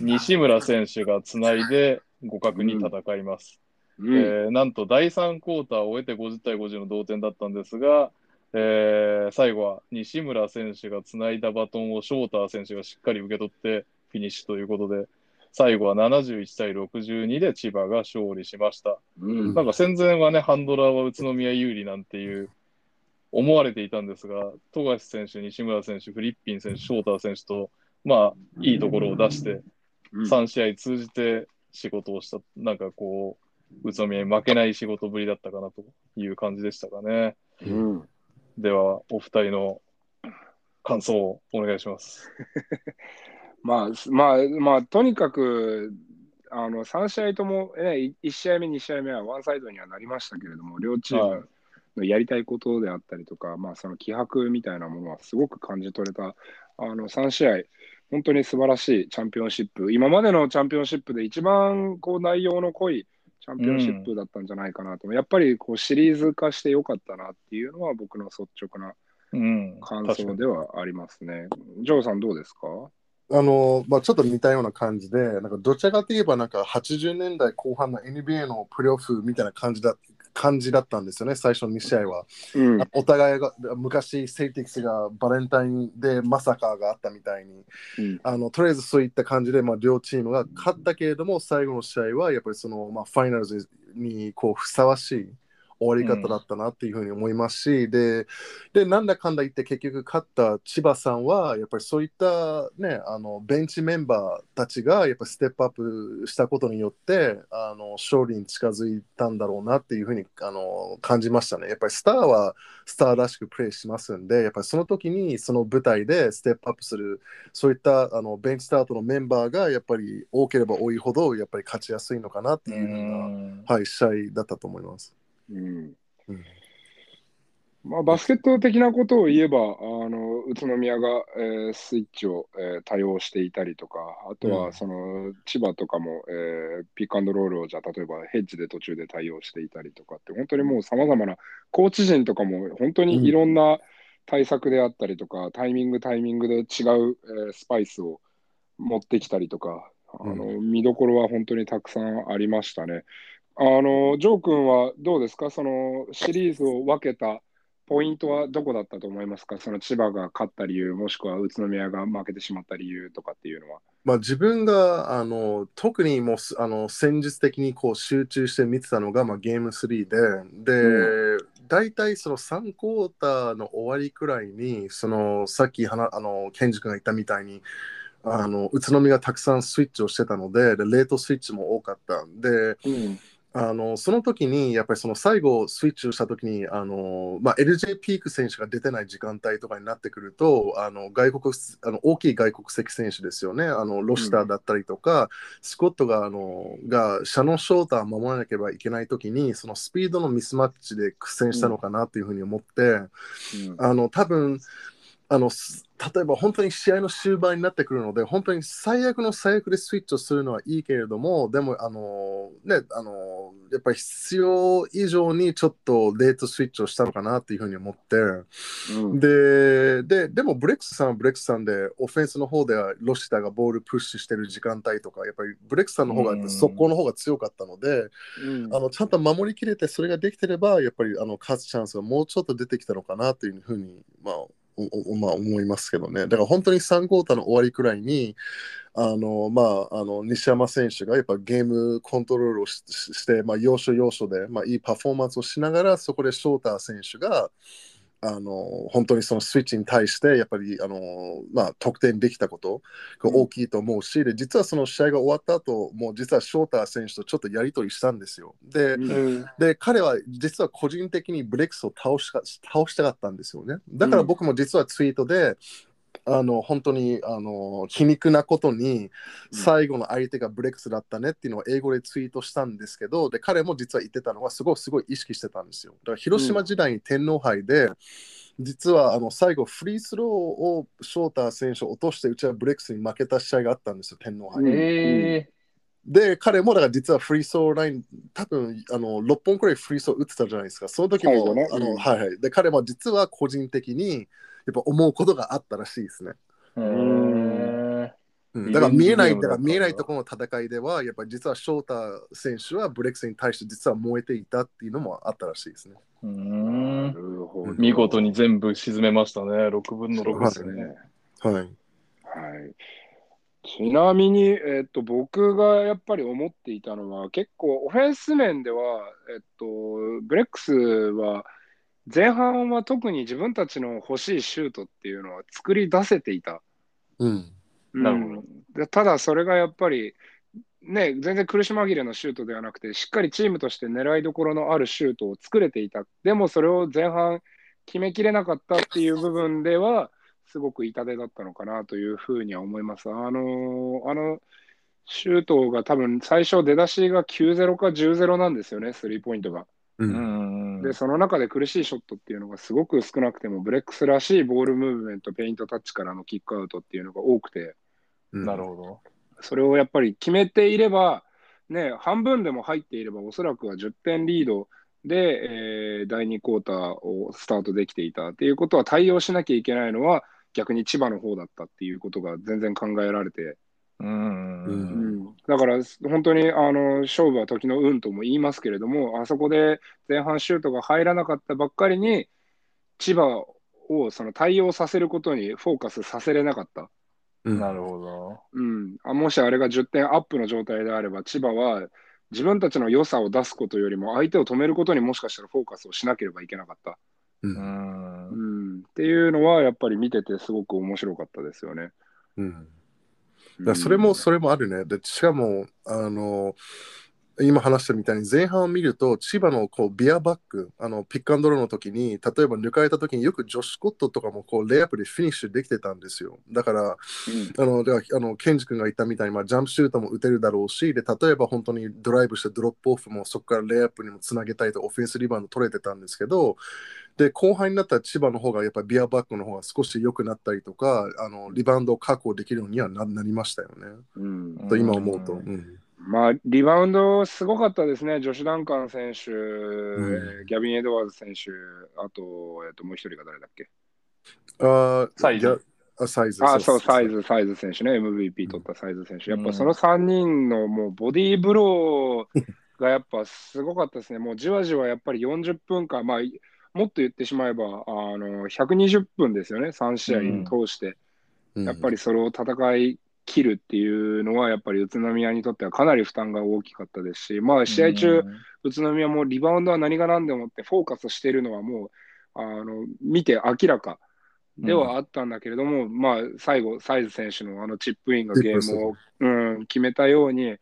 西村選手がつないで互角に戦います。うんえーなんと第3クォーターを終えて50対50の同点だったんですが、えー最後は西村選手がつないだバトンをショーター選手がしっかり受け取ってフィニッシュということで、最後は71対62で千葉が勝利しました。うん。なんか戦前はね、ハンドラーは宇都宮有利なんていう思われていたんですが、富樫選手、西村選手、フリッピン選手、ショーター選手と、まあ、いいところを出して、うん。3試合通じて仕事をした、なんかこう、宇都宮に負けない仕事ぶりだったかなという感じでしたかね。うんでは、お二人の感想をお願いします。まあ、すまあ、まあ、とにかく、あの3試合とも、ね、1試合目、2試合目はワンサイドにはなりましたけれども、両チームのやりたいことであったりとか、まあ、その気迫みたいなものはすごく感じ取れた、あの3試合、本当に素晴らしいチャンピオンシップ、今までのチャンピオンシップで一番こう内容の濃いチャンピオンシップだったんじゃないかなと、やっぱりこうシリーズ化してよかったなっていうのは、僕の率直な。感想ではありますね。ジョーさん、どうですか？あの、まあ、ちょっと似たような感じで、なんかどちらかといえば、なんか80年代後半の NBA のプレーオフみたいな感じだ感じだったんですよね、最初の2試合は。うん。お互いが昔、セイティクスがバレンタインでまさかがあったみたいに、うん。あのとりあえずそういった感じで、まあ、両チームが勝ったけれども、最後の試合はやっぱりその、まあ、ファイナルズにこうふさわしい終わり方だったなっていうふうに思いますし、でで、なんだかんだ言って結局勝った千葉さんは、やっぱりそういった、ね、あのベンチメンバーたちがやっぱりステップアップしたことによってあの勝利に近づいたんだろうなっていうふうにあの感じましたね。やっぱりスターはスターらしくプレーしますんで、やっぱりその時にその舞台でステップアップする、そういったあのベンチスタートのメンバーがやっぱり多ければ多いほど、やっぱり勝ちやすいのかなっていうふうな、んはい、試合だったと思います。うん。うん。まあ、バスケット的なことを言えば、あの宇都宮が、えースイッチを、えー多用していたりとか、あとうん。はその千葉とかも、えーピックアンドロールをじゃあ例えばヘッジで途中で対応していたりとかって、本当にもうさまざまなコーチ陣とかも本当にいろんな対策であったりとか、タイミングタイミングで違う、えースパイスを持ってきたりとか、あの見どころは本当にたくさんありましたね。あのジョー君はどうですか、そのシリーズを分けたポイントはどこだったと思いますか、その千葉が勝った理由、もしくは宇都宮が負けてしまった理由とかっていうのは。まあ、自分があの特にもうすあの戦術的にこう集中して見てたのが、まあ、ゲーム3で、で、大体その3クォーターの終わりくらいに、そのさっきはなあのケンジ君が言ったみたいに、あの宇都宮がたくさんスイッチをしてたので、でレートスイッチも多かった。で、うんあのその時に、やっぱりその最後スイッチをした時に、あのまあ、LJ ピーク選手が出てない時間帯とかになってくると、あの外国あの大きい外国籍選手ですよね、あのロシターだったりとか、スコットがあのがシャノン・ショーターを守らなければいけない時に、そのスピードのミスマッチで苦戦したのかなというふうに思って、うん。あの多分あのす例えば本当に試合の終盤になってくるので、本当に最悪の最悪でスイッチをするのはいいけれども、でも、あのね、あのやっぱり必要以上にちょっと late switch をしたのかなっていうふうに思って、うん。でででもブレックスさんはブレックスさんで、オフェンスの方ではロシターが ball push してる時間帯とか、やっぱりブレックスさんの方がうん。速攻の方が強かったので、うん。あのちゃんと守りきれて、それができてれば、やっぱりあの勝つチャンスがもうちょっと出てきたのかなというふうに、まあ、まあ、思いますけどね。だから本当に3クォーターの終わりくらいに、あのまあ、あの西山選手がやっぱゲームコントロールをして、まあ、要所要所で、まあ、いいパフォーマンスをしながら、そこでショーター選手が、あの本当にそのスイッチに対してやっぱりあの、まあ、得点できたことが大きいと思うし、で実はその試合が終わった後もう実は翔太選手とちょっとやり取りしたんですよ。で,、うんで彼は実は個人的にブレックスを倒しか倒したかったんですよね。だから僕も実はツイートで、あの本当にあの皮肉なことに最後の相手がブレックスだったねっていうのを英語でツイートしたんですけどで彼も実は言ってたのはすごいすごい意識してたんですよ。だから広島時代に天皇杯で、実はあの最後フリースローを翔太選手を落としてうちはブレックスに負けた試合があったんですよ天皇杯。うんえ。で彼もだから実はフリースローライン多分あの6本くらいフリースロー打ってたじゃないですか。その時も、ねあのうん。はいはい、で彼も実は個人的にやっぱ思うことがあったらしいですね。うんだから見えない、だから見えないところの戦いでは、やっぱり実は翔太選手はブレックスに対して実は燃えていたっていうのもあったらしいですね。ーうなん見事に全部沈めましたね。6分の6ですね。はい。はい。ちなみに、えっと、僕がやっぱり思っていたのは、結構オフェンス面では、えっと、ブレックスは前半は特に自分たちの欲しいシュートっていうのは作り出せていた。うん。なるほどうんでただそれがやっぱり、ね、全然苦し紛れのシュートではなくて、しっかりチームとして狙いどころのあるシュートを作れていた。でもそれを前半決めきれなかったっていう部分では、すごく痛手だったのかなというふうには思います。あのあのシュートが多分最初出だしが9-0か10-0なんですよね、スリーポイントが。う。うんん。で、その中で苦しいショットっていうのがすごく少なくても、ブレックスらしいボールムーブメント、ペイントタッチからのキックアウトっていうのが多くて、なるほど。それをやっぱり決めていれば、ね、半分でも入っていれば、おそらくは10点リードで、えー第2クォーターをスタートできていたっていうことは対応しなきゃいけないのは、逆に千葉の方だったっていうことが全然考えられて、うん。うんだから本当にあの勝負は時の運とも言いますけれども、あそこで前半シュートが入らなかったばっかりに、千葉をその対応させることにフォーカスさせれなかった。うんなるほど。うん、あもしあれが10点アップの状態であれば、千葉は自分たちの良さを出すことよりも、相手を止めることにもしかしたらフォーカスをしなければいけなかった。ううんん。うん、っていうのは、やっぱり見ててすごく面白かったですよね。うんそれもそれもあるね。でしかもあの今話したみたいに前半を見ると千葉のこう veer back あのピックアンドローの時に例えば抜かれた時によくジョシュ・スコットとかもこうレイアップでフィニッシュできてたんですよ。だからうんあのだからあのケンジ君が言ったみたいに、まあ、ジャンプシュートも打てるだろうしで例えば本当にドライブして drop off もそこからレイアップにもつなげたいとオフェンスリバウンド取れてたんですけどで後半になったら千葉の方がやっぱり veer back の方が少し良くなったりとかあのリバウンドを確保できるようにはななりましたよね。うんと今思うと。ううんんまあ、リバウンドすごかったですね、ジョシュ・ダンカン選手、ん。えーギャビン・エドワーズ選手、あと、えっともう一人が誰だっけ？あーサイズ。あサイズ。あ、そう、サイズ、サイズ選手ね、MVP 取ったサイズ選手。やっうんぱその3人のもうボディーブローがやっぱすごかったですね。もうじわじわやっぱり40分間、まあ、もっと言ってしまえば、あの120分ですよね、3試合通して。うん。やっぱりそれを戦い切るっていうのは、やっぱり宇都宮にとってはかなり負担が大きかったですし、まあ、試合中、宇都宮もリバウンドは何が何でもってフォーカスしているのはもうあの見て明らかではあったんだけれども、まあ最後、サイズ選手のあのチップインがゲームを、うん、決めたように、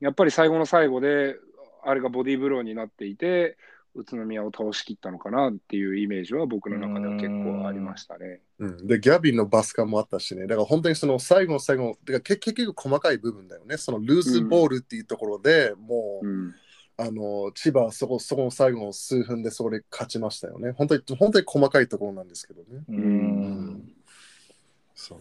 やっぱり最後の最後で、あれがボディーブローになっていて、宇都宮を倒しきったのかなっていうイメージは僕の中では結構ありましたね。うんで、ギャビンのバスカもあったしね。だから本当にその最後の最後、てか結結局細かい部分だよね。そのルーズボールっていうところでもう、うんあの千葉はそこそこの最後の数分でそこで勝ちましたよね。本当に本当に細かいところなんですけどね。う。うんそう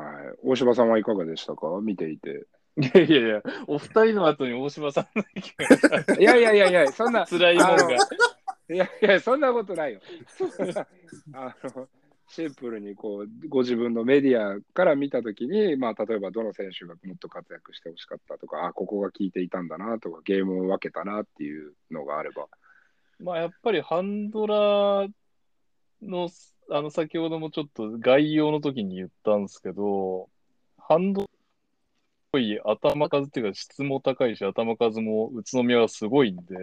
はい、大柴さんはいかがでしたか？見ていて。いやいやいや、お二人の後に大島さんの意見いやいやいやいや、そんな、辛いもんが。いやいや、そんなことないよ。あのシンプルにこうご自分のメディアから見たときに、まあ、例えばどの選手がもっと活躍してほしかったとか、あここが効いていたんだなとか、ゲームを分けたなっていうのがあれば。まあやっぱりハンドラーのあの、先ほどもちょっと概要の時に言ったんですけど、ハンドっぽい頭数っていうか質も高いし、頭数も宇都宮はすごいんで、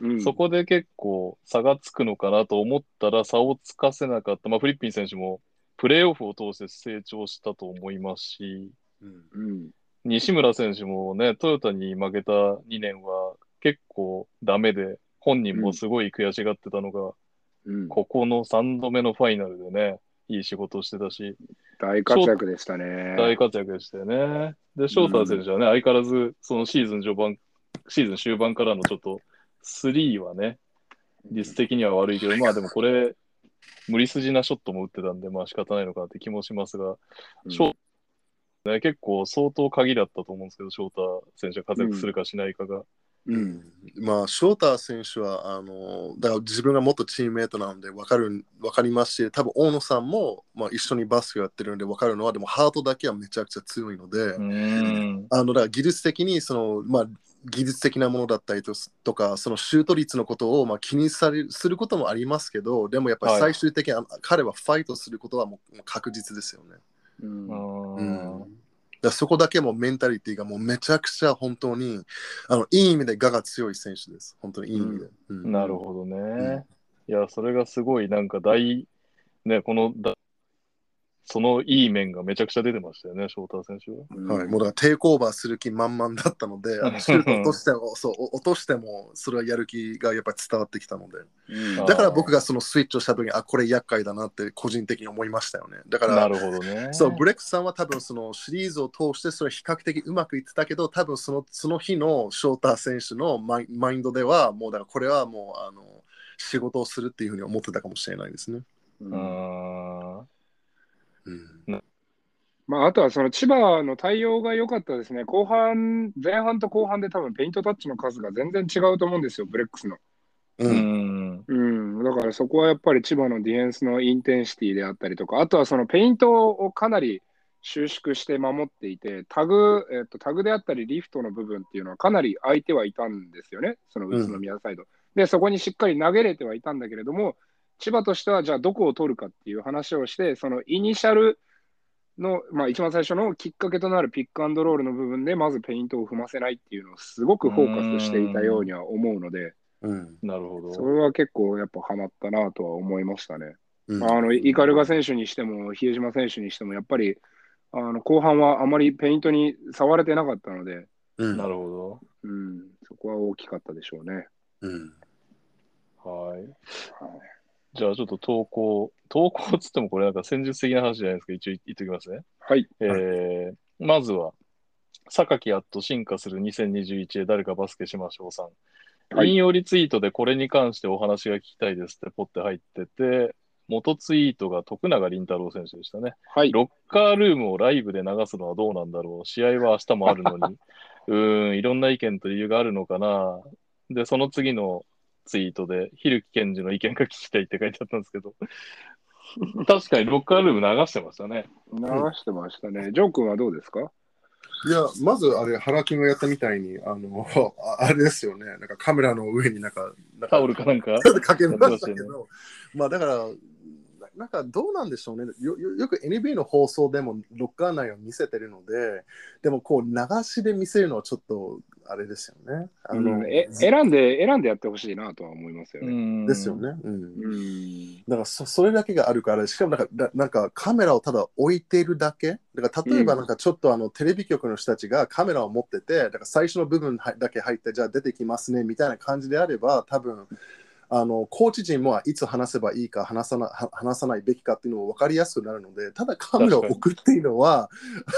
うんそこで結構差がつくのかなと思ったら差をつかせなかった。まあ、フリッピン選手もプレーオフを通して成長したと思いますし、うんうん。西村選手もね、トヨタに負けた2年は結構ダメで、本人もすごい悔しがってたのが、うん、ここの3度目のファイナルでね、いい仕事をしてたし、大活躍でしたね。大活躍でしたよね。で、翔太選手はね、相変わらず、そのシーズン序盤、シーズン終盤からのちょっと、3はね、実的には悪いけど、まあでもこれ、無理筋なショットも打ってたんで、まあ仕方ないのかなって気もしますが、うん翔太、ね、結構相当鍵だったと思うんですけど、翔太選手が活躍するかしないかが。うん。まあ、翔太選手はあのだから自分が元チームメイトなので分かる分かりますし、多分大野さんも、まあ、一緒にバスケやってるので分かるのは、でもハートだけはめちゃくちゃ強いので、うーん。あのだから技術的にその、まあ、技術的なものだったりととか、そのシュート率のことを、まあ、気にされるすることもありますけど、でもやっぱりはい。最終的に、あの彼はファイトすることはもう確実ですよね。うん。ううんんだそこだけもメンタリティがもうめちゃくちゃ本当にあのいい意味で我が強い選手です。本当にいい意味で。うんなるほどね。いや、それがすごい、なんか大、ね、このだ、そのいい面がめちゃくちゃ出てましたよね、翔太選手は。はい、もうだからテイクオーバーする気満々だったので、あのシュート落としてもそうお落としてもそれはやる気がやっぱり伝わってきたので、うんあだから僕がそのスイッチをした時に、あ、これ厄介だなって個人的に思いましたよね。だから、なるほどね。そうブレックスさんは多分そのシリーズを通してそれ比較的うまくいってたけど、多分そのその日の翔太選手のマイマインドでは、もうだからこれはもうあの仕事をするっていうふうに思ってたかもしれないですね。うんあうんまあ、あとはその千葉の対応が良かったですね。後半、前半と後半で多分 paint touch の数が全然違うと思うんですよ、ブレックスの。ーううんん。うん、だからそこはやっぱり千葉のディフェンスの intensity であったりとか、あとはそのペイントをかなり収縮して守っていて、 tag、えっと、 tag であったりリフトの部分っていうのはかなり空いてはいたんですよね、その宇都宮サイド。で、そこにしっかり投げれてはいたんだけれども、千葉としてはじゃあどこを取るかっていう話をして、その initial の、まあ、一番最初のきっかけとなるピックアンドロールの部分で、まずペイントを踏ませないっていうのをすごくフォーカスしていたようには思うので、うんなるほど。それは結構やっぱハマったなとは思いましたね。うんあのイカルガ選手にしても、比江島選手にしても、やっぱりあの後半はあまりペイントに触れてなかったので、うんなるほうん、そこは大きかったでしょうね。うんど。はい。じゃあちょっと投稿、投稿っつってもこれなんか戦術的な話じゃないですか、一応言っときますね。はい。えーまずは、榊やっと進化する2021へ誰かバスケしましょうさん。はい引用リツイートでこれに関してお話が聞きたいですってポって入ってて、元ツイートが徳永凛太郎選手でしたね。はい。ロッカールームをライブで流すのはどうなんだろう。試合は明日もあるのに。うーん、いろんな意見と理由があるのかな。で、その次のツイートで、ひるきけんじの意見が聞きたいって書いてあったんですけど、確かにロッカールーム流してましたね。流してましたね。ジョー君はどうですか？いや、まずあれ、原君がやったみたいに、あの、あ あれですよね、なんかカメラの上になんか、なんタオルかなんか？かけましたけど、まあだから、ななんかどうなんでしょうねよよ。よく NBA の放送でもロッカー内を見せてるので、でもこう流しで見せるのはちょっとあれですよね。あの、うんえ選んで、選んでやってほしいなとは思いますよね。んですよ。ね。うんうん。だからそそれだけがあるから、しかもなんかだなんかカメラをただ置いているだけ？だから例えばなんかちょっとあの、テレビ局の人たちがカメラを持ってて、だから最初の部分はだけ入って、じゃあ出てきますねみたいな感じであれば、多分あのコーチ陣もいつ話せばいいか話さな話さないべきかっていうのも分かりやすくなるので、ただカメラを置くっていうのは、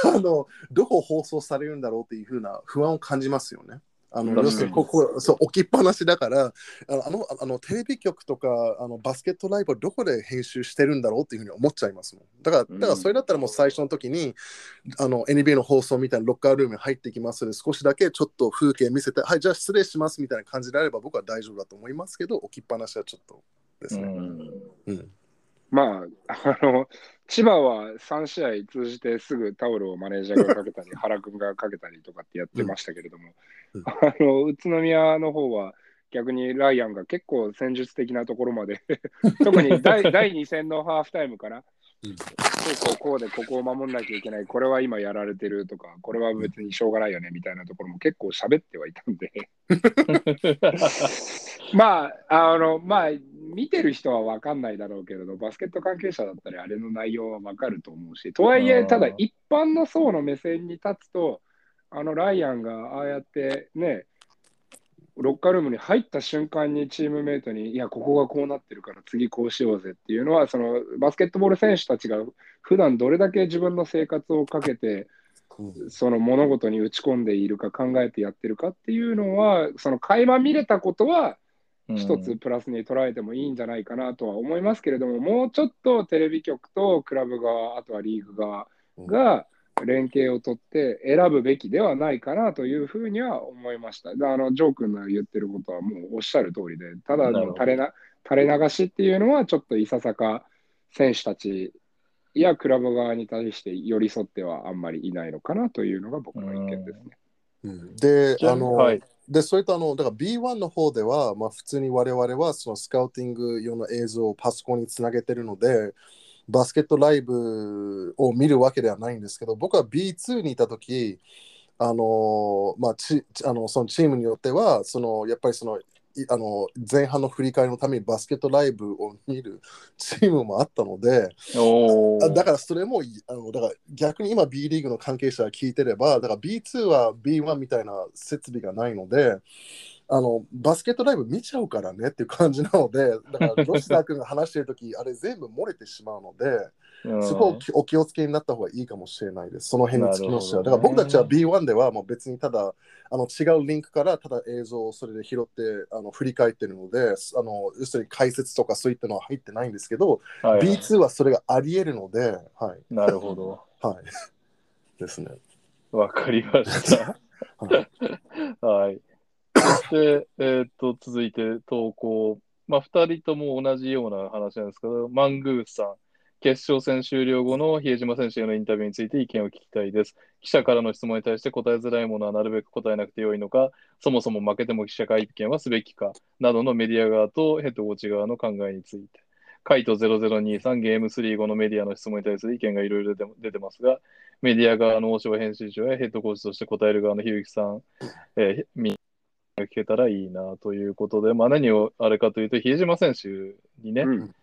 あのどこ放送されるんだろうっていうふうな不安を感じますよね。あの要するにここそう置きっぱなしだからあのあのあのテレビ局とかあのバスケットライブをどこで編集してるんだろうっていうふうに思っちゃいますもん。だから、だからそれだったらもう最初の時に、あの NBA の放送みたいなロッカールームに入ってきますので、少しだけちょっと風景見せて、はい、じゃあ失礼しますみたいな感じであれば僕は大丈夫だと思いますけど、置きっぱなしはちょっとですね。うんうん。まあ、あの、千葉は3試合通じてすぐタオルをマネージャーがかけたり、原君がかけたりとかってやってましたけれども、うん。あの宇都宮の方は逆にライアンが結構戦術的なところまで 特に第 第2戦のハーフタイムから、うん。こうこうこうでここを守んなきゃいけない、これは今やられてるとか、これは別にしょうがないよねみたいなところも結構喋ってはいたんで、まあ、あの、まあ、見てる人は分かんないだろうけれど、バスケット関係者だったり、あれの内容は分かると思うし、とはいえ、ただ一般の層の目線に立つと、あのライアンがああやってね、ロッカールームに入った瞬間にチームメイトに、いや、ここがこうなってるから次こうしようぜっていうのは、そのバスケットボール選手たちが普段どれだけ自分の生活をかけて、うん。その物事に打ち込んでいるか考えてやってるかっていうのは、その垣間見れたことは、一つプラスに捉えてもいいんじゃないかなとは思いますけれども、もうちょっとテレビ局とクラブ側、あとはリーグ側が連携を取って選ぶべきではないかなというふうには思いました。であのジョー君の言ってることはもうおっしゃる通りで、ただの垂れな垂れ流しっていうのは、ちょっといささか選手たちやクラブ側に対して寄り添ってはあんまりいないのかなというのが僕の意見ですね。うんであの、はいでそういったあのだから B1 の方では、まあ、普通に我々はそのスカウティング用の映像をパソコンにつなげてるのでバスケットライブを見るわけではないんですけど僕は B2 にいた時あのまあ、ちあのそのチームによってはそのやっぱりそのいあの前半の振り返りのためにバスケットライブを見る チームもあったので、だからそれもいあのだから逆に今 B リーグの関係者が聞いてればだから B2 は B1 みたいな設備がないのであのバスケットライブ見ちゃうからねっていう感じなので だから吉田君が話してる時あれ全部漏れてしまうのでうんそこをお気をつけになった方がいいかもしれないですその辺につきましては、ねだから僕たちは B1 ではもう別にただあの違うリンクからただ映像をそれで拾ってあの振り返ってるのであの要するに解説とかそういったのは入ってないんですけどはい B2 はそれがあり得るので、はい。なるほど。はい。ですね。わかりました。は いはい。そして、えーっと、続いて投稿。まあ、二人とも同じような話なんですけど、マングースさん。決勝戦終了後の比江島選手へのインタビューについて意見を聞きたいです。記者からの質問に対して答えづらいものはなるべく答えなくてよいのか、そもそも負けても記者会見はすべきか、などのメディア側とヘッドコーチ側の考えについて。カイト0023ゲーム3後のメディアの質問に対する意見がいろいろ出て出てますが、メディア側の大島編集長やヘッドコーチとして答える側のひるきさん、えーが聞けたらいいなということで、まあ、何をあれかというと、比江島選手にね、うん。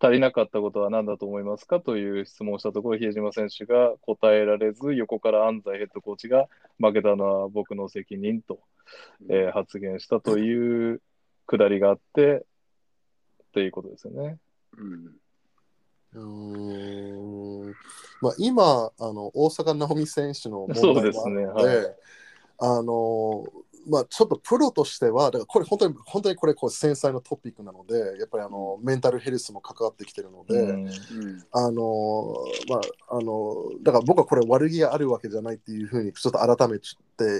足りなかったことは何だと思いますかという質問をしたところ、比江島選手が答えられず、横から安西ヘッドコーチが負けたのは僕の責任と、えー発言したというくだりがあって、ということですよね。うん。うーんまあ、今あの、大坂なおみ選手の問そう題ですね。もあるので、はい。あのまあ、ちょっとプロとしては、だからこれ本当に本当にこれこう繊細なトピックなので、やっぱりあのメンタルヘルスも関わってきてるので、うん。うん。あのまああのだから僕はこれ悪気があるわけじゃないっていうふうにちょっと改めて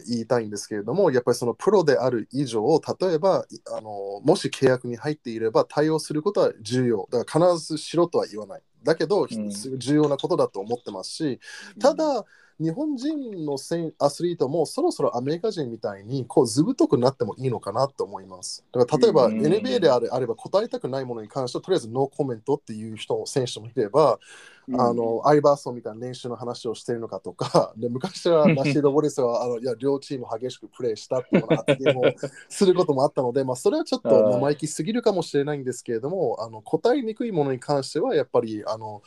言いたいんですけれどもやっぱりそのプロである以上例えばあのもし契約に入っていれば対応することは重要。だから必ずしろとは言わない。だけど、ん。重要なことだと思ってますしただ日本人の選アスリートもそろそろアメリカ人みたいにこう図太くなってもいいのかなと思います。だから例えばうん。NBA であれあれば答えたくないものに関してはとりあえずノーコメントっていう人選手もいれば、あのアイバーソンみたいな練習の話をしているのかとか で昔はラシード・ウォリスはあのいや両チーム激しくプレーしたっていう発言をすることもあったので、まあ、それはちょっと生意気すぎるかもしれないんですけれどもあの答えにくいものに関してはやっぱりあの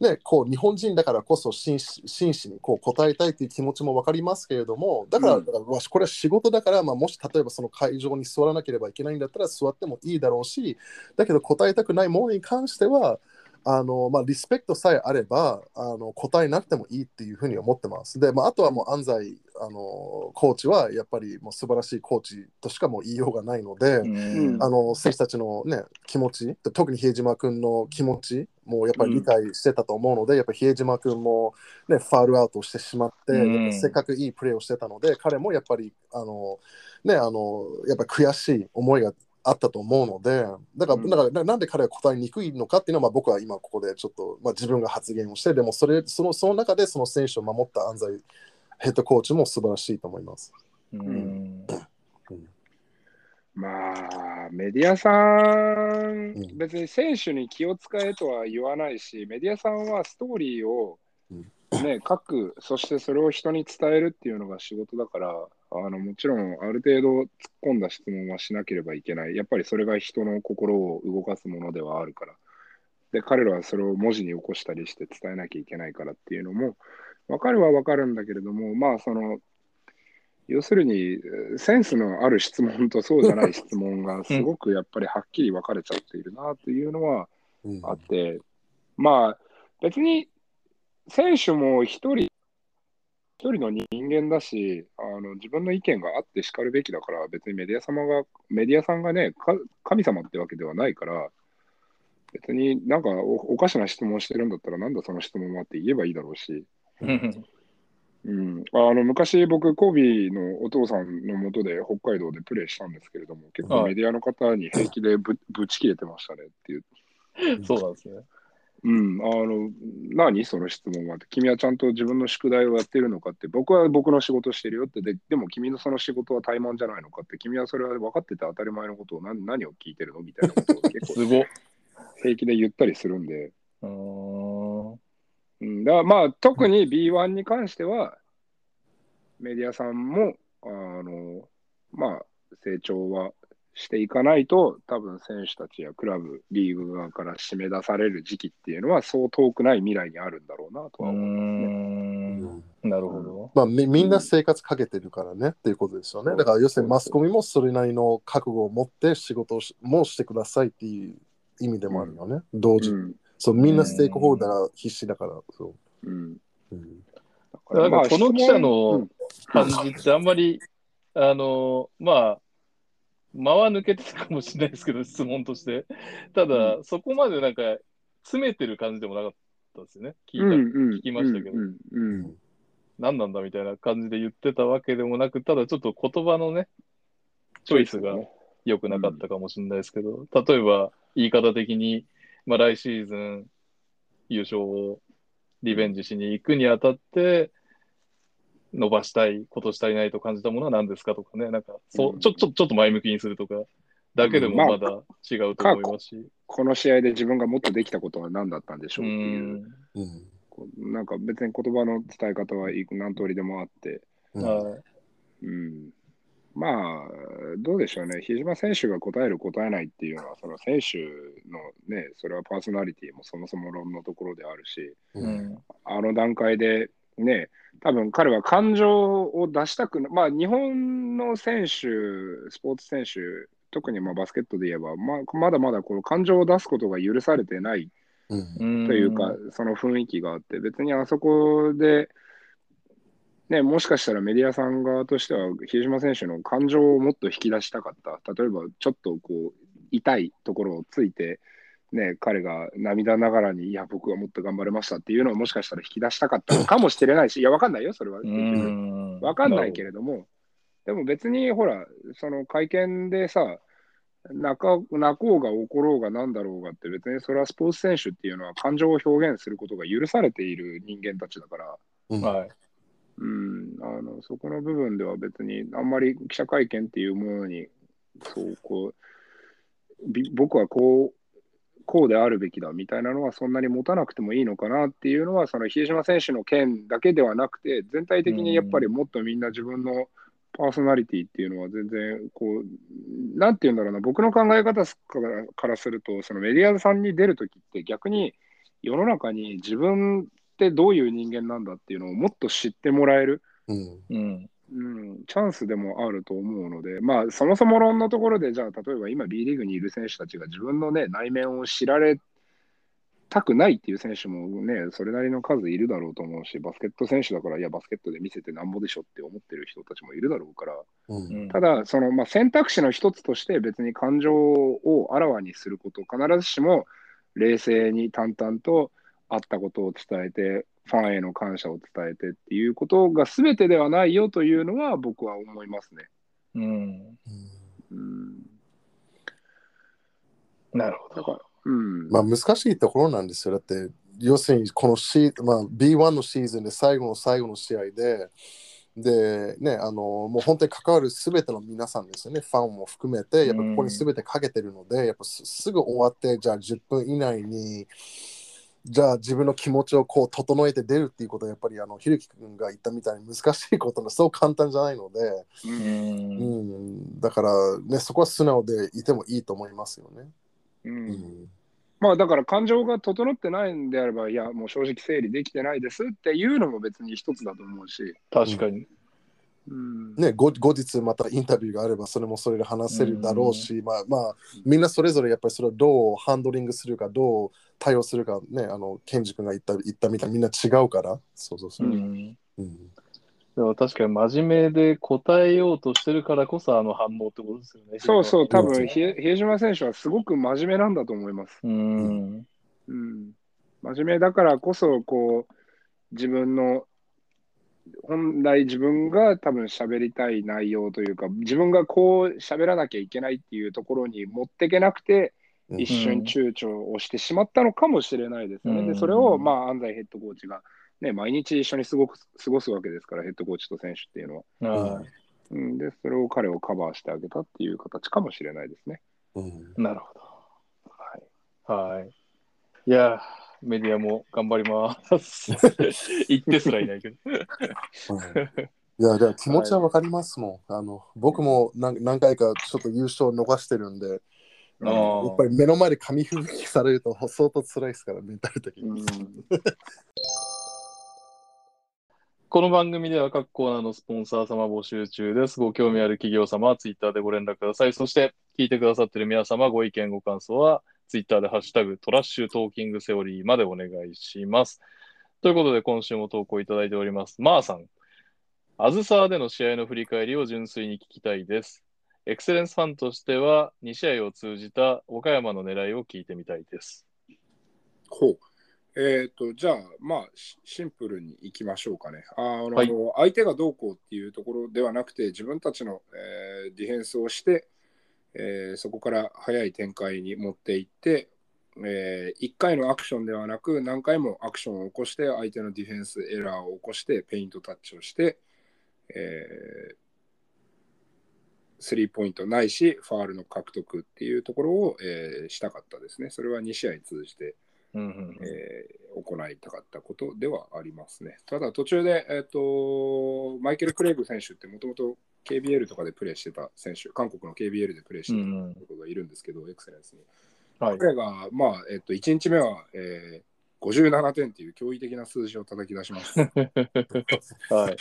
ね、こう日本人だからこそ真摯にこう答えたいという気持ちも分かりますけれどもだから,、うんだからわしこれは仕事だから、まあ、もし例えばその会場に座らなければいけないんだったら座ってもいいだろうしだけど答えたくないものに関してはあのまあ、リスペクトさえあればあの答えなくてもいいっていうふうに思ってます。で、まあ、あとはもう安西あのコーチはやっぱりもう素晴らしいコーチとしかもう言いようがないので、うんあの選手たちの、ね、気持ち、特に比江島君の気持ちもやっぱり理解してたと思うので、やっぱり比江島君も、ね、ファールアウトしてしまって、うん。やっぱせっかくいいプレーをしてたので、彼もやっぱりあの、ね、あのやっぱ悔しい思いがあったと思うので、だから、うん。だからななんで彼は答えにくいのかっていうのは、まあ、僕は今ここでちょっと、まあ、自分が発言をして、でもそれそのその中でその選手を守った安西ヘッドコーチも素晴らしいと思います。うんまあ、メディアさん、うん別に選手に気を使えとは言わないし、メディアさんはストーリーを、ね、書く、そしてそれを人に伝えるっていうのが仕事だから、あのもちろんある程度突っ込んだ質問はしなければいけない。やっぱりそれが人の心を動かすものではあるから。で、彼らはそれを文字に起こしたりして伝えなきゃいけないからっていうのも、わかるはわかるんだけれども、まあ、その、要するに、えーセンスのある質問とそうじゃない質問がすごくやっぱりはっきり分かれちゃっているなというのはうん。あって、まあ、別に選手も一人、一人の人間だし、あの自分の意見があってしかるべきだから、別にメディア様が、メディアさんがね、か神様ってわけではないから、別になんかおおかしな質問してるんだったら、なんだその質問はって言えばいいだろうし、うん。うん、あの昔、僕、コービーのお父さんのもとで北海道でプレーしたんですけれども、結構はい。メディアの方に平気でぶ ぶち切れてましたねっていう。そうなんですね。うん、あの何？その質問は。って、君はちゃんと自分の宿題をやってるのかって、僕は僕の仕事してるよって。で、でも君のその仕事は怠慢じゃないのかって、君はそれは分かってて当たり前のことを。何何を聞いてるの？みたいなことを結構。平気で言ったりするんで、うー。んうん、だからまあ特に B1 に関しては、メディアさんも、あの、まあ、成長はしていかないと、多分選手たちやクラブ、リーグ側から締め出される時期っていうのは、そう遠くない未来にあるんだろうなとは思いますね。んなるほど。まあ、みみんな生活かけてるからね、っていうことですよね。だから要するにマスコミもそれなりの覚悟を持って仕事をしもしてくださいっていう意味でもあるよね。同時に、うんそう。みんなステークホルダー必死だから。そううん、うんだなんかこの記者のうん感じってあんまり、あの、まあ、間は抜けてたかもしれないですけど、質問として。ただ、そこまでなんか、詰めてる感じでもなかったですよね。聞いた、うんうん聞きましたけどうんうん何なんだみたいな感じで言ってたわけでもなく、ただちょっと言葉のね、チョイスが良くなかったかもしれないですけど、例えば言い方的に、まあ、来シーズン優勝をリベンジしに行くにあたって、伸ばしたい、ことしたいないと感じたものは何ですかとかね、なんかそう、うん。ちょちょちょっと前向きにするとか、だけでもまあまだ違うと思いますし。この試合で自分がもっとできたことは何だったんでしょううっていう、ん。うん。こうなんか別に言葉の伝え方はいく何通りでもあって、うん。はい。うん、まあ、どうでしょうね、比江島選手が答える、答えないっていうのは、その選手のね、それはパーソナリティもそもそも論のところであるし、ううん。ん。あの段階でね、多分彼は感情を出したくなまあ、日本の選手、スポーツ選手、特にまあバスケットで言えば、まあ、まだまだこの感情を出すことが許されてないうん。というか、その雰囲気があって、別にあそこで、ね、もしかしたらメディアさん側としては、比江島選手の感情をもっと引き出したかった。例えば、ちょっとこう、痛いところをついて、ね、彼が涙ながらに、いや、僕はもっと頑張れましたっていうのをもしかしたら引き出したかったのかもしれないし、いや、わかんないよ、それは。う結局ん。わかんないけど。れども、でも別にほら、その会見でさ、泣か泣こうが怒ろうがなんだろうがって、別にそれはスポーツ選手っていうのは感情を表現することが許されている人間たちだから、うんはい。うん、あのそこの部分では別にあんまり記者会見っていうものに、そうこう僕はこう、こうであるべきだみたいなのはそんなに持たなくてもいいのかなっていうのは、その比江島選手の件だけではなくて、全体的にやっぱりもっとみんな自分のパーソナリティっていうのは全然こう、なんて言うんだろうな、僕の考え方からからすると、そのメディアさんに出るときって逆に世の中に自分ってどういう人間なんだっていうのをもっと知ってもらえる。うんうん。うん、チャンスでもあると思うので、まあ、そもそも論のところで、じゃあ、例えば今、B リーグにいる選手たちが自分の、ね、内面を知られたくないっていう選手もね、それなりの数いるだろうと思うし、バスケット選手だから、いや、バスケットで見せてなんぼでしょって思ってる人たちもいるだろうから、うんうんただ、そのまあ、選択肢の一つとして、別に感情をあらわにすること、必ずしも冷静に淡々とあったことを伝えて、ファンへの感謝を伝えてっていうことが全てではないよというのは僕は思いますね。うん。うん、なるほど。だから、うん。まあ難しいところなんですよ。だって、要するにこのシー、まあ、B1 のシーズンで最後の最後の試合で、で、ね、あの、もう本当に関わるすべての皆さんですよね、ファンも含めて、やっぱここにすべてかけてるので、やっぱすすぐ終わって、じゃあ10分以内に、じゃあ自分の気持ちをこう整えて出るっていうことはやっぱりあのひるき君が言ったみたいに難しいことがそう簡単じゃないので、ううん。うんん、だからねそこは素直でいてもいいと思いますよね。ううんんまあだから感情が整ってないんであれば、いや、もう正直整理できてないですっていうのも別に一つだと思うし、確かに。うんね、後後日またインタビューがあればそれもそれで話せるだろうし、まあまあみんなそれぞれやっぱりそれをどうハンドリングするかどう対応するかねあのケンジ君が言った言ったみたいにみんな違うからそうそうそうう、ん。うんでも確かに真面目で答えようとしてるからこそあの反応ってことですよね。そうそう、多うん分比江比江島選手はすごく真面目なんだと思います。うん。うん、真面目だからこそ、こう、自分の、本来自分が多分喋りたい内容というか、自分がこう喋らなきゃいけないっていうところに持っていけなくて、うん一瞬躊躇をしてしまったのかもしれないですよね。うんで、それを、まあ、安西ヘッドコーチが、ね、毎日一緒に過ごく過ごすわけですから、ヘッドコーチと選手っていうのは。はうん、で、それを彼をカバーしてあげたっていう形かもしれないですね。うんい。なるほど。はい。はい。いやー、メディアも頑張ります。言ってすらいないけど。いや、でも気持ちはわかりますもん。あの僕も何何回かちょっと優勝逃してるんで、あーやっぱり目の前で紙吹雪されると相当辛いですから、メンタル的に。うんこの番組では各コーナーのスポンサー様募集中です。ご興味ある企業様はツイッターでご連絡ください。そして、聞いてくださっている皆様、ご意見、ご感想はツイッターでハッシュタグトラッシュトーキングセオリーまでお願いします。ということで、今週も投稿いただいております。まーさん、あずさーでの試合の振り返りを純粋に聞きたいです。エクセレンスファンとしては、2試合を通じた岡山の狙いを聞いてみたいです。ほう。えっ、と、じゃあ、まあ、シシンプルにいきましょうかね。あの、はい相手がどうこうっていうところではなくて、自分たちの、えーディフェンスをして、えーそこから早い展開に持っていって、え1回のアクションではなく、何回もアクションを起こして、相手のディフェンスエラーを起こして、ペイントタッチをして、えースリーポイントないし、ファールの獲得っていうところを、えーしたかったですね。それは2試合通じてうんうんうんえー行いたかったことではありますね。ただ途中で、えっとマイケル・クレイグ選手ってもともと KBL とかでプレーしてた選手、韓国の KBL でプレーしてたうんうん人がいるんですけど、エクセレンスに。はい。彼が、まあえっと1日目は、えー57点っていう驚異的な数字を叩き出しました。はい。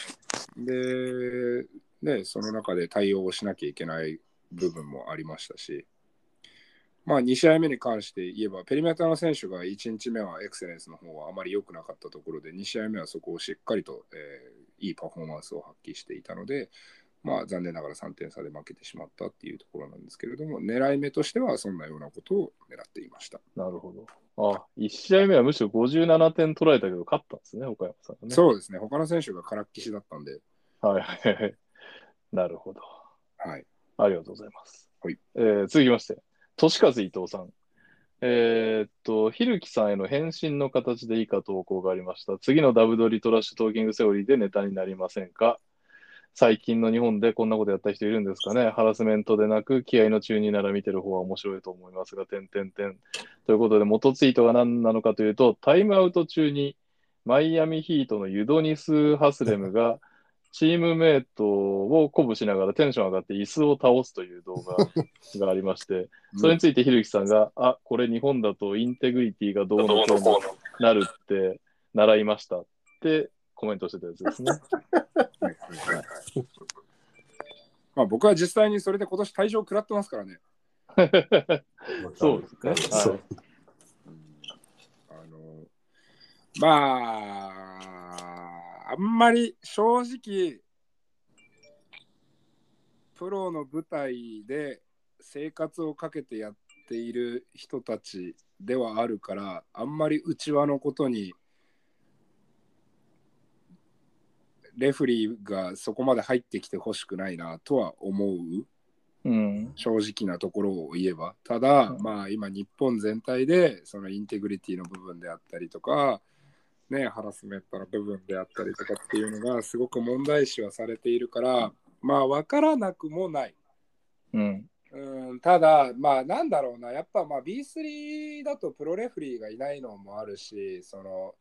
で、ね、その中で対応をしなきゃいけない部分もありましたし、まあ、2試合目に関して言えば、ペリメーターの選手が1日目はエクセレンスの方はあまり良くなかったところで、2試合目はそこをしっかりと、えーいいパフォーマンスを発揮していたので、まあ、残念ながら3点差で負けてしまったっていうところなんですけれども、狙い目としてはそんなようなことを狙っていました。なるほど。あ、1試合目はむしろ57点取られたけど、勝ったんですね、岡山さんがね。そうですね、他の選手がからっきしだったんで、はいはいはい。なるほど。はい。ありがとうございます。はいえー続きまして、としかず伊藤さん。えーっと、ひるきさんへの返信の形で以下投稿がありました。次のダブドリトラッシュトーキングセオリーでネタになりませんか？最近の日本でこんなことやった人いるんですかね？ハラスメントでなく、気合の中になら見てる方は面白いと思いますが、点点点。ということで、元ツイートが何なのかというと、タイムアウト中にマイアミヒートのユドニス・ハスレムがチームメイトを鼓舞しながらテンション上がって椅子を倒すという動画がありまして、それについてひるきさんが、あ、これ日本だとインテグリティがどうのこうのなるって習いました。ってコメントしてたやつですね。はいはいはいはいまあ僕は実際にそれで今年退場食らってますからね。そうですね。あのまあ、あんまり正直、プロの舞台で生活をかけてやっている人たちではあるから、あんまり内輪のことに、レフリーがそこまで入ってきてほしくないなとは思う？うん。正直なところを言えばただ、うんまあ今日本全体でそのインテグリティの部分であったりとかね、ハラスメントの部分であったりとかっていうのがすごく問題視はされているから、まあ分からなくもない。うん。うん、ただ、まあなんだろうな、やっぱまあ B3 だとプロレフリーがいないのもあるし、その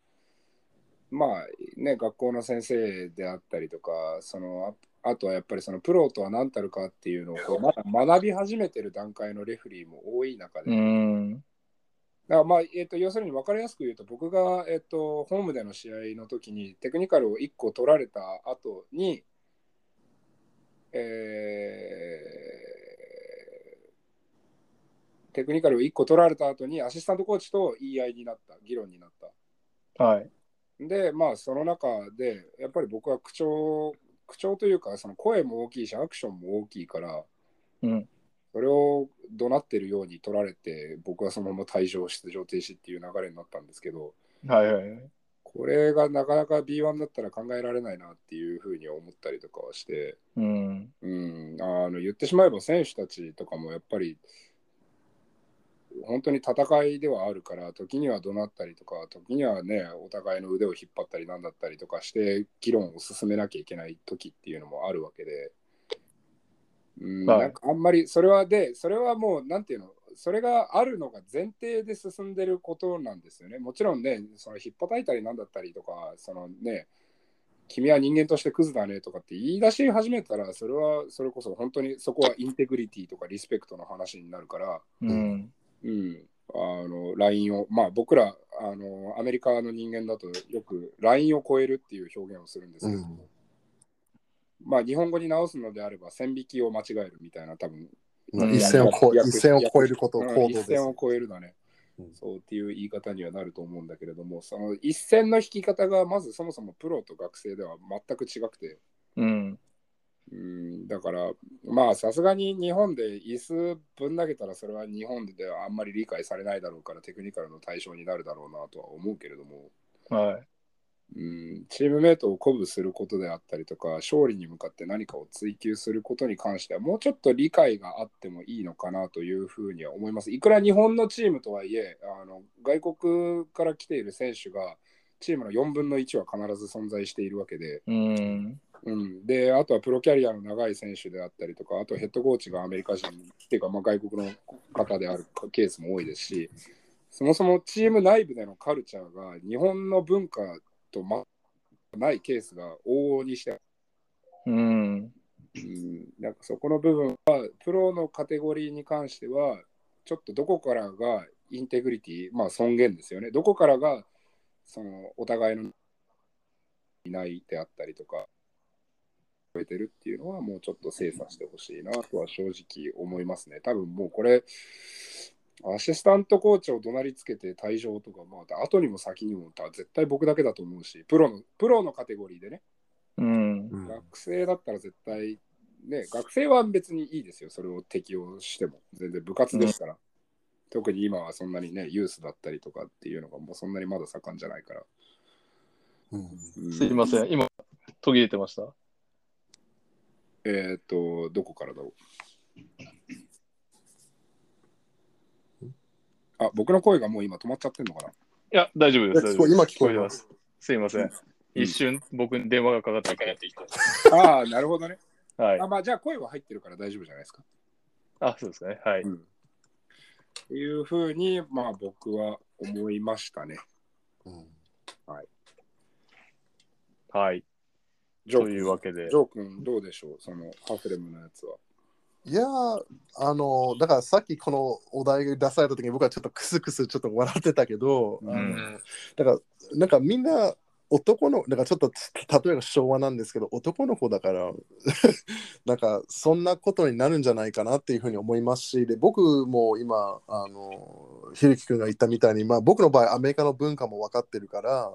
まあね、学校の先生であったりとか、そのああとはやっぱりそのプロとは何たるかっていうのをこうまだ学び始めてる段階のレフリーも多い中で、うん。だからまあ、えっと要するに分かりやすく言うと、僕が、えっとホームでの試合の時にテクニカルを1個取られた後に、えーテクニカルを1個取られた後にアシスタントコーチと言い合いになった、議論になった。はい。で、まあ、その中で、やっぱり僕は口調、口調というか、その声も大きいし、アクションも大きいから、うん。それを怒鳴ってるように取られて、僕はそのまま退場、出場停止っていう流れになったんですけど、はいはいはい。これがなかなか B1 だったら考えられないなっていうふうに思ったりとかはして、うん。うん、あの言ってしまえば選手たちとかもやっぱり、本当に戦いではあるから、時には怒鳴ったりとか、時にはね、お互いの腕を引っ張ったりなんだったりとかして、議論を進めなきゃいけない時っていうのもあるわけで、うん、はいなんかあんまりそれはで、それはもう、なんていうの、それがあるのが前提で進んでることなんですよね。もちろんね、その引っ叩いたりなんだったりとか、そのね、君は人間としてクズだねとかって言い出し始めたら、それはそれこそ本当にそこはインテグリティとかリスペクトの話になるから、うん。うん、あの LINE を、まあ僕らあのアメリカの人間だとよく LINE を超えるっていう表現をするんですけど、うん。まあ日本語に直すのであれば線引きを間違えるみたいな多分、うん。一線を超え訳一線を超えること、うん行動です。一線を超えるだね、うん。そうっていう言い方にはなると思うんだけれども、その一線の引き方がまずそもそもプロと学生では全く違くて、うん。うん、だから、まあさすがに日本で椅子ぶん投げたらそれは日本ではあんまり理解されないだろうからテクニカルの対象になるだろうなとは思うけれども、はい。うん、チームメイトを鼓舞することであったりとか勝利に向かって何かを追求することに関してはもうちょっと理解があってもいいのかなというふうには思います。いくら日本のチームとはいえあの外国から来ている選手がチームの4分の1は必ず存在しているわけで、うん。うん、であとはプロキャリアの長い選手であったりとかあとヘッドコーチがアメリカ人っていうか、まあ、外国の方であるケースも多いですしそもそもチーム内部でのカルチャーが日本の文化とまないケースが往々にして、うん。うん、なんかそこの部分はプロのカテゴリーに関してはちょっとどこからがインテグリティ、まあ、尊厳ですよね。どこからがそのお互いのいないであったりとか超えてるっていうのはもうちょっと精査してほしいなとは正直思いますね多分もうこれアシスタントコーチを怒鳴りつけて退場とか、まあ、後にも先にも絶対僕だけだと思うしプロのプロのカテゴリーでねうん。うん学生だったら絶対、ね、学生は別にいいですよ、それを適用しても。全然部活ですから。特に今はそんなにね、ユースだったりとかっていうのがもうそんなにまだ盛んじゃないから。うんうんすいません。今、途切れてました。えっ、と、どこからだろう？あ、僕の声がもう今止まっちゃってんのかな？いや、大丈夫です。いや聞こえ今聞こえてます。すいません。一瞬、僕に電話がかかってきて。ああ、なるほどね。はいあ。まあ、じゃあ声は入ってるから大丈夫じゃないですか？あ、そうですね。はい。うん。いうふうに、まあ僕は思いましたね。うんはい。ジョーというわけでジ。ョー君どうでしょう？そのハフレムのやつは。いやーあのだからさっきこのお題が出された時に僕はちょっとクスクスちょっと笑ってたけど、うんあのだからなんかみんな男のだからちょっと例えが昭和なんですけど男の子だから なんかそんなことになるんじゃないかなっていうふうに思いますしで僕も今あのひるき君が言ったみたいに、まあ、僕の場合アメリカの文化も分かってるから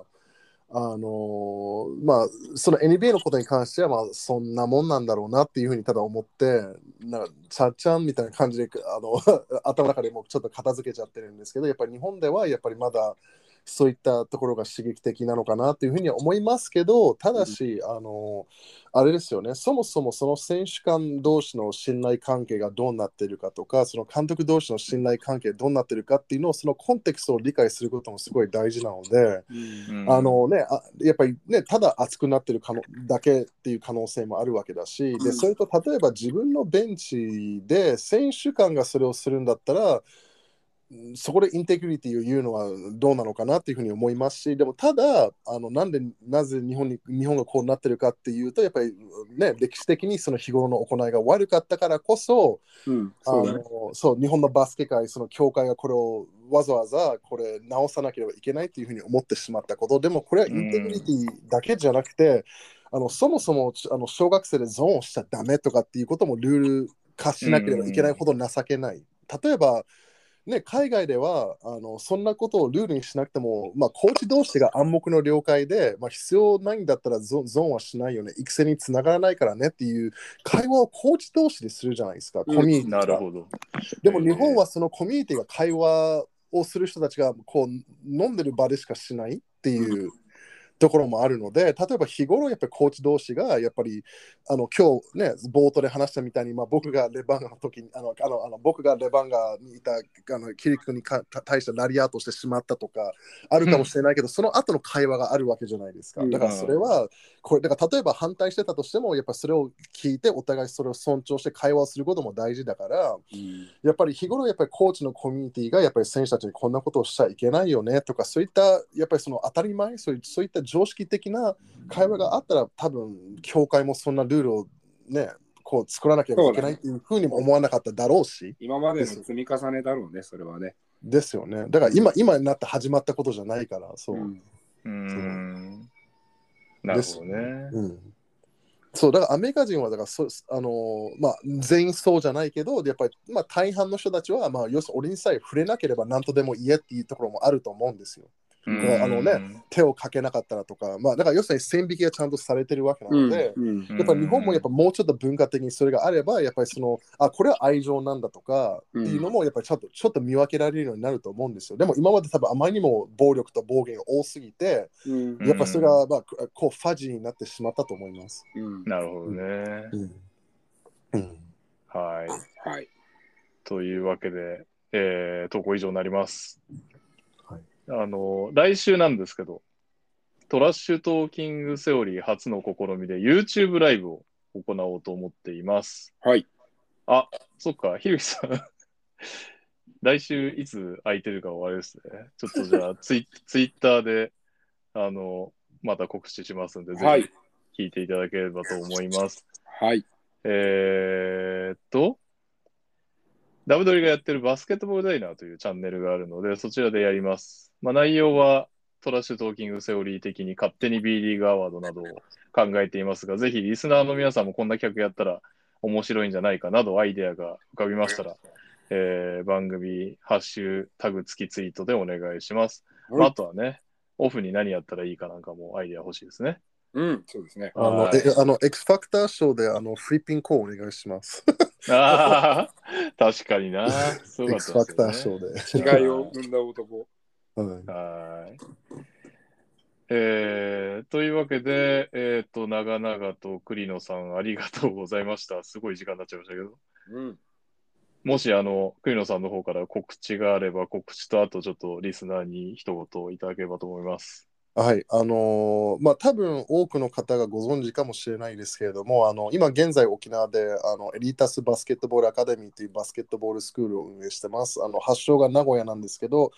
あのまあその NBA のことに関してはまあそんなもんなんだろうなっていうふうにただ思ってなんかちゃっちゃんみたいな感じであの 頭の中でもうちょっと片付けちゃってるんですけどやっぱり日本ではやっぱりまだそういったところが刺激的なのかなというふうには思いますけど、ただし、あの、あれですよね、そもそもその選手間同士の信頼関係がどうなっているかとか、その監督同士の信頼関係がどうなっているかっていうのを、そのコンテクストを理解することもすごい大事なので、うん。あのね、あやっぱりね、ただ熱くなってる可能だけっていう可能性もあるわけだし、でうん。それと例えば自分のベンチで選手間がそれをするんだったら、うんそこでインテグリティを言うのはどうなのかなっていうふうに思いますし、でもただ、あのなんでなぜ日本に日本がこうなってるかっていうと、やっぱりね、歴史的にその日頃の行いが悪かったからこそ、うん、あそうだね。のそう日本のバスケ界、その協会がこれをわざわざこれ直さなければいけないというふうに思ってしまったこと、でもこれはインテグリティだけじゃなくて、あのそもそもあの小学生でゾーンをしちゃダメとかっていうこともルール化しなければいけないほど情けない。例えばね、海外ではあのそんなことをルールにしなくても、まあ、コーチ同士が暗黙の了解で、まあ、必要ないんだったらゾゾーンはしないよね、育成につながらないからねっていう会話をコーチ同士でするじゃないですか、うんコミュニティが。なるほど。でも日本はそのコミュニティが会話をする人たちがこう飲んでる場でしかしないっていうところもあるので、例えば日頃やっぱりコーチ同士がやっぱりあの今日ね、冒頭で話したみたいに、まあ、僕がレバンガの時にあのあのあの僕がレバンガにいたあのキリクにか対してラリアートしてしまったとかあるかもしれないけど、その後の会話があるわけじゃないですか。うん。だからそれは、これだから例えば反対してたとしても、やっぱそれを聞いて、お互いそれを尊重して会話をすることも大事だから、うん。やっぱり日頃やっぱりコーチのコミュニティがやっぱり選手たちにこんなことをしちゃいけないよねとかそういったやっぱりその当たり前そういそういった常識的な会話があったら多分協会もそんなルールをねこう作らなければいけないっていうふうにも思わなかっただろうし。今までの積み重ねだろうね、それはね。ですよね。だから今今になって始まったことじゃないからそう、うん。うーん。なるほどね。うん。そうだからアメリカ人はだからそあのーまあ、全員そうじゃないけどやっぱり、まあ、大半の人たちは、まあ、要するに俺にさえ触れなければ何とでも言えっていうところもあると思うんですよ。うんあのね手をかけなかったらとか、まあ、だから要するに線引きがちゃんとされてるわけなので、うんやっぱ日本もやっぱもうちょっと文化的にそれがあれば、やっぱりその、あ、これは愛情なんだとかっていうのも、やっぱりちょっとちょっと見分けられるようになると思うんですよ。でも今まで多分あまりにも暴力と暴言が多すぎて、うんやっぱそれが、まあ、こうファジーになってしまったと思います。うんなるほどね。うん。うん。はい。はい。というわけで、えー投稿以上になります。はいあの、来週なんですけど、トラッシュトーキングセオリー初の試みで YouTube ライブを行おうと思っています。はい。あ、そっか、ひるきさん。来週いつ空いてるかはあれですね。ちょっとじゃあ ツイ、ツイッターで、あの、また告知しますんで、はいぜひ聞いていただければと思います。はい。えーっと、ダブドリがやってるバスケットボールダイナーというチャンネルがあるので、そちらでやります。まあ、内容はトラッシュトーキングセオリー的に勝手に B リーグアワードなどを考えていますが、ぜひリスナーの皆さんもこんな企画やったら面白いんじゃないかなどアイデアが浮かびましたら、えー番組ハッシュタグ付きツイートでお願いします。まあ、あとはね、オフに何やったらいいかなんかもアイデア欲しいですね。うん、そうですね。あの、あの、X ファクターショーで、あの、フリッピングコールお願いします。ああ、確かにな。そうか X ファクターショーで。違いを生んだ男。うんはい。えー、というわけで、えっ、と、長々と栗野さんありがとうございました。すごい時間になっちゃいましたけど。うん。もし、あの、栗野さんの方から告知があれば、告知と、あとちょっとリスナーに一言いただければと思います。はい、あのーまあ多分多くの方がご存知かもしれないですけれども、あの今現在沖縄であのエリータスバスケットボールアカデミーというバスケットボールスクールを運営してます。あの発祥が名古屋なんですけど、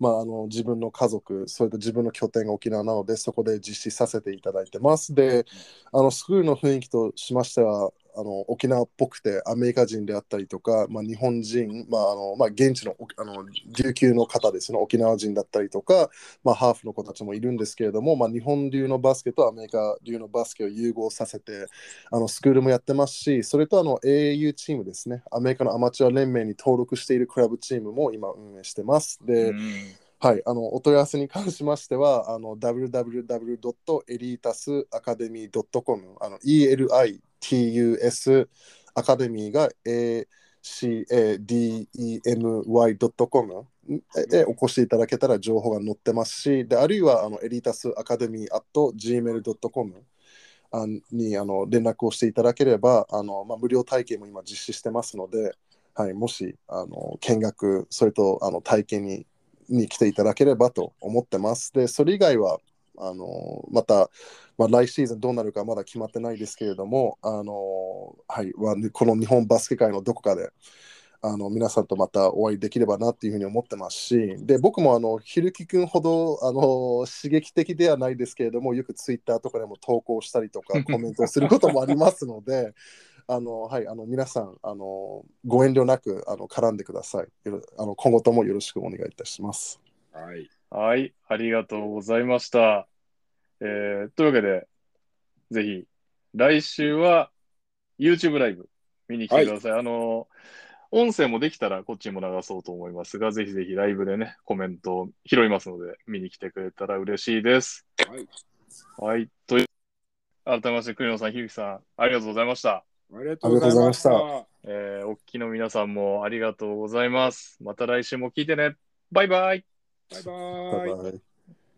まあ、あの自分の家族、それと自分の拠点が沖縄なので、そこで実施させていただいてます。で、あのスクールの雰囲気としましては、あの沖縄っぽくてアメリカ人であったりとか、まあ、日本人、まああのまあ、現地のあの琉球の方ですね、沖縄人だったりとか、まあ、ハーフの子たちもいるんですけれども、まあ、日本流のバスケとアメリカ流のバスケを融合させて、あのスクールもやってますし、それとあの AAU チームですね、アメリカのアマチュア連盟に登録しているクラブチームも今運営してます。で、うん。はい、あのお問い合わせに関しましては、あの www.elitasacademy.com、あの ELITUS アカデミーが ACADEMY.com、へお越しいただけたら情報が載ってますし、であるいはあのエリータスアカデミー at gmail.com あにあの連絡をしていただければ、あのまあ、無料体験も今実施してますので、はい、もしあの見学、それとあの体験にに来ていただければと思ってます。で、それ以外は、あのまた、まあ、来シーズンどうなるかまだ決まってないですけれども、あのはい、はこの日本バスケ界のどこかであの皆さんとまたお会いできればなっていうふうに思ってますし、で僕もあのひるきくんほどあの刺激的ではないですけれども、よくツイッターとかでも投稿したりとか コメントをすることもありますので、あのはい、あの皆さんあの、ご遠慮なくあの絡んでくださいあの。今後ともよろしくお願いいたします。はい。はい、ありがとうございました。えーというわけで、ぜひ、来週は YouTube ライブ見に来てください。あの、音声もできたらこっちにも流そうと思いますが、ぜひぜひライブでね、コメントを拾いますので、見に来てくれたら嬉しいです。はい。はい。という、改めまして、栗野さん、ひゆきさん、ありがとうございました。ありがとうございました。えー、おっきの皆さんもありがとうございます。また来週も聞いてね。バイバイ。バイババイイ。バイ